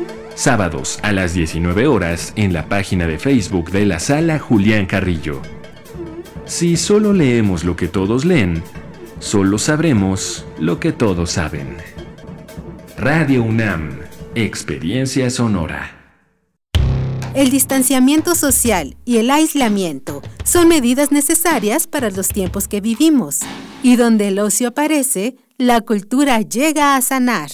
sábados a las 19 horas en la página de Facebook de la sala Julián Carrillo. Si solo leemos lo que todos leen, solo sabremos lo que todos saben. Radio UNAM, Experiencia Sonora. El distanciamiento social y el aislamiento son medidas necesarias para los tiempos que vivimos, y donde el ocio aparece, la cultura llega a sanar.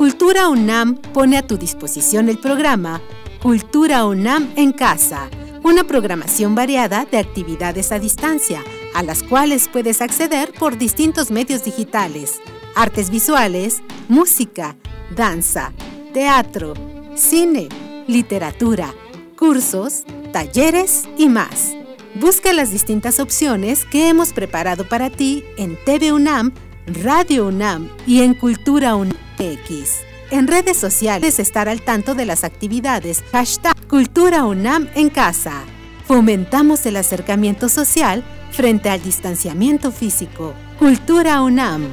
Cultura UNAM pone a tu disposición el programa Cultura UNAM en Casa, una programación variada de actividades a distancia, a las cuales puedes acceder por distintos medios digitales, artes visuales, música, danza, teatro, cine, literatura, cursos, talleres y más. Busca las distintas opciones que hemos preparado para ti en TV UNAM, Radio UNAM y en Cultura UNAM X. En redes sociales estar al tanto de las actividades hashtag Cultura UNAM en casa. Fomentamos el acercamiento social frente al distanciamiento físico. Cultura UNAM.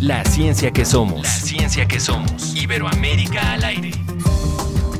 La ciencia que somos. La ciencia que somos. Iberoamérica al aire.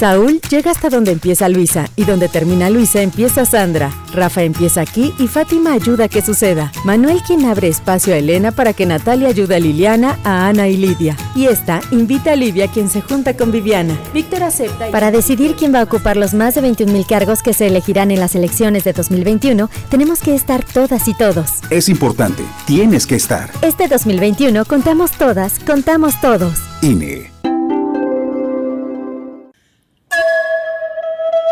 Saúl llega hasta donde empieza Luisa y donde termina Luisa empieza Sandra. Rafa empieza aquí y Fátima ayuda a que suceda. Manuel quien abre espacio a Elena para que Natalia ayude a Liliana, a Ana y Lidia. Y esta invita a Livia quien se junta con Viviana. Víctor acepta. Y... Para decidir quién va a ocupar los más de 21.000 cargos que se elegirán en las elecciones de 2021, tenemos que estar todas y todos. Es importante, tienes que estar. Este 2021 contamos todas, contamos todos. INE.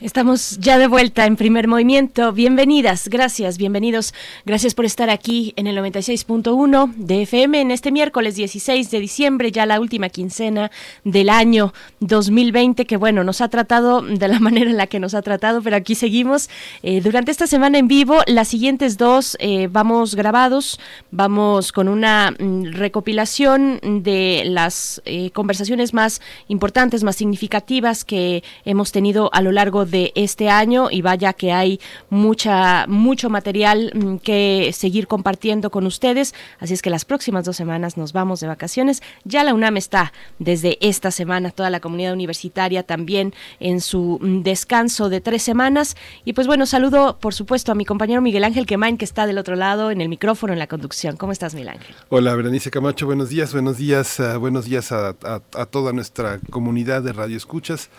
Estamos ya de vuelta en primer movimiento. Bienvenidas, gracias, bienvenidos. Gracias por estar aquí en el 96.1 de FM en este miércoles 16 de diciembre, ya la última quincena del año 2020, que bueno, nos ha tratado de la manera en la que nos ha tratado, pero aquí seguimos. Eh, durante esta semana en vivo, las siguientes dos eh, vamos grabados, vamos con una mm, recopilación de las eh, conversaciones más importantes, más significativas que hemos tenido a lo largo de este año y vaya que hay mucha mucho material mm, que seguir compartiendo con ustedes, así es que las próximas dos semanas nos vamos de vacaciones. Ya la UNAM está desde esta semana, toda la comunidad universitaria también en su mm, descanso de tres semanas y pues bueno, saludo por supuesto a mi compañero Miguel Ángel Quemain que está del otro lado en el micrófono, en la conducción. ¿Cómo estás, Miguel Ángel? Hola, Berenice Camacho, buenos días, buenos días, uh, buenos días a, a toda nuestra comunidad de Radio Escuchas.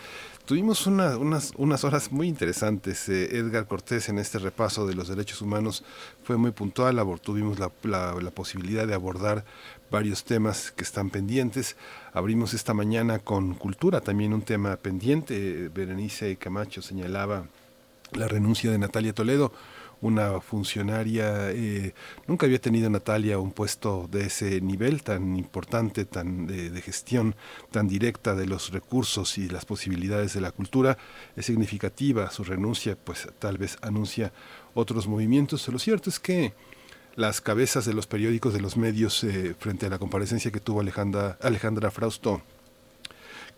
Tuvimos una, unas, unas horas muy interesantes. Eh, Edgar Cortés en este repaso de los derechos humanos fue muy puntual. tuvimos la, la, la, posibilidad de abordar varios temas que están pendientes. Abrimos esta mañana con cultura, también un tema pendiente. Berenice Camacho señalaba la renuncia de Natalia Toledo una funcionaria, eh, nunca había tenido Natalia un puesto de ese nivel tan importante, tan de, gestión tan directa de los recursos y las posibilidades de la cultura. Es significativa su renuncia, pues tal vez anuncia otros movimientos. Lo cierto es que las cabezas de los periódicos, de los medios, eh, frente a la comparecencia que tuvo Alejandra, Alejandra Frausto,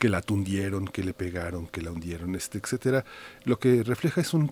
que la tundieron, que le pegaron, que la hundieron, este, etcétera, lo que refleja es un,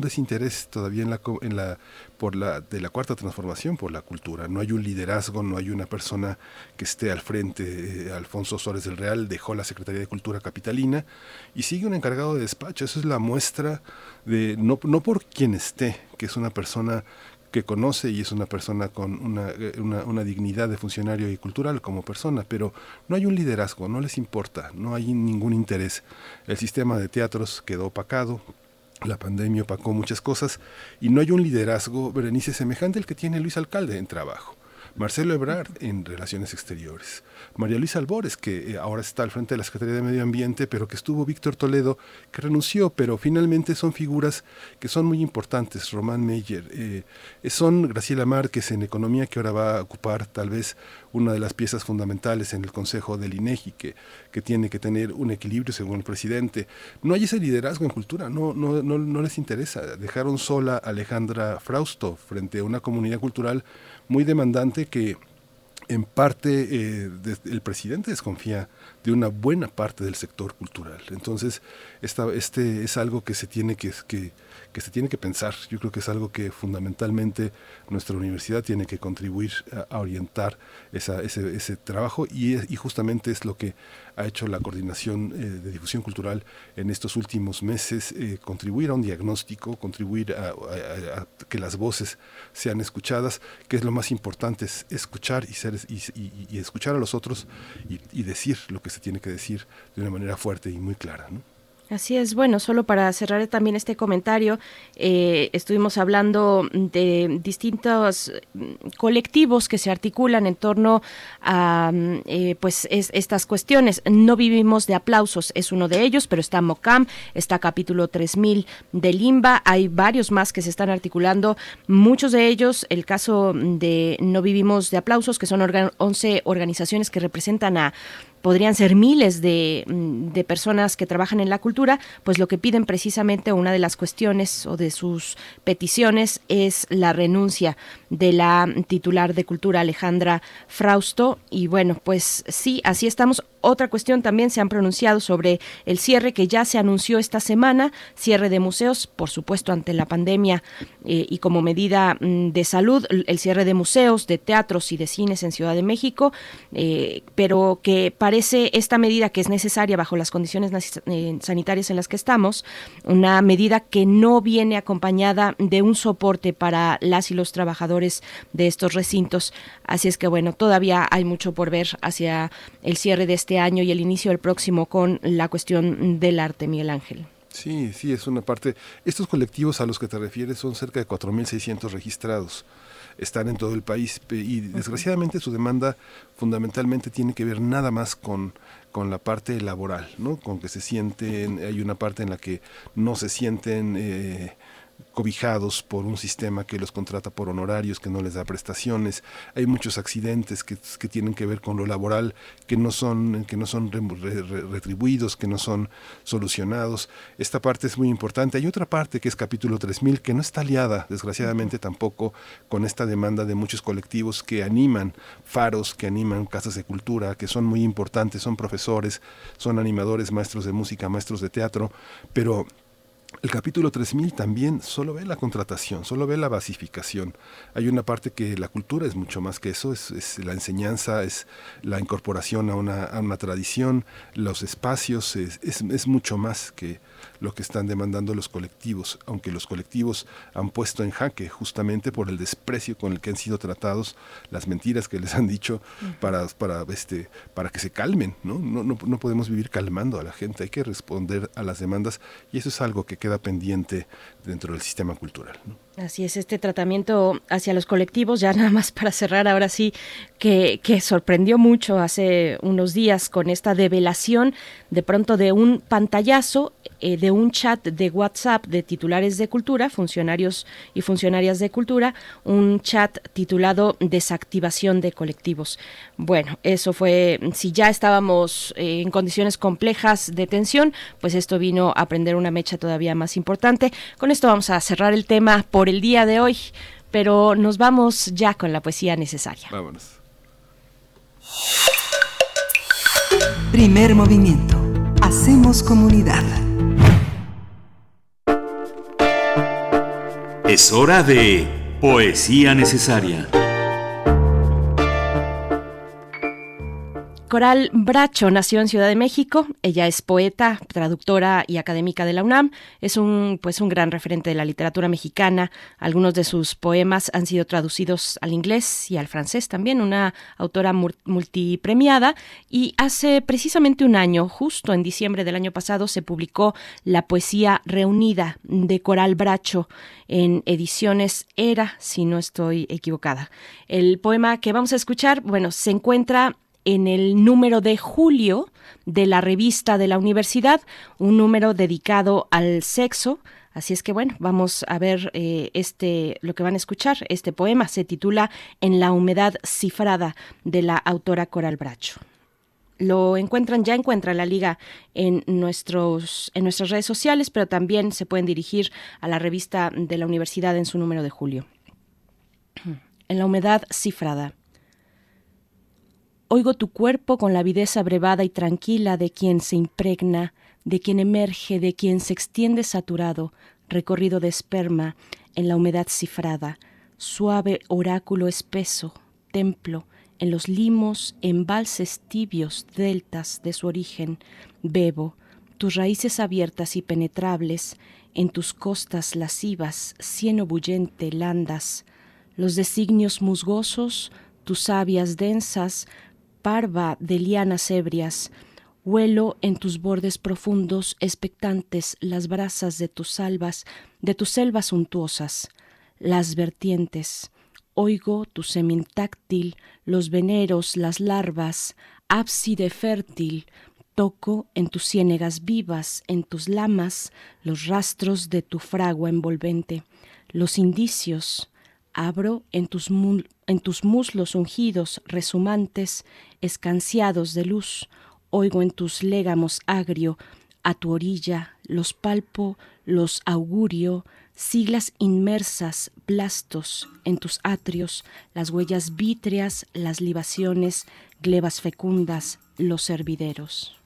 desinterés todavía en la, en la, por la, de la cuarta transformación por la cultura. No hay un liderazgo, no hay una persona que esté al frente. Eh, Alfonso Suárez del Real dejó la Secretaría de Cultura Capitalina y sigue un encargado de despacho. Eso es la muestra de, no, no por quien esté, que es una persona que conoce y es una persona con una, una, una, dignidad de funcionario y cultural como persona, pero no hay un liderazgo, no les importa, no hay ningún interés. El sistema de teatros quedó opacado, la pandemia opacó muchas cosas y no hay un liderazgo, Berenice, semejante al que tiene Luis Alcalde en trabajo. Marcelo Ebrard en Relaciones Exteriores, María Luisa Albores, que eh, ahora está al frente de la Secretaría de Medio Ambiente, pero que estuvo Víctor Toledo, que renunció, pero finalmente son figuras que son muy importantes, Román Meyer, eh, son Graciela Márquez en Economía, que ahora va a ocupar tal vez una de las piezas fundamentales en el Consejo del INEGI, que, que tiene que tener un equilibrio según el presidente. No hay ese liderazgo en cultura, no, no, no, no les interesa. Dejaron sola a Alejandra Frausto frente a una comunidad cultural muy demandante que en parte eh, el presidente desconfía de una buena parte del sector cultural. Entonces, esta, este es algo que se tiene que, que que se tiene que pensar. Yo creo que es algo que fundamentalmente nuestra universidad tiene que contribuir a, orientar esa, ese, ese, trabajo y, justamente es lo que ha hecho la coordinación eh, de difusión cultural en estos últimos meses, eh, contribuir a un diagnóstico, contribuir a, que las voces sean escuchadas, que es lo más importante, es escuchar y, ser, y, escuchar a los otros y, decir lo que se tiene que decir de una manera fuerte y muy clara. Así es, bueno, solo para cerrar también este comentario, eh, estuvimos hablando de distintos mm, colectivos que se articulan en torno a mm, eh, pues estas cuestiones. No vivimos de aplausos, es uno de ellos, pero está MOCAM, está capítulo 3000 de Limba, hay varios más que se están articulando, muchos de ellos, el caso de No vivimos de aplausos, que son 11 organizaciones que representan a podrían ser miles mm, de, personas que trabajan en la cultura, pues lo que piden precisamente una de las cuestiones o de sus peticiones es la renuncia de la titular de cultura Alejandra Frausto y bueno, pues sí, así estamos. Otra cuestión también se han pronunciado sobre el cierre que ya se anunció esta semana, cierre de museos, por supuesto ante la pandemia eh, y como medida mm, de salud, el cierre de museos, de teatros y de cines en Ciudad de México, eh, pero que parece esta medida que es necesaria bajo las condiciones eh, sanitarias en las que estamos, una medida que no viene acompañada de un soporte para las y los trabajadores de estos recintos. Así es que bueno, todavía hay mucho por ver hacia el cierre de este este año y el inicio del próximo con la cuestión del arte, Miguel Ángel. Sí, sí, es una parte. Estos colectivos a los que te refieres son cerca de 4.600 registrados. Están en todo el país y desgraciadamente su demanda fundamentalmente tiene que ver nada más con, con la parte laboral, ¿no? Con que se sienten, hay una parte en la que no se sienten... Eh, cobijados por un sistema que los contrata por honorarios, que no les da prestaciones. Hay muchos accidentes que, que tienen que ver con lo laboral, que no son, que no son retribuidos, que no son solucionados. Esta parte es muy importante. Hay otra parte que es capítulo 3000, que no está aliada, desgraciadamente, tampoco con esta demanda de muchos colectivos que animan faros, que animan casas de cultura, que son muy importantes, son profesores, son animadores, maestros de música, maestros de teatro, pero el capítulo 3000 también solo ve la contratación, solo ve la basificación. Hay una parte que la cultura es mucho más que eso, es, la enseñanza, es la incorporación a una, tradición, los espacios, es, es, mucho más que, lo que están demandando los colectivos, aunque los colectivos han puesto en jaque justamente por el desprecio con el que han sido tratados, las mentiras que les han dicho para, para, este, para que se calmen. ¿no? No, no, podemos vivir calmando a la gente, hay que responder a las demandas y eso es algo que queda pendiente dentro del sistema cultural. Así es, este tratamiento hacia los colectivos, ya nada más para cerrar, ahora sí, que, sorprendió mucho hace unos días con esta develación de pronto de un pantallazo eh, de un chat de WhatsApp de titulares de cultura, funcionarios y funcionarias de cultura, un chat titulado Desactivación de colectivos. Bueno, eso fue, si ya estábamos eh, en condiciones complejas de tensión, pues esto vino a prender una mecha todavía más importante. Con esto vamos a cerrar el tema por el día de hoy, pero nos vamos ya con la poesía necesaria. Vámonos. Primer movimiento. Hacemos comunidad. Es hora de Poesía Necesaria. Coral Bracho nació en Ciudad de México. Ella es poeta, traductora y académica de la UNAM. Es un, pues, un gran referente de la literatura mexicana. Algunos de sus poemas han sido traducidos al inglés y al francés también. Una autora multipremiada. Y hace precisamente un año, justo en diciembre del año pasado, se publicó la poesía reunida de Coral Bracho en ediciones Era, si no estoy equivocada. El poema que vamos a escuchar, bueno, se encuentra en el número de julio de la revista de la universidad, un número dedicado al sexo. Así es que bueno, vamos a ver eh, este, lo que van a escuchar. Este poema se titula En la humedad cifrada de la autora Coral Bracho. Lo encuentran, ya encuentran la liga en nuestros, en nuestras redes sociales, pero también se pueden dirigir a la revista de la universidad en su número de julio. En la humedad cifrada. Oigo tu cuerpo con la avidez abrevada y tranquila de quien se impregna, de quien emerge, de quien se extiende saturado, recorrido de esperma, en la humedad cifrada, suave oráculo espeso, templo, en los limos, embalses tibios, deltas de su origen, bebo, tus raíces abiertas y penetrables, en tus costas lascivas, cieno bullente, landas, los designios musgosos, tus sabias densas, parva de lianas ebrias, huelo en tus bordes profundos, expectantes las brasas de tus albas, de tus selvas suntuosas, las vertientes, oigo tu semintáctil, los veneros, las larvas, ábside fértil, toco en tus ciénegas vivas, en tus lamas, los rastros de tu fragua envolvente, los indicios, abro en tus, en tus muslos ungidos, resumantes, escanciados de luz, oigo en tus légamos agrio, a tu orilla, los palpo, los augurio, siglas inmersas, blastos, en tus atrios, las huellas vítreas, las libaciones, glebas fecundas, los hervideros.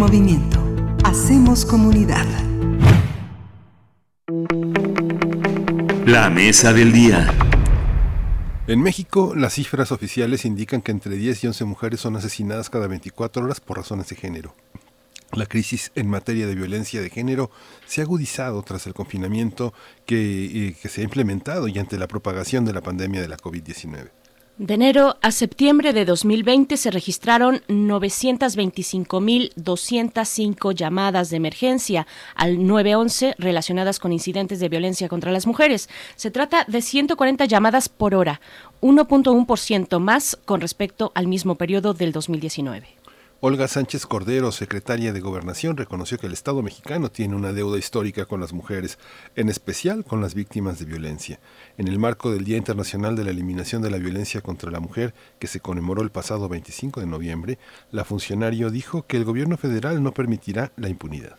Movimiento. Hacemos comunidad. La mesa del día. En México, las cifras oficiales indican que entre 10 y 11 mujeres son asesinadas cada 24 horas por razones de género. La crisis en materia de violencia de género se ha agudizado tras el confinamiento que, eh, que se ha implementado y ante la propagación de la pandemia de la COVID-19. De enero a septiembre de 2020 se registraron 925.205 llamadas de emergencia al 911 relacionadas con incidentes de violencia contra las mujeres. Se trata de 140 llamadas por hora, 1.1% más con respecto al mismo periodo del 2019. Olga Sánchez Cordero, secretaria de Gobernación, reconoció que el Estado mexicano tiene una deuda histórica con las mujeres, en especial con las víctimas de violencia. En el marco del Día Internacional de la Eliminación de la Violencia contra la Mujer, que se conmemoró el pasado 25 de noviembre, la funcionario dijo que el gobierno federal no permitirá la impunidad.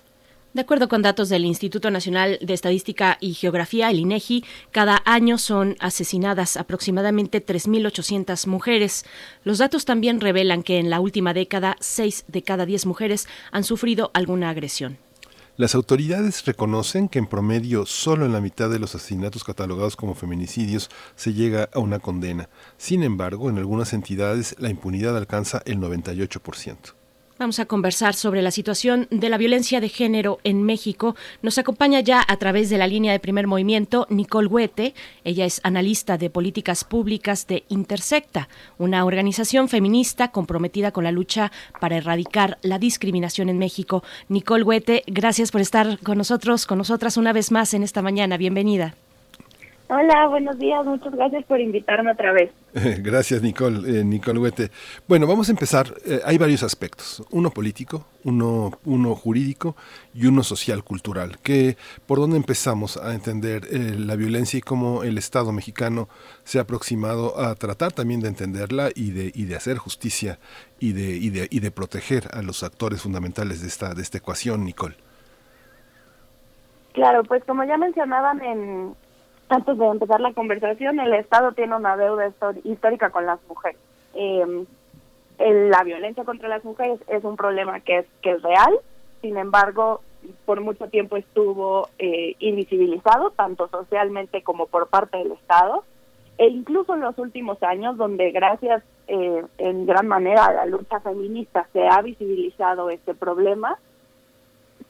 De acuerdo con datos del Instituto Nacional de Estadística y Geografía, el INEGI, cada año son asesinadas aproximadamente 3.800 mujeres. Los datos también revelan que en la última década, 6 de cada 10 mujeres han sufrido alguna agresión. Las autoridades reconocen que en promedio solo en la mitad de los asesinatos catalogados como feminicidios se llega a una condena. Sin embargo, en algunas entidades la impunidad alcanza el 98%. Vamos a conversar sobre la situación de la violencia de género en México. Nos acompaña ya a través de la línea de primer movimiento Nicole Huete. Ella es analista de políticas públicas de Intersecta, una organización feminista comprometida con la lucha para erradicar la discriminación en México. Nicole Huete, gracias por estar con nosotros, con nosotras una vez más en esta mañana. Bienvenida. Hola, buenos días. Muchas gracias por invitarme otra vez. Gracias, Nicole, eh, Nicole Huete. Bueno, vamos a empezar. Eh, hay varios aspectos. Uno político, uno, uno jurídico y uno social, cultural. Que, ¿Por dónde empezamos a entender eh, la violencia y cómo el Estado mexicano se ha aproximado a tratar también de entenderla y de, y de hacer justicia y de, y, de, y de proteger a los actores fundamentales de esta, de esta ecuación, Nicole? Claro, pues como ya mencionaban en, antes de empezar la conversación, el Estado tiene una deuda histórica con las mujeres. Eh, la violencia contra las mujeres es un problema que es, que es real, sin embargo, por mucho tiempo estuvo eh, invisibilizado, tanto socialmente como por parte del Estado, e incluso en los últimos años, donde gracias eh, en gran manera a la lucha feminista se ha visibilizado este problema,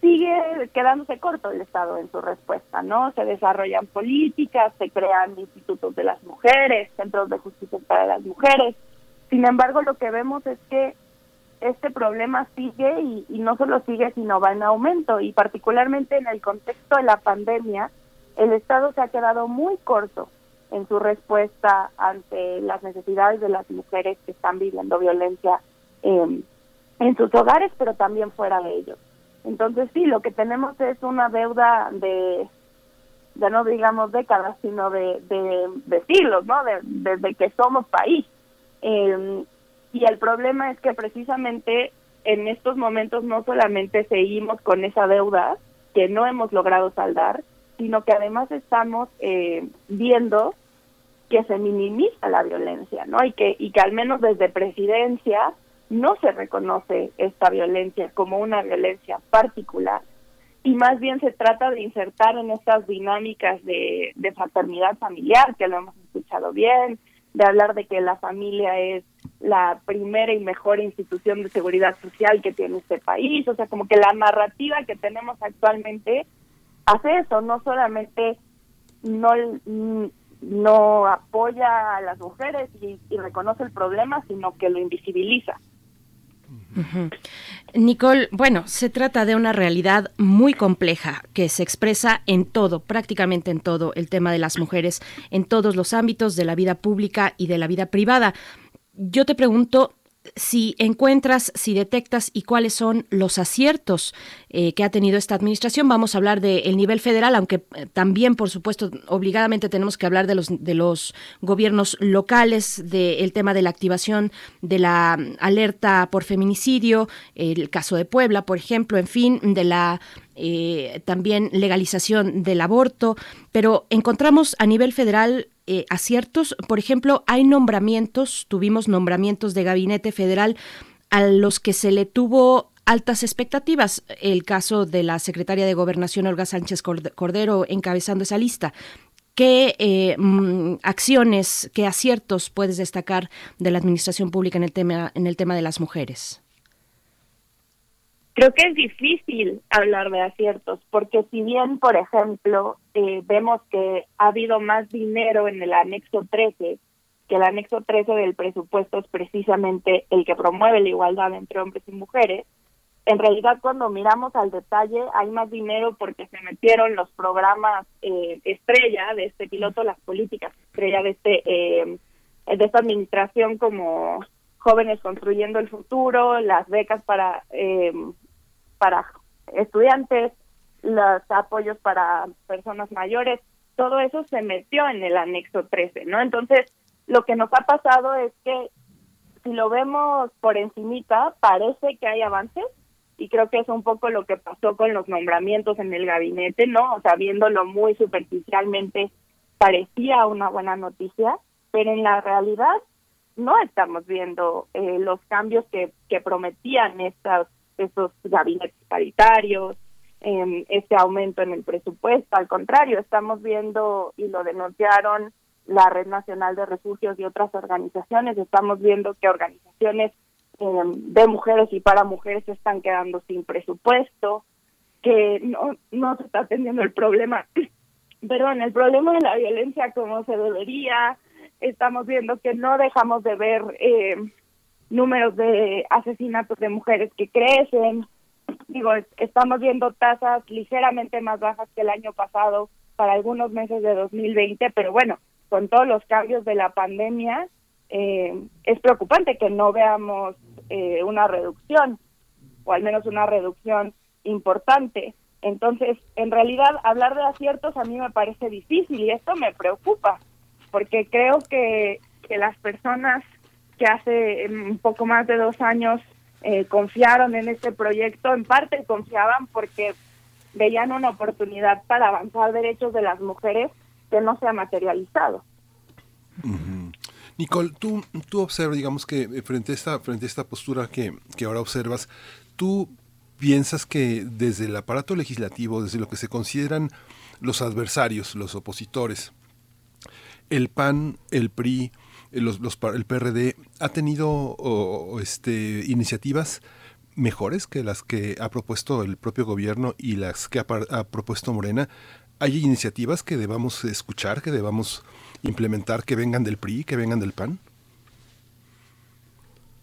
sigue quedándose corto el Estado en su respuesta, ¿no? Se desarrollan políticas, se crean institutos de las mujeres, centros de justicia para las mujeres. Sin embargo, lo que vemos es que este problema sigue y, y no solo sigue, sino va en aumento. Y particularmente en el contexto de la pandemia, el Estado se ha quedado muy corto en su respuesta ante las necesidades de las mujeres que están viviendo violencia eh, en sus hogares, pero también fuera de ellos. Entonces sí, lo que tenemos es una deuda de, ya no digamos décadas, sino de, siglos, ¿no? De, desde que somos país. Eh, y el problema es que precisamente en estos momentos no solamente seguimos con esa deuda que no hemos logrado saldar, sino que además estamos eh, viendo que se minimiza la violencia, ¿no? Y que y que al menos desde presidencia no se reconoce esta violencia como una violencia particular y más bien se trata de insertar en estas dinámicas de, de fraternidad familiar, que lo hemos escuchado bien, de hablar de que la familia es la primera y mejor institución de seguridad social que tiene este país, o sea, como que la narrativa que tenemos actualmente hace eso, no solamente no, no apoya a las mujeres y reconoce el problema, sino que lo invisibiliza. Nicole, bueno, se trata de una realidad muy compleja que se expresa en todo, prácticamente en todo, el tema de las mujeres, en todos los ámbitos de la vida pública y de la vida privada. Yo te pregunto, si encuentras, si detectas y cuáles son los aciertos eh, que ha tenido esta administración. Vamos a hablar del nivel federal, aunque eh, también, por supuesto, obligadamente tenemos que hablar de los, de los gobiernos locales, del tema de la activación de la alerta por feminicidio, el caso de Puebla, por ejemplo, en fin, de la eh, también legalización del aborto, pero encontramos a nivel federal eh, aciertos. Por ejemplo, hay nombramientos, tuvimos nombramientos de gabinete federal a los que se le tuvo altas expectativas. El caso de la secretaria de Gobernación, Olga Sánchez Cordero, encabezando esa lista. ¿Qué eh, mm, acciones, qué aciertos puedes destacar de la administración pública en el tema, en el tema de las mujeres? Creo que es difícil hablar de aciertos, porque si bien, por ejemplo, eh, vemos que ha habido más dinero en el anexo 13, que el anexo 13 del presupuesto es precisamente el que promueve la igualdad entre hombres y mujeres, en realidad cuando miramos al detalle hay más dinero porque se metieron los programas eh, estrella de este piloto, las políticas estrella de este eh, de esta administración como jóvenes construyendo el futuro, las becas para eh, para estudiantes, los apoyos para personas mayores, todo eso se metió en el anexo 13, ¿no? Entonces, lo que nos ha pasado es que si lo vemos por encimita, parece que hay avances, y creo que es un poco lo que pasó con los nombramientos en el gabinete, ¿no? O sea, viéndolo muy superficialmente, parecía una buena noticia, pero en la realidad no estamos viendo eh, los cambios que, que prometían estas, estos gabinetes paritarios, eh, este aumento en el presupuesto. Al contrario, estamos viendo, y lo denunciaron la Red Nacional de Refugios y otras organizaciones, estamos viendo que organizaciones eh, de mujeres y para mujeres se están quedando sin presupuesto, que no, no se está atendiendo el problema, perdón, el problema de la violencia como se debería, estamos viendo que no dejamos de ver eh, números de asesinatos de mujeres que crecen, digo, estamos viendo tasas ligeramente más bajas que el año pasado para algunos meses de 2020, pero bueno, con todos los cambios de la pandemia, eh, es preocupante que no veamos eh, una reducción, o al menos una reducción importante. Entonces, en realidad, hablar de aciertos a mí me parece difícil y esto me preocupa, porque creo que, que las personas que hace un poco más de dos años eh, confiaron en este proyecto, en parte confiaban porque veían una oportunidad para avanzar derechos de las mujeres que no se ha materializado. Nicole, tú, tú observas, digamos que eh, frente a esta, frente a esta postura que, que ahora observas, tú piensas que desde el aparato legislativo, desde lo que se consideran los adversarios, los opositores, el PAN, el PRI, los, los, el PRD, ha tenido este, iniciativas mejores que las que ha propuesto el propio gobierno y las que ha, ha propuesto Morena. ¿Hay iniciativas que debamos escuchar, que debamos implementar que vengan del PRI, que vengan del PAN?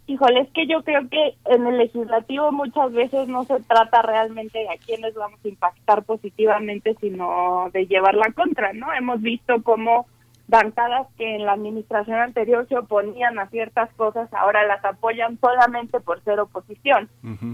Híjole, es que yo creo que en el legislativo muchas veces no se trata realmente de a quiénes vamos a impactar positivamente, sino de llevar la contra, ¿no? Hemos visto cómo bancadas que en la administración anterior se oponían a ciertas cosas, ahora las apoyan solamente por ser oposición.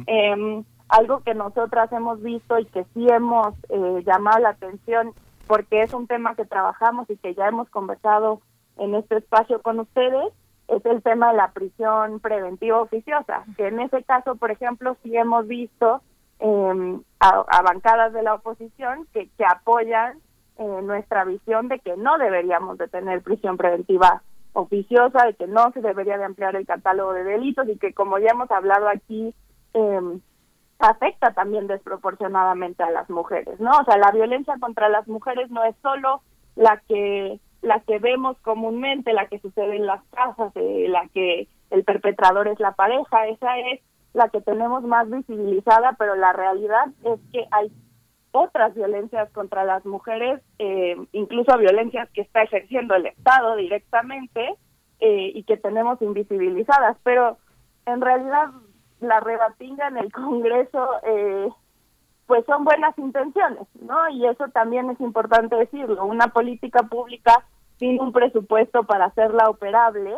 Em, algo que nosotras hemos visto y que sí hemos eh, llamado la atención porque es un tema que trabajamos y que ya hemos conversado en este espacio con ustedes, es el tema de la prisión preventiva oficiosa, que en ese caso, por ejemplo, sí hemos visto eh, a, bancadas de la oposición que, que apoyan eh, nuestra visión de que no deberíamos de tener prisión preventiva oficiosa, de que no se debería de ampliar el catálogo de delitos y que como ya hemos hablado aquí, eh, afecta también desproporcionadamente a las mujeres, ¿no? O sea, la violencia contra las mujeres no es solo la que la que vemos comúnmente, la que sucede en las casas, eh, la que el perpetrador es la pareja, esa es la que tenemos más visibilizada, pero la realidad es que hay otras violencias contra las mujeres, eh, incluso violencias que está ejerciendo el Estado directamente eh, y que tenemos invisibilizadas, pero en realidad la rebatinga en el Congreso, eh, pues son buenas intenciones, ¿no? Y eso también es importante decirlo. Una política pública sin un presupuesto para hacerla operable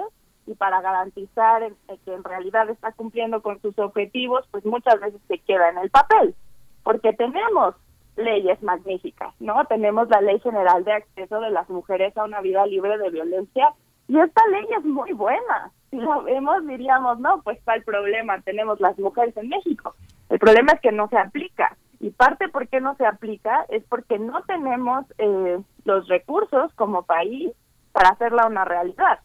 y para garantizar que en realidad está cumpliendo con sus objetivos, pues muchas veces se queda en el papel, porque tenemos leyes magníficas, ¿no? Tenemos la Ley General de Acceso de las Mujeres a una vida libre de violencia y esta ley es muy buena, si lo vemos diríamos, no, pues el problema, tenemos las mujeres en México. El problema es que no se aplica. Y parte por qué no se aplica es porque no tenemos eh, los recursos como país para hacerla una realidad.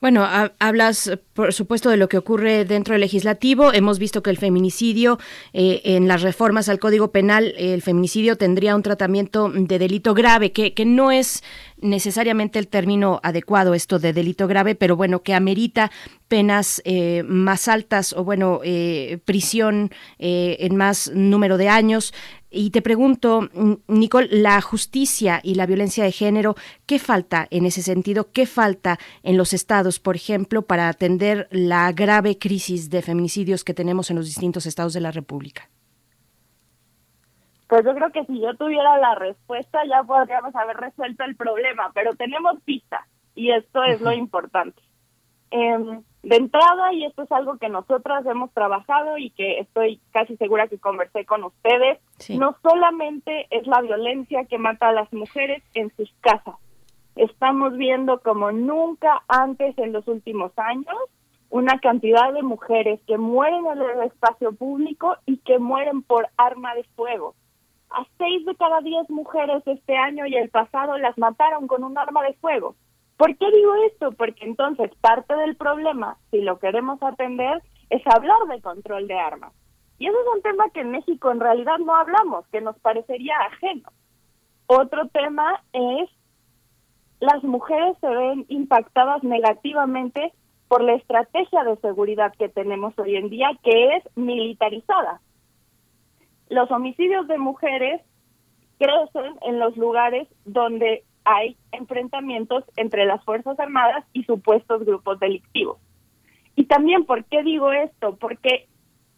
Bueno, hablas, por supuesto, de lo que ocurre dentro del legislativo. Hemos visto que el feminicidio, eh, en las reformas al Código Penal, el feminicidio tendría un tratamiento de delito grave, que, que no es necesariamente el término adecuado esto de delito grave, pero bueno, que amerita penas eh, más altas o bueno, eh, prisión en más número de años. Y te pregunto, Nicole, la justicia y la violencia de género, ¿qué falta en ese sentido? ¿Qué falta en los estados, por ejemplo, para atender la grave crisis de feminicidios que tenemos en los distintos estados de la República? Pues yo creo que si yo tuviera la respuesta ya podríamos haber resuelto el problema, pero tenemos pista y esto es lo importante. Eh, de entrada, y esto es algo que nosotras hemos trabajado y que estoy casi segura que conversé con ustedes, no solamente es la violencia que mata a las mujeres en sus casas. Estamos viendo como nunca antes en los últimos años una cantidad de mujeres que mueren en el espacio público y que mueren por arma de fuego. A seis de cada diez mujeres este año y el pasado las mataron con un arma de fuego. ¿Por qué digo esto? Porque entonces parte del problema, si lo queremos atender, es hablar de control de armas. Y eso es un tema que en México en realidad no hablamos, que nos parecería ajeno. Otro tema es las mujeres se ven impactadas negativamente por la estrategia de seguridad que tenemos hoy en día, que es militarizada. Los homicidios de mujeres crecen en los lugares donde hay enfrentamientos entre las Fuerzas Armadas y supuestos grupos delictivos. Y también, ¿por qué digo esto? Porque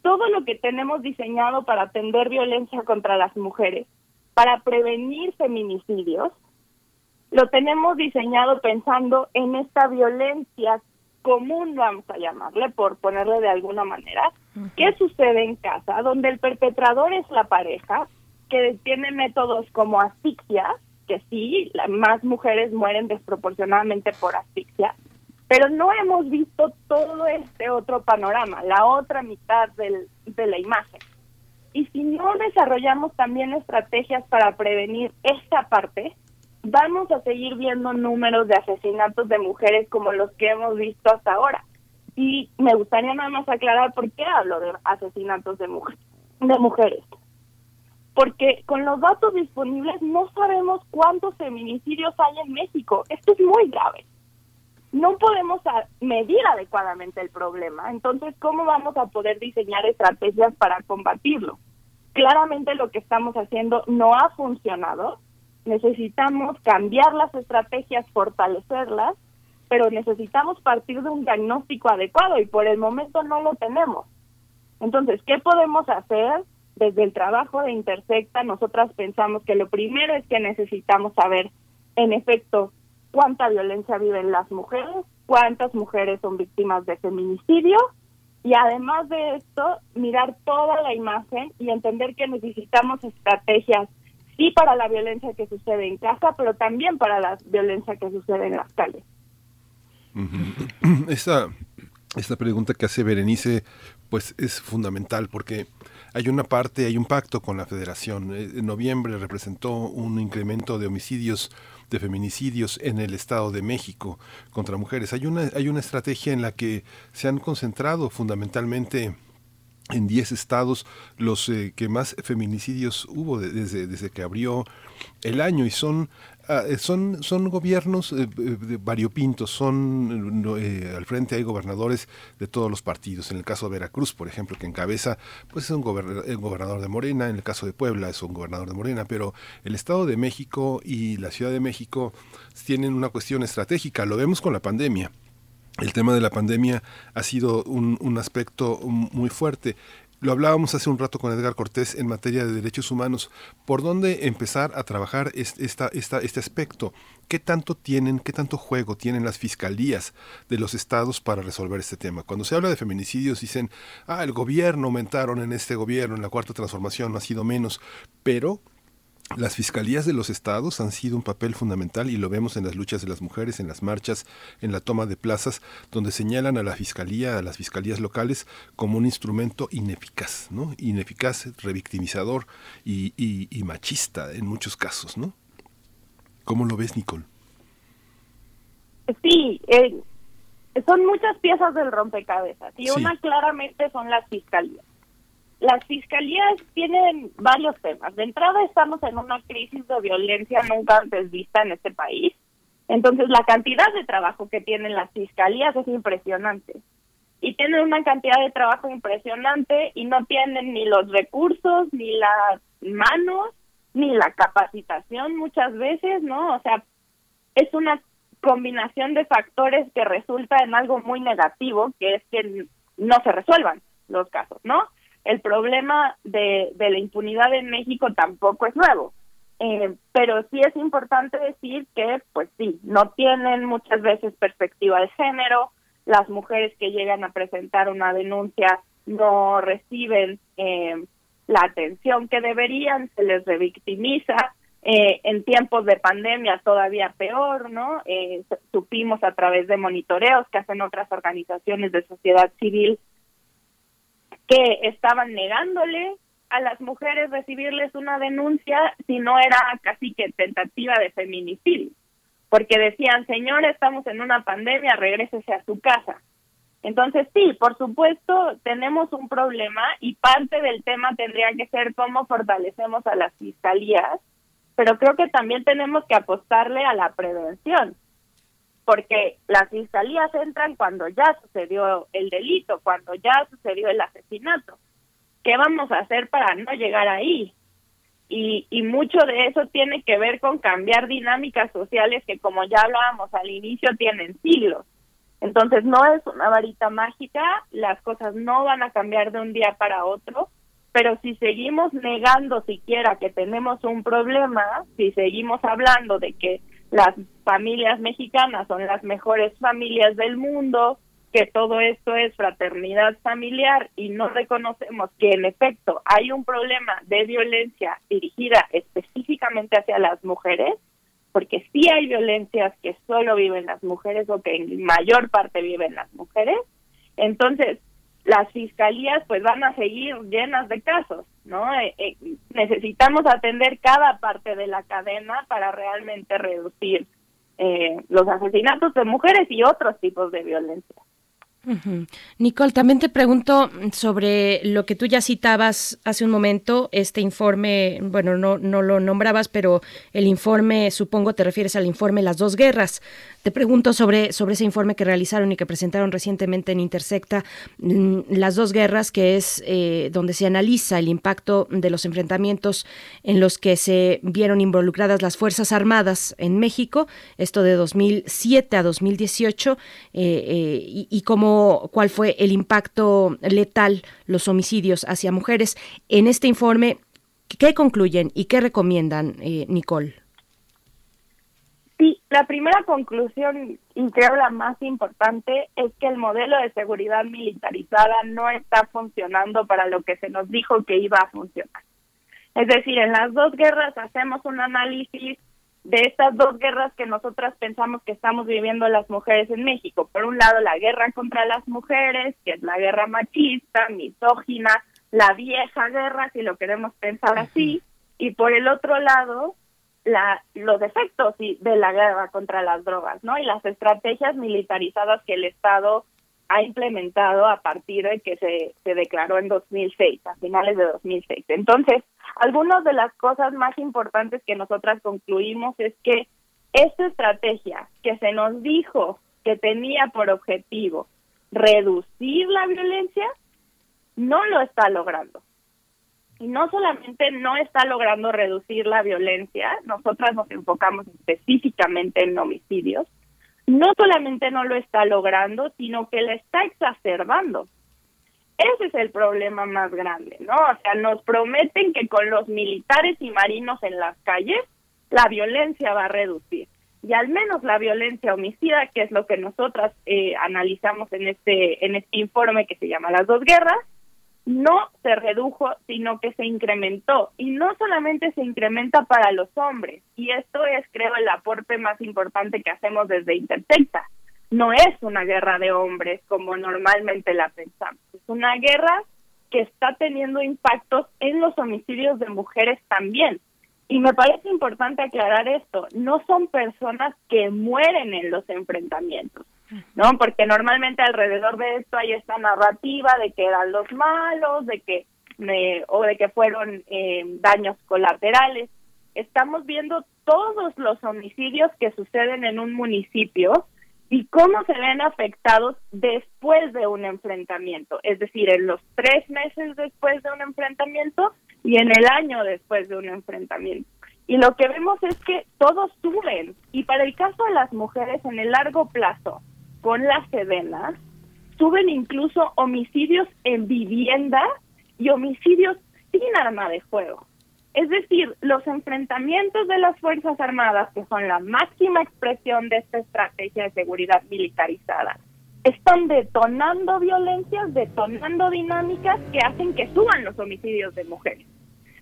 todo lo que tenemos diseñado para atender violencia contra las mujeres, para prevenir feminicidios, lo tenemos diseñado pensando en esta violencia común, vamos a llamarle, por ponerle de alguna manera, ¿qué sucede en casa? Donde el perpetrador es la pareja, que tiene métodos como asfixia, que sí, más mujeres mueren desproporcionadamente por asfixia, pero no hemos visto todo este otro panorama, la otra mitad del, de la imagen. Y si no desarrollamos también estrategias para prevenir esta parte, vamos a seguir viendo números de asesinatos de mujeres como los que hemos visto hasta ahora. Y me gustaría nada más aclarar por qué hablo de asesinatos de, mujeres de mujeres porque con los datos disponibles no sabemos cuántos feminicidios hay en México. Esto es muy grave. No podemos medir adecuadamente el problema. Entonces, ¿cómo vamos a poder diseñar estrategias para combatirlo? Claramente lo que estamos haciendo no ha funcionado. Necesitamos cambiar las estrategias, fortalecerlas, pero necesitamos partir de un diagnóstico adecuado y por el momento no lo tenemos. Entonces, ¿qué podemos hacer? desde el trabajo de Intersecta, nosotras pensamos que lo primero es que necesitamos saber, en efecto, cuánta violencia viven las mujeres, cuántas mujeres son víctimas de feminicidio y además de esto, mirar toda la imagen y entender que necesitamos estrategias, sí para la violencia que sucede en casa, pero también para la violencia que sucede en las calles. Esta, esta pregunta que hace Berenice, pues es fundamental porque hay una parte, hay un pacto con la federación. Eh, en noviembre representó un incremento de homicidios, de feminicidios en el Estado de México contra mujeres. Hay una, hay una estrategia en la que se han concentrado fundamentalmente en 10 estados los eh, que más feminicidios hubo desde, desde que abrió el año y son Ah, eh, son, son gobiernos eh, variopintos, son eh, al frente hay gobernadores de todos los partidos. En el caso de Veracruz, por ejemplo, que encabeza, pues es un gobernador, de Morena, en el caso de Puebla es un gobernador de Morena, pero el Estado de México y la Ciudad de México tienen una cuestión estratégica, lo vemos con la pandemia. El tema de la pandemia ha sido un aspecto muy fuerte. Lo hablábamos hace un rato con Edgar Cortés en materia de derechos humanos. ¿Por dónde empezar a trabajar este aspecto? ¿Qué tanto tienen, qué tanto juego tienen las fiscalías de los estados para resolver este tema? Cuando se habla de feminicidios dicen, ah, el gobierno aumentaron en este gobierno, en la cuarta transformación no ha sido menos, pero las fiscalías de los estados han sido un papel fundamental y lo vemos en las luchas de las mujeres, en las marchas, en la toma de plazas, donde señalan a la fiscalía, a las fiscalías locales, como un instrumento ineficaz, ¿no? Ineficaz, revictimizador y, y machista en muchos casos, ¿no? ¿Cómo lo ves, Nicole? Sí, eh, son muchas piezas del rompecabezas y una claramente son las fiscalías. Las fiscalías tienen varios temas. De entrada estamos en una crisis de violencia nunca antes vista en este país. Entonces la cantidad de trabajo que tienen las fiscalías es impresionante. Y tienen una cantidad de trabajo impresionante y no tienen ni los recursos, ni las manos, ni la capacitación muchas veces, ¿no? O sea, es una combinación de factores que resulta en algo muy negativo, que es que no se resuelvan los casos, ¿no? El problema de, la impunidad en México tampoco es nuevo, eh, pero sí es importante decir que, pues sí, no tienen muchas veces perspectiva de género, las mujeres que llegan a presentar una denuncia no reciben eh, la atención que deberían, se les revictimiza, eh, en tiempos de pandemia todavía peor, ¿no? Eh, supimos a través de monitoreos que hacen otras organizaciones de sociedad civil que estaban negándole a las mujeres recibirles una denuncia si no era casi que tentativa de feminicidio, porque decían, señora, estamos en una pandemia, regrésese a su casa. Entonces, sí, por supuesto, tenemos un problema y parte del tema tendría que ser cómo fortalecemos a las fiscalías pero creo que también tenemos que apostarle a la prevención, porque las fiscalías entran cuando ya sucedió el delito, cuando ya sucedió el asesinato. ¿Qué vamos a hacer para no llegar ahí? Y, y mucho de eso tiene que ver con cambiar dinámicas sociales que, como ya hablábamos al inicio, tienen siglos. Entonces, no es una varita mágica, las cosas no van a cambiar de un día para otro, pero si seguimos negando siquiera que tenemos un problema, si seguimos hablando de que las familias mexicanas son las mejores familias del mundo, que todo esto es fraternidad familiar y no reconocemos que en efecto hay un problema de violencia dirigida específicamente hacia las mujeres, porque sí hay violencias que solo viven las mujeres o que en mayor parte viven las mujeres, entonces las fiscalías pues van a seguir llenas de casos, ¿no? Eh, eh, necesitamos atender cada parte de la cadena para realmente reducir eh, los asesinatos de mujeres y otros tipos de violencia. Nicole, también te pregunto sobre lo que tú ya citabas hace un momento, este informe, bueno, no, no lo nombrabas, pero el informe, supongo te refieres al informe Las dos guerras. Te pregunto sobre, sobre ese informe que realizaron y que presentaron recientemente en Intersecta, mm, Las dos guerras, que es eh, donde se analiza el impacto de los enfrentamientos en los que se vieron involucradas las Fuerzas Armadas en México, esto de 2007 a 2018, eh, eh, y, y cómo cuál fue el impacto letal, los homicidios hacia mujeres. En este informe, ¿qué concluyen y qué recomiendan, eh, Nicole? Sí, la primera conclusión, y creo la más importante, es que el modelo de seguridad militarizada no está funcionando para lo que se nos dijo que iba a funcionar. Es decir, en las dos guerras hacemos un análisis de estas dos guerras que nosotras pensamos que estamos viviendo las mujeres en México. Por un lado, la guerra contra las mujeres, que es la guerra machista, misógina, la vieja guerra, si lo queremos pensar así, y por el otro lado, la, los efectos de la guerra contra las drogas, ¿no? Y las estrategias militarizadas que el Estado ha implementado a partir de que se, se declaró en 2006, a finales de 2006. Entonces, algunas de las cosas más importantes que nosotras concluimos es que esta estrategia que se nos dijo que tenía por objetivo reducir la violencia, no lo está logrando. Y no solamente no está logrando reducir la violencia, nosotras nos enfocamos específicamente en homicidios, no solamente no lo está logrando, sino que la está exacerbando. Ese es el problema más grande, ¿no? O sea, nos prometen que con los militares y marinos en las calles la violencia va a reducir. Y al menos la violencia homicida, que es lo que nosotras eh, analizamos en este, en este informe que se llama Las dos guerras, no se redujo, sino que se incrementó. Y no solamente se incrementa para los hombres, y esto es, creo, el aporte más importante que hacemos desde Intersecta. No es una guerra de hombres como normalmente la pensamos, es una guerra que está teniendo impactos en los homicidios de mujeres también. Y me parece importante aclarar esto, no son personas que mueren en los enfrentamientos, ¿no? Porque normalmente alrededor de esto hay esta narrativa de que eran los malos, de que eh, o de que fueron eh, daños colaterales. Estamos viendo todos los homicidios que suceden en un municipio y cómo se ven afectados después de un enfrentamiento, es decir, en los tres meses después de un enfrentamiento y en el año después de un enfrentamiento. Y lo que vemos es que todos suben. Y para el caso de las mujeres, en el largo plazo, con las sedenas, suben incluso homicidios en vivienda y homicidios sin arma de fuego. Es decir, los enfrentamientos de las Fuerzas Armadas, que son la máxima expresión de esta estrategia de seguridad militarizada, están detonando violencias, detonando dinámicas que hacen que suban los homicidios de mujeres.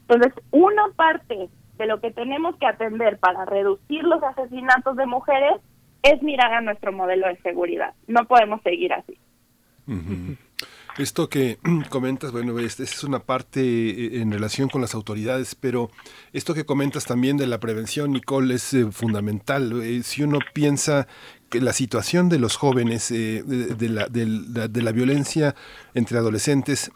Entonces, una parte de lo que tenemos que atender para reducir los asesinatos de mujeres es mirar a nuestro modelo de seguridad. No podemos seguir así. Esto que comentas, bueno, esta es una parte eh, en relación con las autoridades, pero esto que comentas también de la prevención, Nicole, es eh, fundamental. Eh, si uno piensa que la situación de los jóvenes, de, la, de, la, violencia entre adolescentes,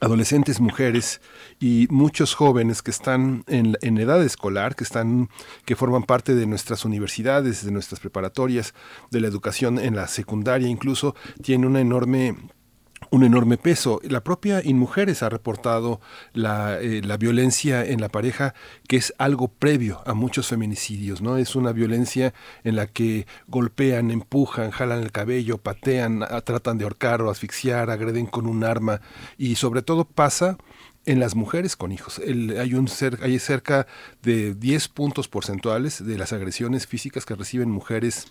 adolescentes mujeres y muchos jóvenes que están en, en, edad escolar, que están, que forman parte de nuestras universidades, de nuestras preparatorias, de la educación en la secundaria, incluso tienen una enorme un enorme peso. La propia InMujeres ha reportado la, eh, la, violencia en la pareja, que es algo previo a muchos feminicidios, ¿no? Es una violencia en la que golpean, empujan, jalan el cabello, patean, tratan de ahorcar o asfixiar, agreden con un arma y sobre todo pasa en las mujeres con hijos. hay, un hay cerca de 10 puntos porcentuales de las agresiones físicas que reciben mujeres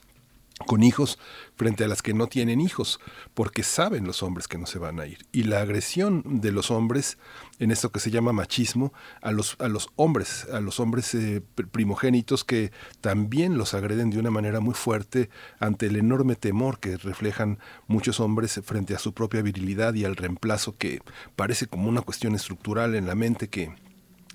con hijos frente a las que no tienen hijos, porque saben los hombres que no se van a ir. Y la agresión de los hombres, en esto que se llama machismo, a los, a los hombres, a los hombres eh, primogénitos que también los agreden de una manera muy fuerte ante el enorme temor que reflejan muchos hombres frente a su propia virilidad y al reemplazo que parece como una cuestión estructural en la mente que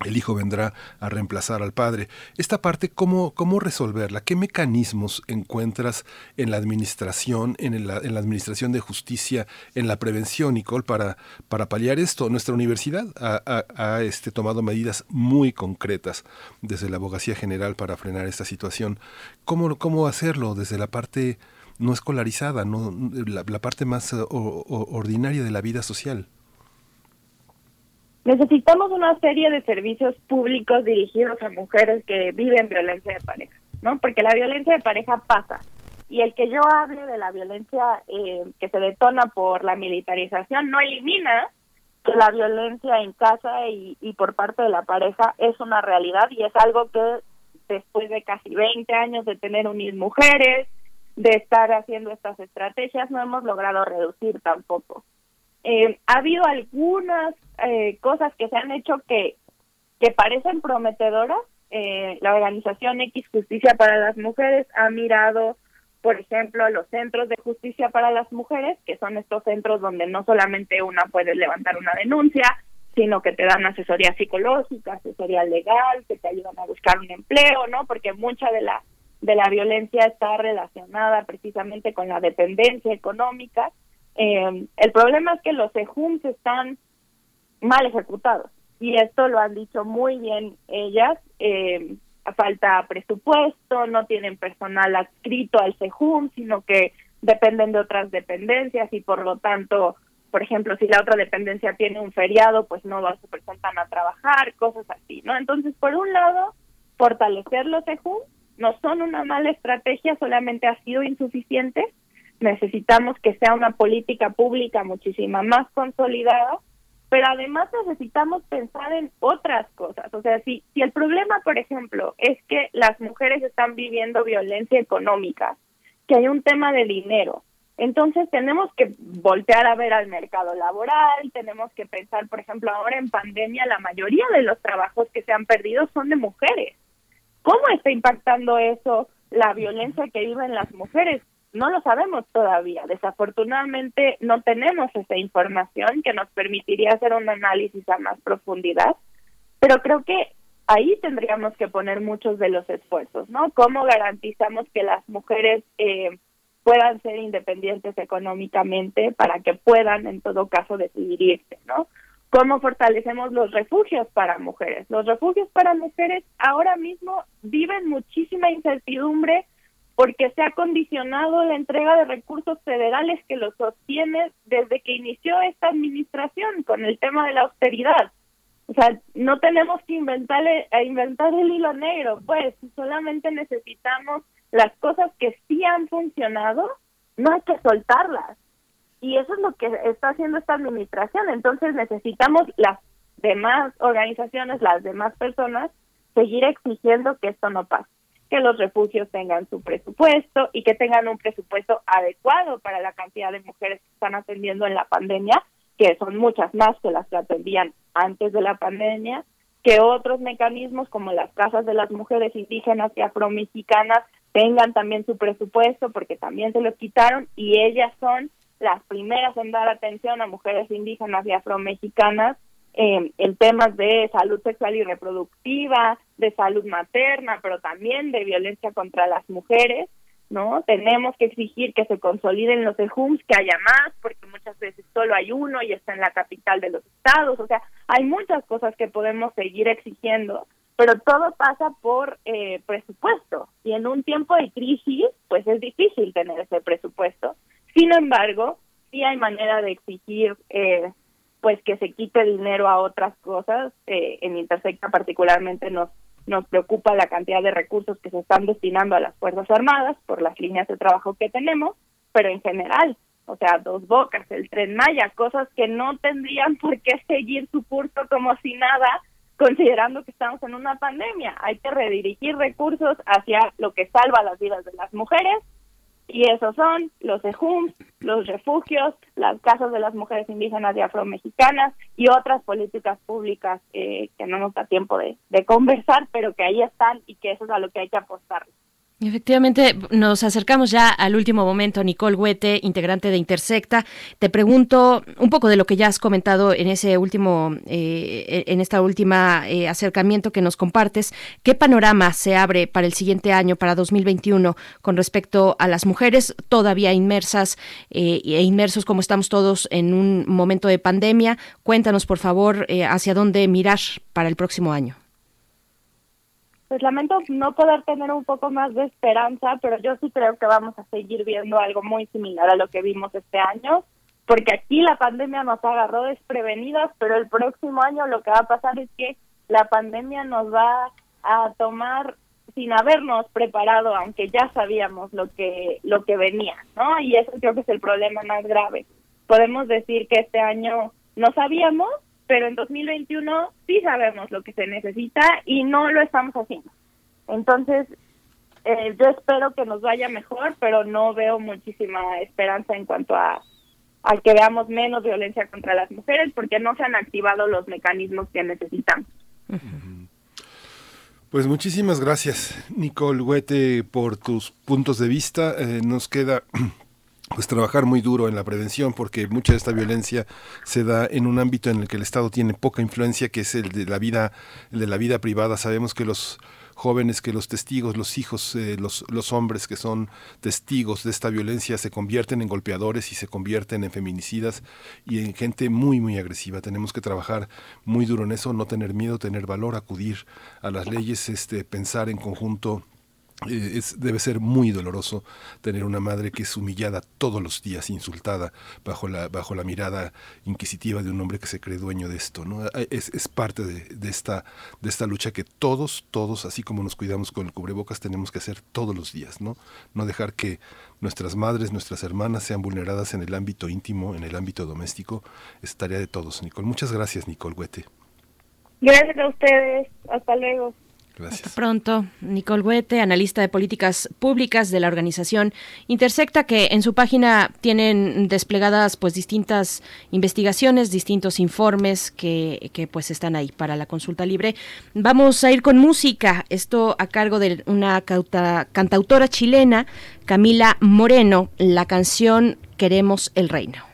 el hijo vendrá a reemplazar al padre. Esta parte, ¿cómo, cómo resolverla? ¿Qué mecanismos encuentras en la administración, en la, administración de justicia, en la prevención, Nicole, para, para paliar esto? Nuestra universidad ha, este, tomado medidas muy concretas desde la abogacía general para frenar esta situación. ¿Cómo, cómo hacerlo desde la parte no escolarizada, no, la, parte más ordinaria de la vida social? Necesitamos una serie de servicios públicos dirigidos a mujeres que viven violencia de pareja, ¿no? Porque la violencia de pareja pasa. Y el que yo hable de la violencia eh, que se detona por la militarización no elimina que la violencia en casa y, por parte de la pareja es una realidad y es algo que después de casi 20 años de tener unir mujeres, de estar haciendo estas estrategias, no hemos logrado reducir tampoco. Eh, ha habido algunas eh, cosas que se han hecho que, que parecen prometedoras. Eh, la organización X Justicia para las Mujeres ha mirado, por ejemplo, los centros de justicia para las mujeres, que son estos centros donde no solamente una puede levantar una denuncia, sino que te dan asesoría psicológica, asesoría legal, que te ayudan a buscar un empleo, ¿no? Porque mucha de la de la violencia está relacionada precisamente con la dependencia económica eh, el problema es que los EJUMS están mal ejecutados y esto lo han dicho muy bien ellas. Eh, falta presupuesto, no tienen personal adscrito al SEJUM, sino que dependen de otras dependencias y por lo tanto, por ejemplo, si la otra dependencia tiene un feriado, pues no se presentan a trabajar, cosas así, ¿no? Entonces, por un lado, fortalecer los SEJUM no son una mala estrategia, solamente ha sido insuficiente necesitamos que sea una política pública muchísima más consolidada, pero además necesitamos pensar en otras cosas. O sea, si, si el problema, por ejemplo, es que las mujeres están viviendo violencia económica, que hay un tema de dinero, entonces tenemos que voltear a ver al mercado laboral, tenemos que pensar, por ejemplo, ahora en pandemia la mayoría de los trabajos que se han perdido son de mujeres. ¿Cómo está impactando eso la violencia que viven las mujeres? No lo sabemos todavía. Desafortunadamente no tenemos esa información que nos permitiría hacer un análisis a más profundidad, pero creo que ahí tendríamos que poner muchos de los esfuerzos, ¿no? ¿Cómo garantizamos que las mujeres eh, puedan ser independientes económicamente para que puedan, en todo caso, decidir irse, ¿no? ¿Cómo fortalecemos los refugios para mujeres? Los refugios para mujeres ahora mismo viven muchísima incertidumbre porque se ha condicionado la entrega de recursos federales que los sostiene desde que inició esta administración con el tema de la austeridad. O sea, no tenemos que inventar, inventar el hilo negro, pues solamente necesitamos las cosas que sí han funcionado, no hay que soltarlas. Y eso es lo que está haciendo esta administración. Entonces necesitamos las demás organizaciones, las demás personas, seguir exigiendo que esto no pase que los refugios tengan su presupuesto y que tengan un presupuesto adecuado para la cantidad de mujeres que están atendiendo en la pandemia, que son muchas más que las que atendían antes de la pandemia, que otros mecanismos como las casas de las mujeres indígenas y afromexicanas tengan también su presupuesto porque también se los quitaron y ellas son las primeras en dar atención a mujeres indígenas y afromexicanas eh, en temas de salud sexual y reproductiva, de salud materna, pero también de violencia contra las mujeres, ¿no? Tenemos que exigir que se consoliden los EJUMS, que haya más, porque muchas veces solo hay uno y está en la capital de los estados, o sea, hay muchas cosas que podemos seguir exigiendo, pero todo pasa por eh, presupuesto, y en un tiempo de crisis, pues es difícil tener ese presupuesto. Sin embargo, sí hay manera de exigir eh, pues que se quite dinero a otras cosas. Eh, en Intersecta particularmente nos nos preocupa la cantidad de recursos que se están destinando a las Fuerzas Armadas por las líneas de trabajo que tenemos, pero en general, o sea, dos bocas, el tren Maya, cosas que no tendrían por qué seguir su curso como si nada, considerando que estamos en una pandemia. Hay que redirigir recursos hacia lo que salva las vidas de las mujeres y esos son los EJUMS, los refugios, las casas de las mujeres indígenas y afromexicanas y otras políticas públicas que no nos da tiempo de, de conversar, pero que ahí están y que eso es a lo que hay que apostar. Efectivamente, nos acercamos ya al último momento. Nicole Huete, integrante de Intersecta, te pregunto un poco de lo que ya has comentado en ese último, eh, en esta última eh, acercamiento que nos compartes. ¿Qué panorama se abre para el siguiente año, para 2021, con respecto a las mujeres todavía inmersas eh, e inmersos como estamos todos en un momento de pandemia? Cuéntanos, por favor, hacia dónde mirar para el próximo año pues lamento no poder tener un poco más de esperanza, pero yo sí creo que vamos a seguir viendo algo muy similar a lo que vimos este año, porque aquí la pandemia nos agarró desprevenidas, pero el próximo año lo que va a pasar es que la pandemia nos va a tomar sin habernos preparado, aunque ya sabíamos lo que lo que venía, ¿no? Y eso creo que es el problema más grave. Podemos decir que este año no sabíamos, pero en 2021 sí sabemos lo que se necesita y no lo estamos haciendo. Entonces, eh, yo espero que nos vaya mejor, pero no veo muchísima esperanza en cuanto a, a que veamos menos violencia contra las mujeres porque no se han activado los mecanismos que necesitan. Pues muchísimas gracias, Nicole Huete, por tus puntos de vista. Eh, nos queda pues trabajar muy duro en la prevención porque mucha de esta violencia se da en un ámbito en el que el Estado tiene poca influencia que es el de la vida el de la vida privada sabemos que los jóvenes que los testigos, los hijos, eh, los, los hombres que son testigos de esta violencia se convierten en golpeadores y se convierten en feminicidas y en gente muy, muy agresiva. Tenemos que trabajar muy duro en eso, no tener miedo, tener valor, acudir a las leyes, este, pensar en conjunto eh, es, debe ser muy doloroso tener una madre que es humillada todos los días, insultada bajo la, bajo la mirada inquisitiva de un hombre que se cree dueño de esto. ¿no? Eh, es, es parte de, de, esta, de esta lucha que todos, todos, así como nos cuidamos con el cubrebocas, tenemos que hacer todos los días. No, no dejar que nuestras madres, nuestras hermanas sean vulneradas en el ámbito íntimo, en el ámbito doméstico. Es tarea de todos, Nicole. Muchas gracias, Nicole Huete. Gracias a ustedes. Hasta luego. Hasta pronto. Nicole Huete, analista de políticas públicas de la organización Intersecta, que en su página tienen desplegadas pues distintas investigaciones, distintos informes que, que pues están ahí para la consulta libre. Vamos a ir con música, esto a cargo de una cantautora chilena, Camila Moreno, la canción Queremos el Reino.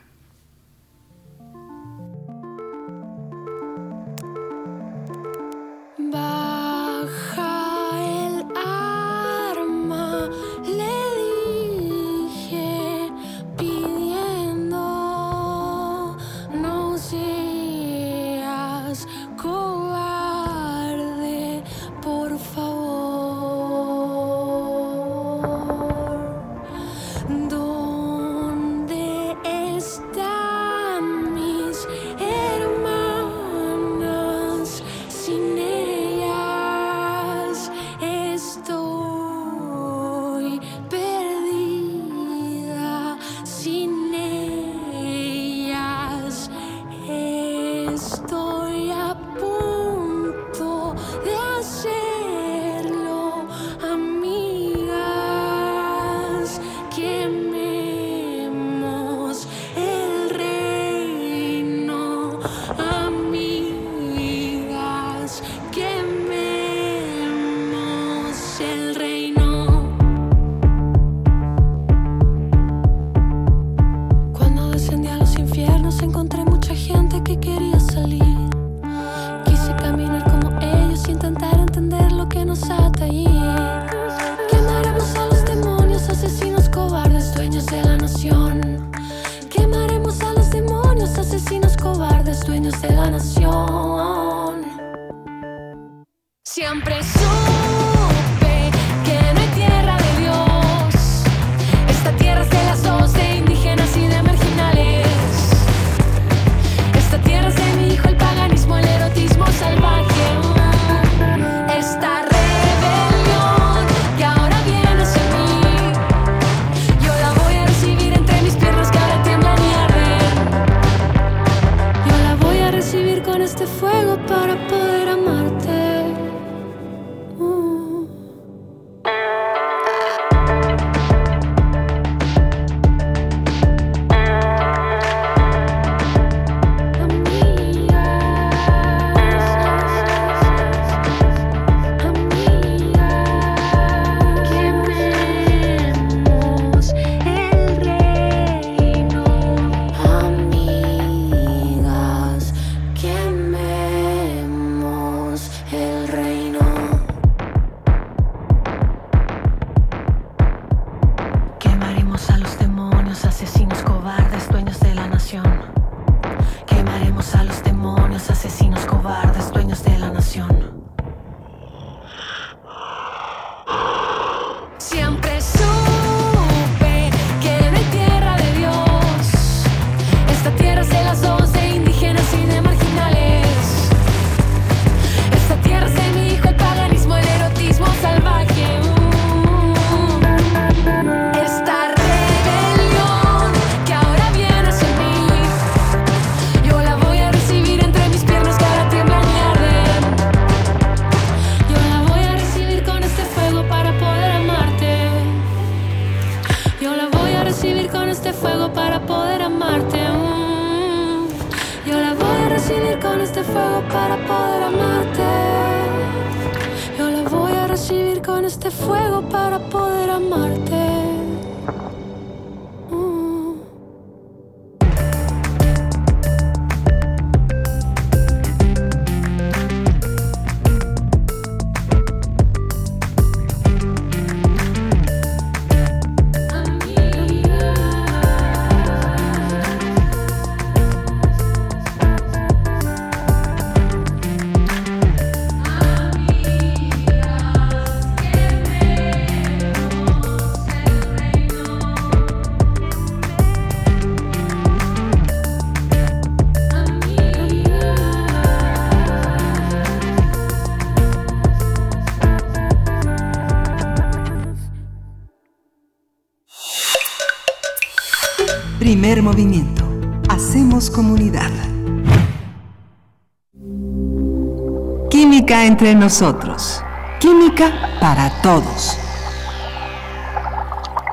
Primer movimiento. Hacemos comunidad. Química entre nosotros. Química para todos.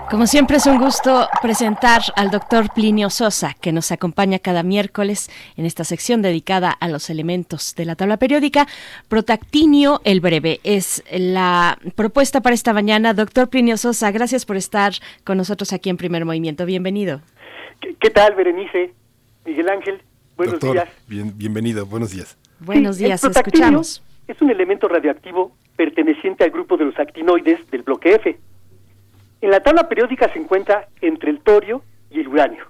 Como siempre es un gusto presentar al doctor Plinio Sosa, que nos acompaña cada miércoles en esta sección dedicada a los elementos de la tabla periódica. Protactinio el breve es la propuesta para esta mañana. Doctor Plinio Sosa, gracias por estar con nosotros aquí en Primer Movimiento. Bienvenido. ¿Qué, qué tal, Berenice? Miguel Ángel, buenos Doctor, días. bien- bienvenido, buenos días. Buenos Sí, días, el escuchamos. Es un elemento radioactivo perteneciente al grupo de los actinoides del bloque F. En la tabla periódica se encuentra entre el torio y el uranio.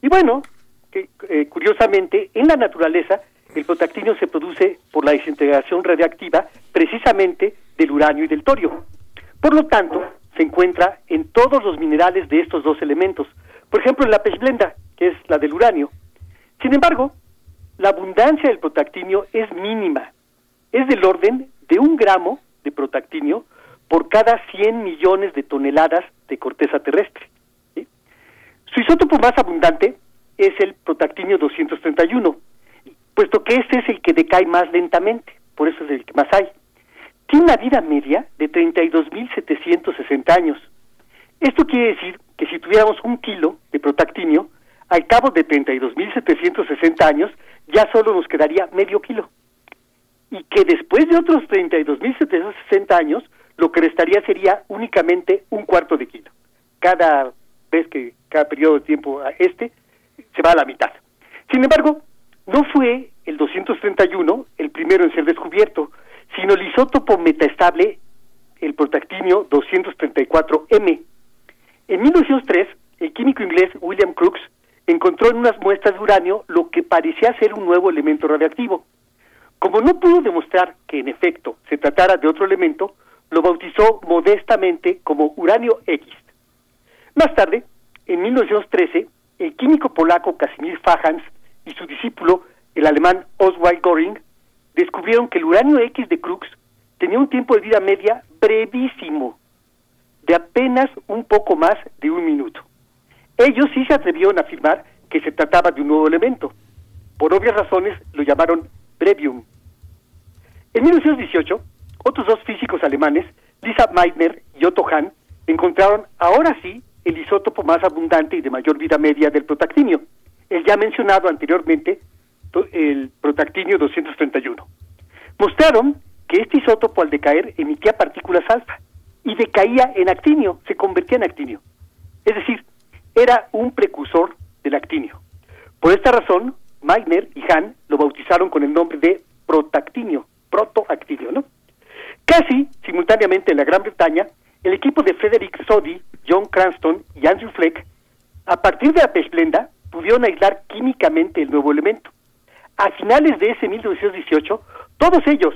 Y bueno, que, eh, curiosamente, en la naturaleza, el protactinio se produce por la desintegración radiactiva precisamente del uranio y del torio. Por lo tanto, se encuentra en todos los minerales de estos dos elementos. Por ejemplo, en la pechblenda, que es la del uranio. Sin embargo, la abundancia del protactinio es mínima. Es del orden de un gramo de protactinio por cada 100 millones de toneladas de corteza terrestre. Su isótopo más abundante es el protactinio 231, puesto que este es el que decae más lentamente, por eso es el que más hay. Tiene una vida media de 32.760 años. Esto quiere decir que si tuviéramos un kilo de protactinio, al cabo de 32.760 años, ya solo nos quedaría medio kilo. Y que después de otros 32.760 años, lo que restaría sería únicamente un cuarto de kilo. Cada vez que, cada periodo de tiempo a este, se va a la mitad. Sin embargo, no fue el 231 el primero en ser descubierto, sino el isótopo metaestable, el protactinio 234M. En 1903, el químico inglés William Crookes encontró en unas muestras de uranio lo que parecía ser un nuevo elemento radiactivo. Como no pudo demostrar que en efecto se tratara de otro elemento, lo bautizó modestamente como uranio X. Más tarde, en 1913, el químico polaco Casimir Fajans y su discípulo, el alemán Oswald Göring, descubrieron que el uranio X de Crookes tenía un tiempo de vida media brevísimo, de apenas un poco más de un minuto. Ellos sí se atrevieron a afirmar que se trataba de un nuevo elemento. Por obvias razones lo llamaron brevium. En 1918, otros dos físicos alemanes, Lisa Meitner y Otto Hahn, encontraron ahora sí el isótopo más abundante y de mayor vida media del protactinio, el ya mencionado anteriormente, el protactinio 231. Mostraron que este isótopo al decaer emitía partículas alfa y decaía en actinio, se convertía en actinio. Es decir, era un precursor del actinio. Por esta razón, Meitner y Hahn lo bautizaron con el nombre de protactinio, protoactinio, ¿no? Casi simultáneamente en la Gran Bretaña, el equipo de Frederick Soddy, John Cranston y Andrew Fleck, a partir de la pesplenda, pudieron aislar químicamente el nuevo elemento. A finales de ese 1918, todos ellos,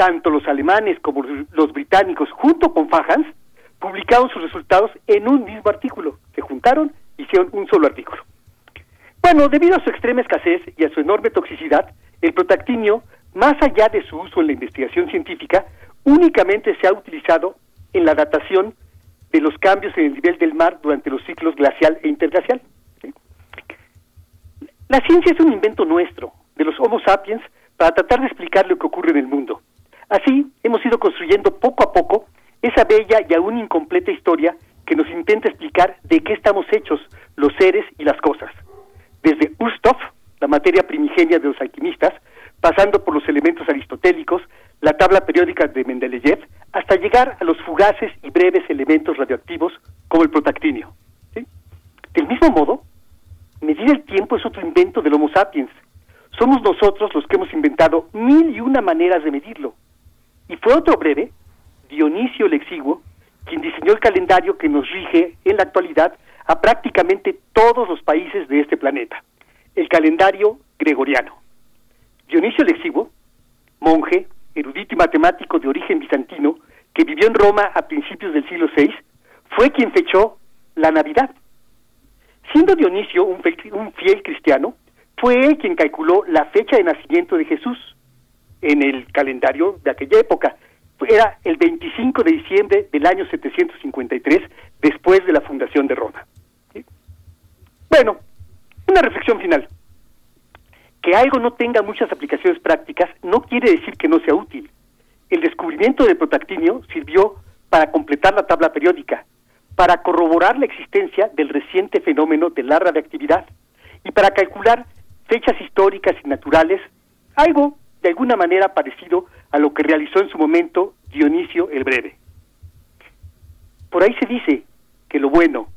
tanto los alemanes como los- británicos, junto con Fajans, publicaron sus resultados en un mismo artículo. Se juntaron, hicieron un solo artículo. Bueno, debido a su extrema escasez y a su enorme toxicidad, el protactinio, más allá de su uso en la investigación científica, únicamente se ha utilizado en la datación de los cambios en el nivel del mar durante los ciclos glacial e interglacial. La ciencia es un invento nuestro, de los Homo sapiens, para tratar de explicar lo que ocurre en el mundo. Así, hemos ido construyendo poco a poco esa bella y aún incompleta historia que nos intenta explicar de qué estamos hechos los seres y las cosas. Desde Urstoff, la materia primigenia de los alquimistas, pasando por los elementos aristotélicos, la tabla periódica de Mendeleev, hasta llegar a los fugaces y breves elementos radioactivos como el protactinio. Del mismo modo, medir el tiempo es otro invento del Homo sapiens. Somos nosotros los que hemos inventado mil y una maneras de medirlo. Y fue otro breve, Dionisio el Exiguo, quien diseñó el calendario que nos rige en la actualidad a prácticamente todos los países de este planeta, el calendario gregoriano. Dionisio el Exiguo, monje, erudito y matemático de origen bizantino, que vivió en Roma a principios del siglo VI, fue quien fechó la Navidad. Siendo Dionisio un fiel, un fiel cristiano, fue él quien calculó la fecha de nacimiento de Jesús en el calendario de aquella época. Era el 25 de diciembre del año 753, después de la fundación de Roma. Bueno, una reflexión final. Que algo no tenga muchas aplicaciones prácticas no quiere decir que no sea útil. El descubrimiento del protactinio sirvió para completar la tabla periódica, para corroborar la existencia del reciente fenómeno de la radiactividad y para calcular fechas históricas y naturales, algo de alguna manera parecido a lo que realizó en su momento Dionisio el Breve. Por ahí se dice que lo bueno,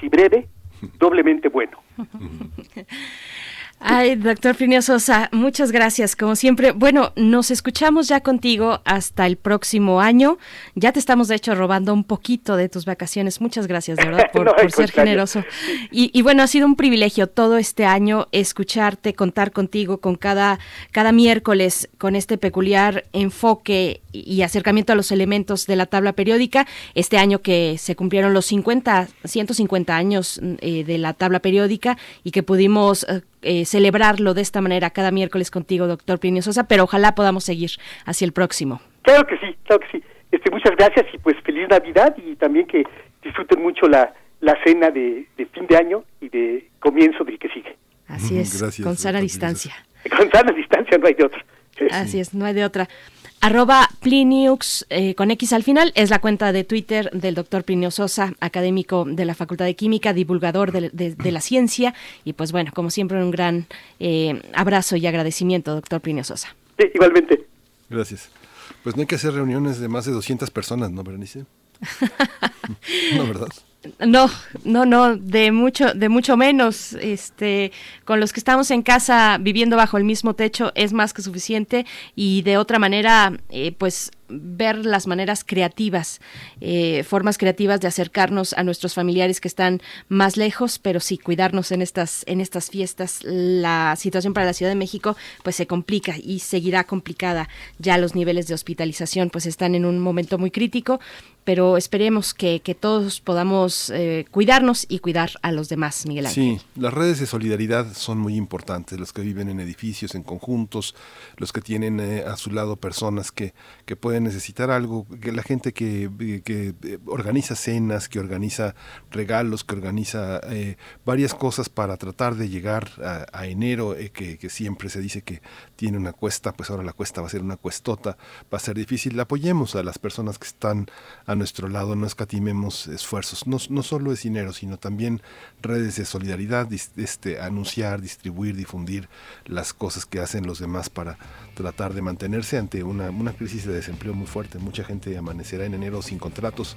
si breve, doblemente bueno. Ay, doctor Plinio Sosa, muchas gracias, como siempre. Bueno, nos escuchamos ya contigo hasta el próximo año. Ya te estamos, de hecho, robando un poquito de tus vacaciones. Muchas gracias, de verdad, por, No, al por ser generoso. Y, y bueno, ha sido un privilegio todo este año escucharte, contar contigo con cada, cada miércoles con este peculiar enfoque y y acercamiento a los elementos de la tabla periódica. Este año que se cumplieron los 50, 150 años eh, de la tabla periódica y que pudimos eh, eh, celebrarlo de esta manera cada miércoles contigo, doctor Plinio Sosa, pero ojalá podamos seguir hacia el próximo. Claro que sí, claro que sí. Este, muchas gracias y pues feliz Navidad y también que disfruten mucho la, la cena de, de fin de año y de comienzo del que sigue. Así es, Gracias, con sana distancia. Con sana distancia no hay de otra. Así es, no hay de otra. Arroba Pliniux eh, con X al final es la cuenta de Twitter del doctor Plinio Sosa, académico de la Facultad de Química, divulgador de, de- de la ciencia. Y pues bueno, como siempre, un gran eh, abrazo y agradecimiento, doctor Plinio Sosa. Sí, igualmente. Gracias. Pues no hay que hacer reuniones de más de 200 personas, ¿no, Berenice? no, ¿verdad? No, no, no, de mucho, de mucho menos. Este, con los que estamos en casa viviendo bajo el mismo techo es más que suficiente y de otra manera, eh, pues ver las maneras creativas, eh, formas creativas de acercarnos a nuestros familiares que están más lejos, pero sí cuidarnos en estas en estas fiestas. La situación para la Ciudad de México pues se complica y seguirá complicada. Ya los niveles de hospitalización pues están en un momento muy crítico, pero esperemos que, que todos podamos eh, cuidarnos y cuidar a los demás, Miguel Ángel. Sí, las redes de solidaridad son muy importantes, los que viven en edificios, en conjuntos, los que tienen eh, a su lado personas que, que pueden necesitar algo, que la gente que, que eh, organiza cenas, que organiza regalos, que organiza eh, varias cosas para tratar de llegar a, a enero, eh, que, que siempre se dice que tiene una cuesta, pues ahora la cuesta va a ser una cuestota, va a ser difícil. Apoyemos a las personas que están a nuestro lado, no escatimemos esfuerzos. No, no solo es dinero, sino también redes de solidaridad, este, anunciar, distribuir, difundir las cosas que hacen los demás para tratar de mantenerse ante una, una crisis de desempleo muy fuerte. Mucha gente amanecerá en enero sin contratos,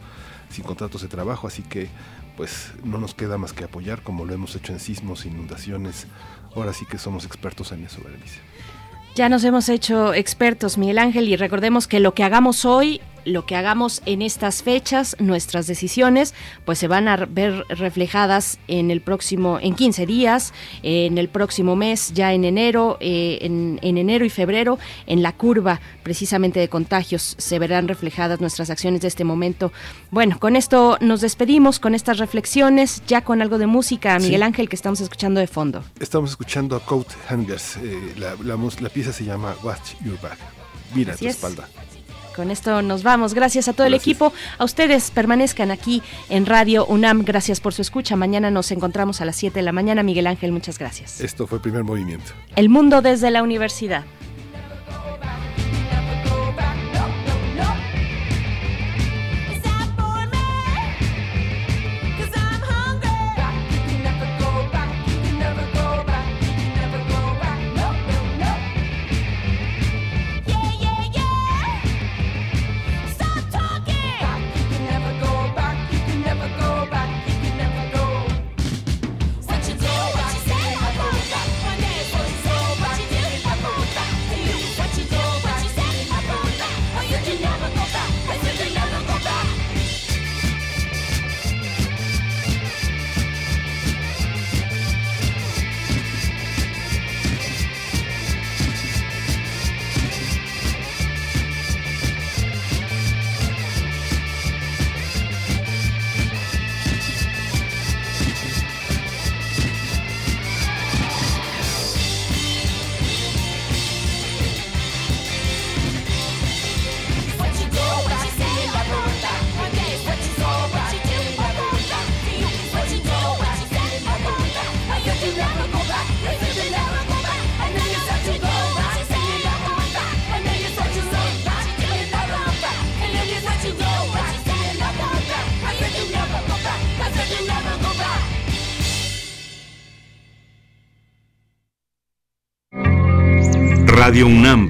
sin contratos de trabajo, así que pues no nos queda más que apoyar como lo hemos hecho en sismos, inundaciones. Ahora sí que somos expertos en eso, Berenice. Ya nos hemos hecho expertos, Miguel Ángel, y recordemos que lo que hagamos hoy, lo que hagamos en estas fechas, nuestras decisiones, pues se van a ver reflejadas en el próximo, en 15 días, en el próximo mes, ya en enero, eh, en, en enero y febrero, en la curva precisamente de contagios se verán reflejadas nuestras acciones de este momento. Bueno, con esto nos despedimos, con estas reflexiones, ya con algo de música, Miguel Sí. Ángel, que estamos escuchando de fondo. Estamos escuchando a Coat Hangers. eh, la, la pieza se llama Watch Your Back. Mira Así tu es. espalda. Con esto nos vamos. Gracias a todo el equipo. A ustedes permanezcan aquí en Radio UNAM. Gracias por su escucha. Mañana nos encontramos a las 7 de la mañana. Miguel Ángel, muchas gracias. Esto fue primer movimiento. El mundo desde la universidad.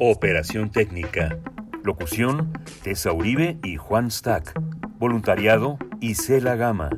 operación técnica. Locución, Tessa Uribe y Juan Stack. Voluntariado, Isela Gama.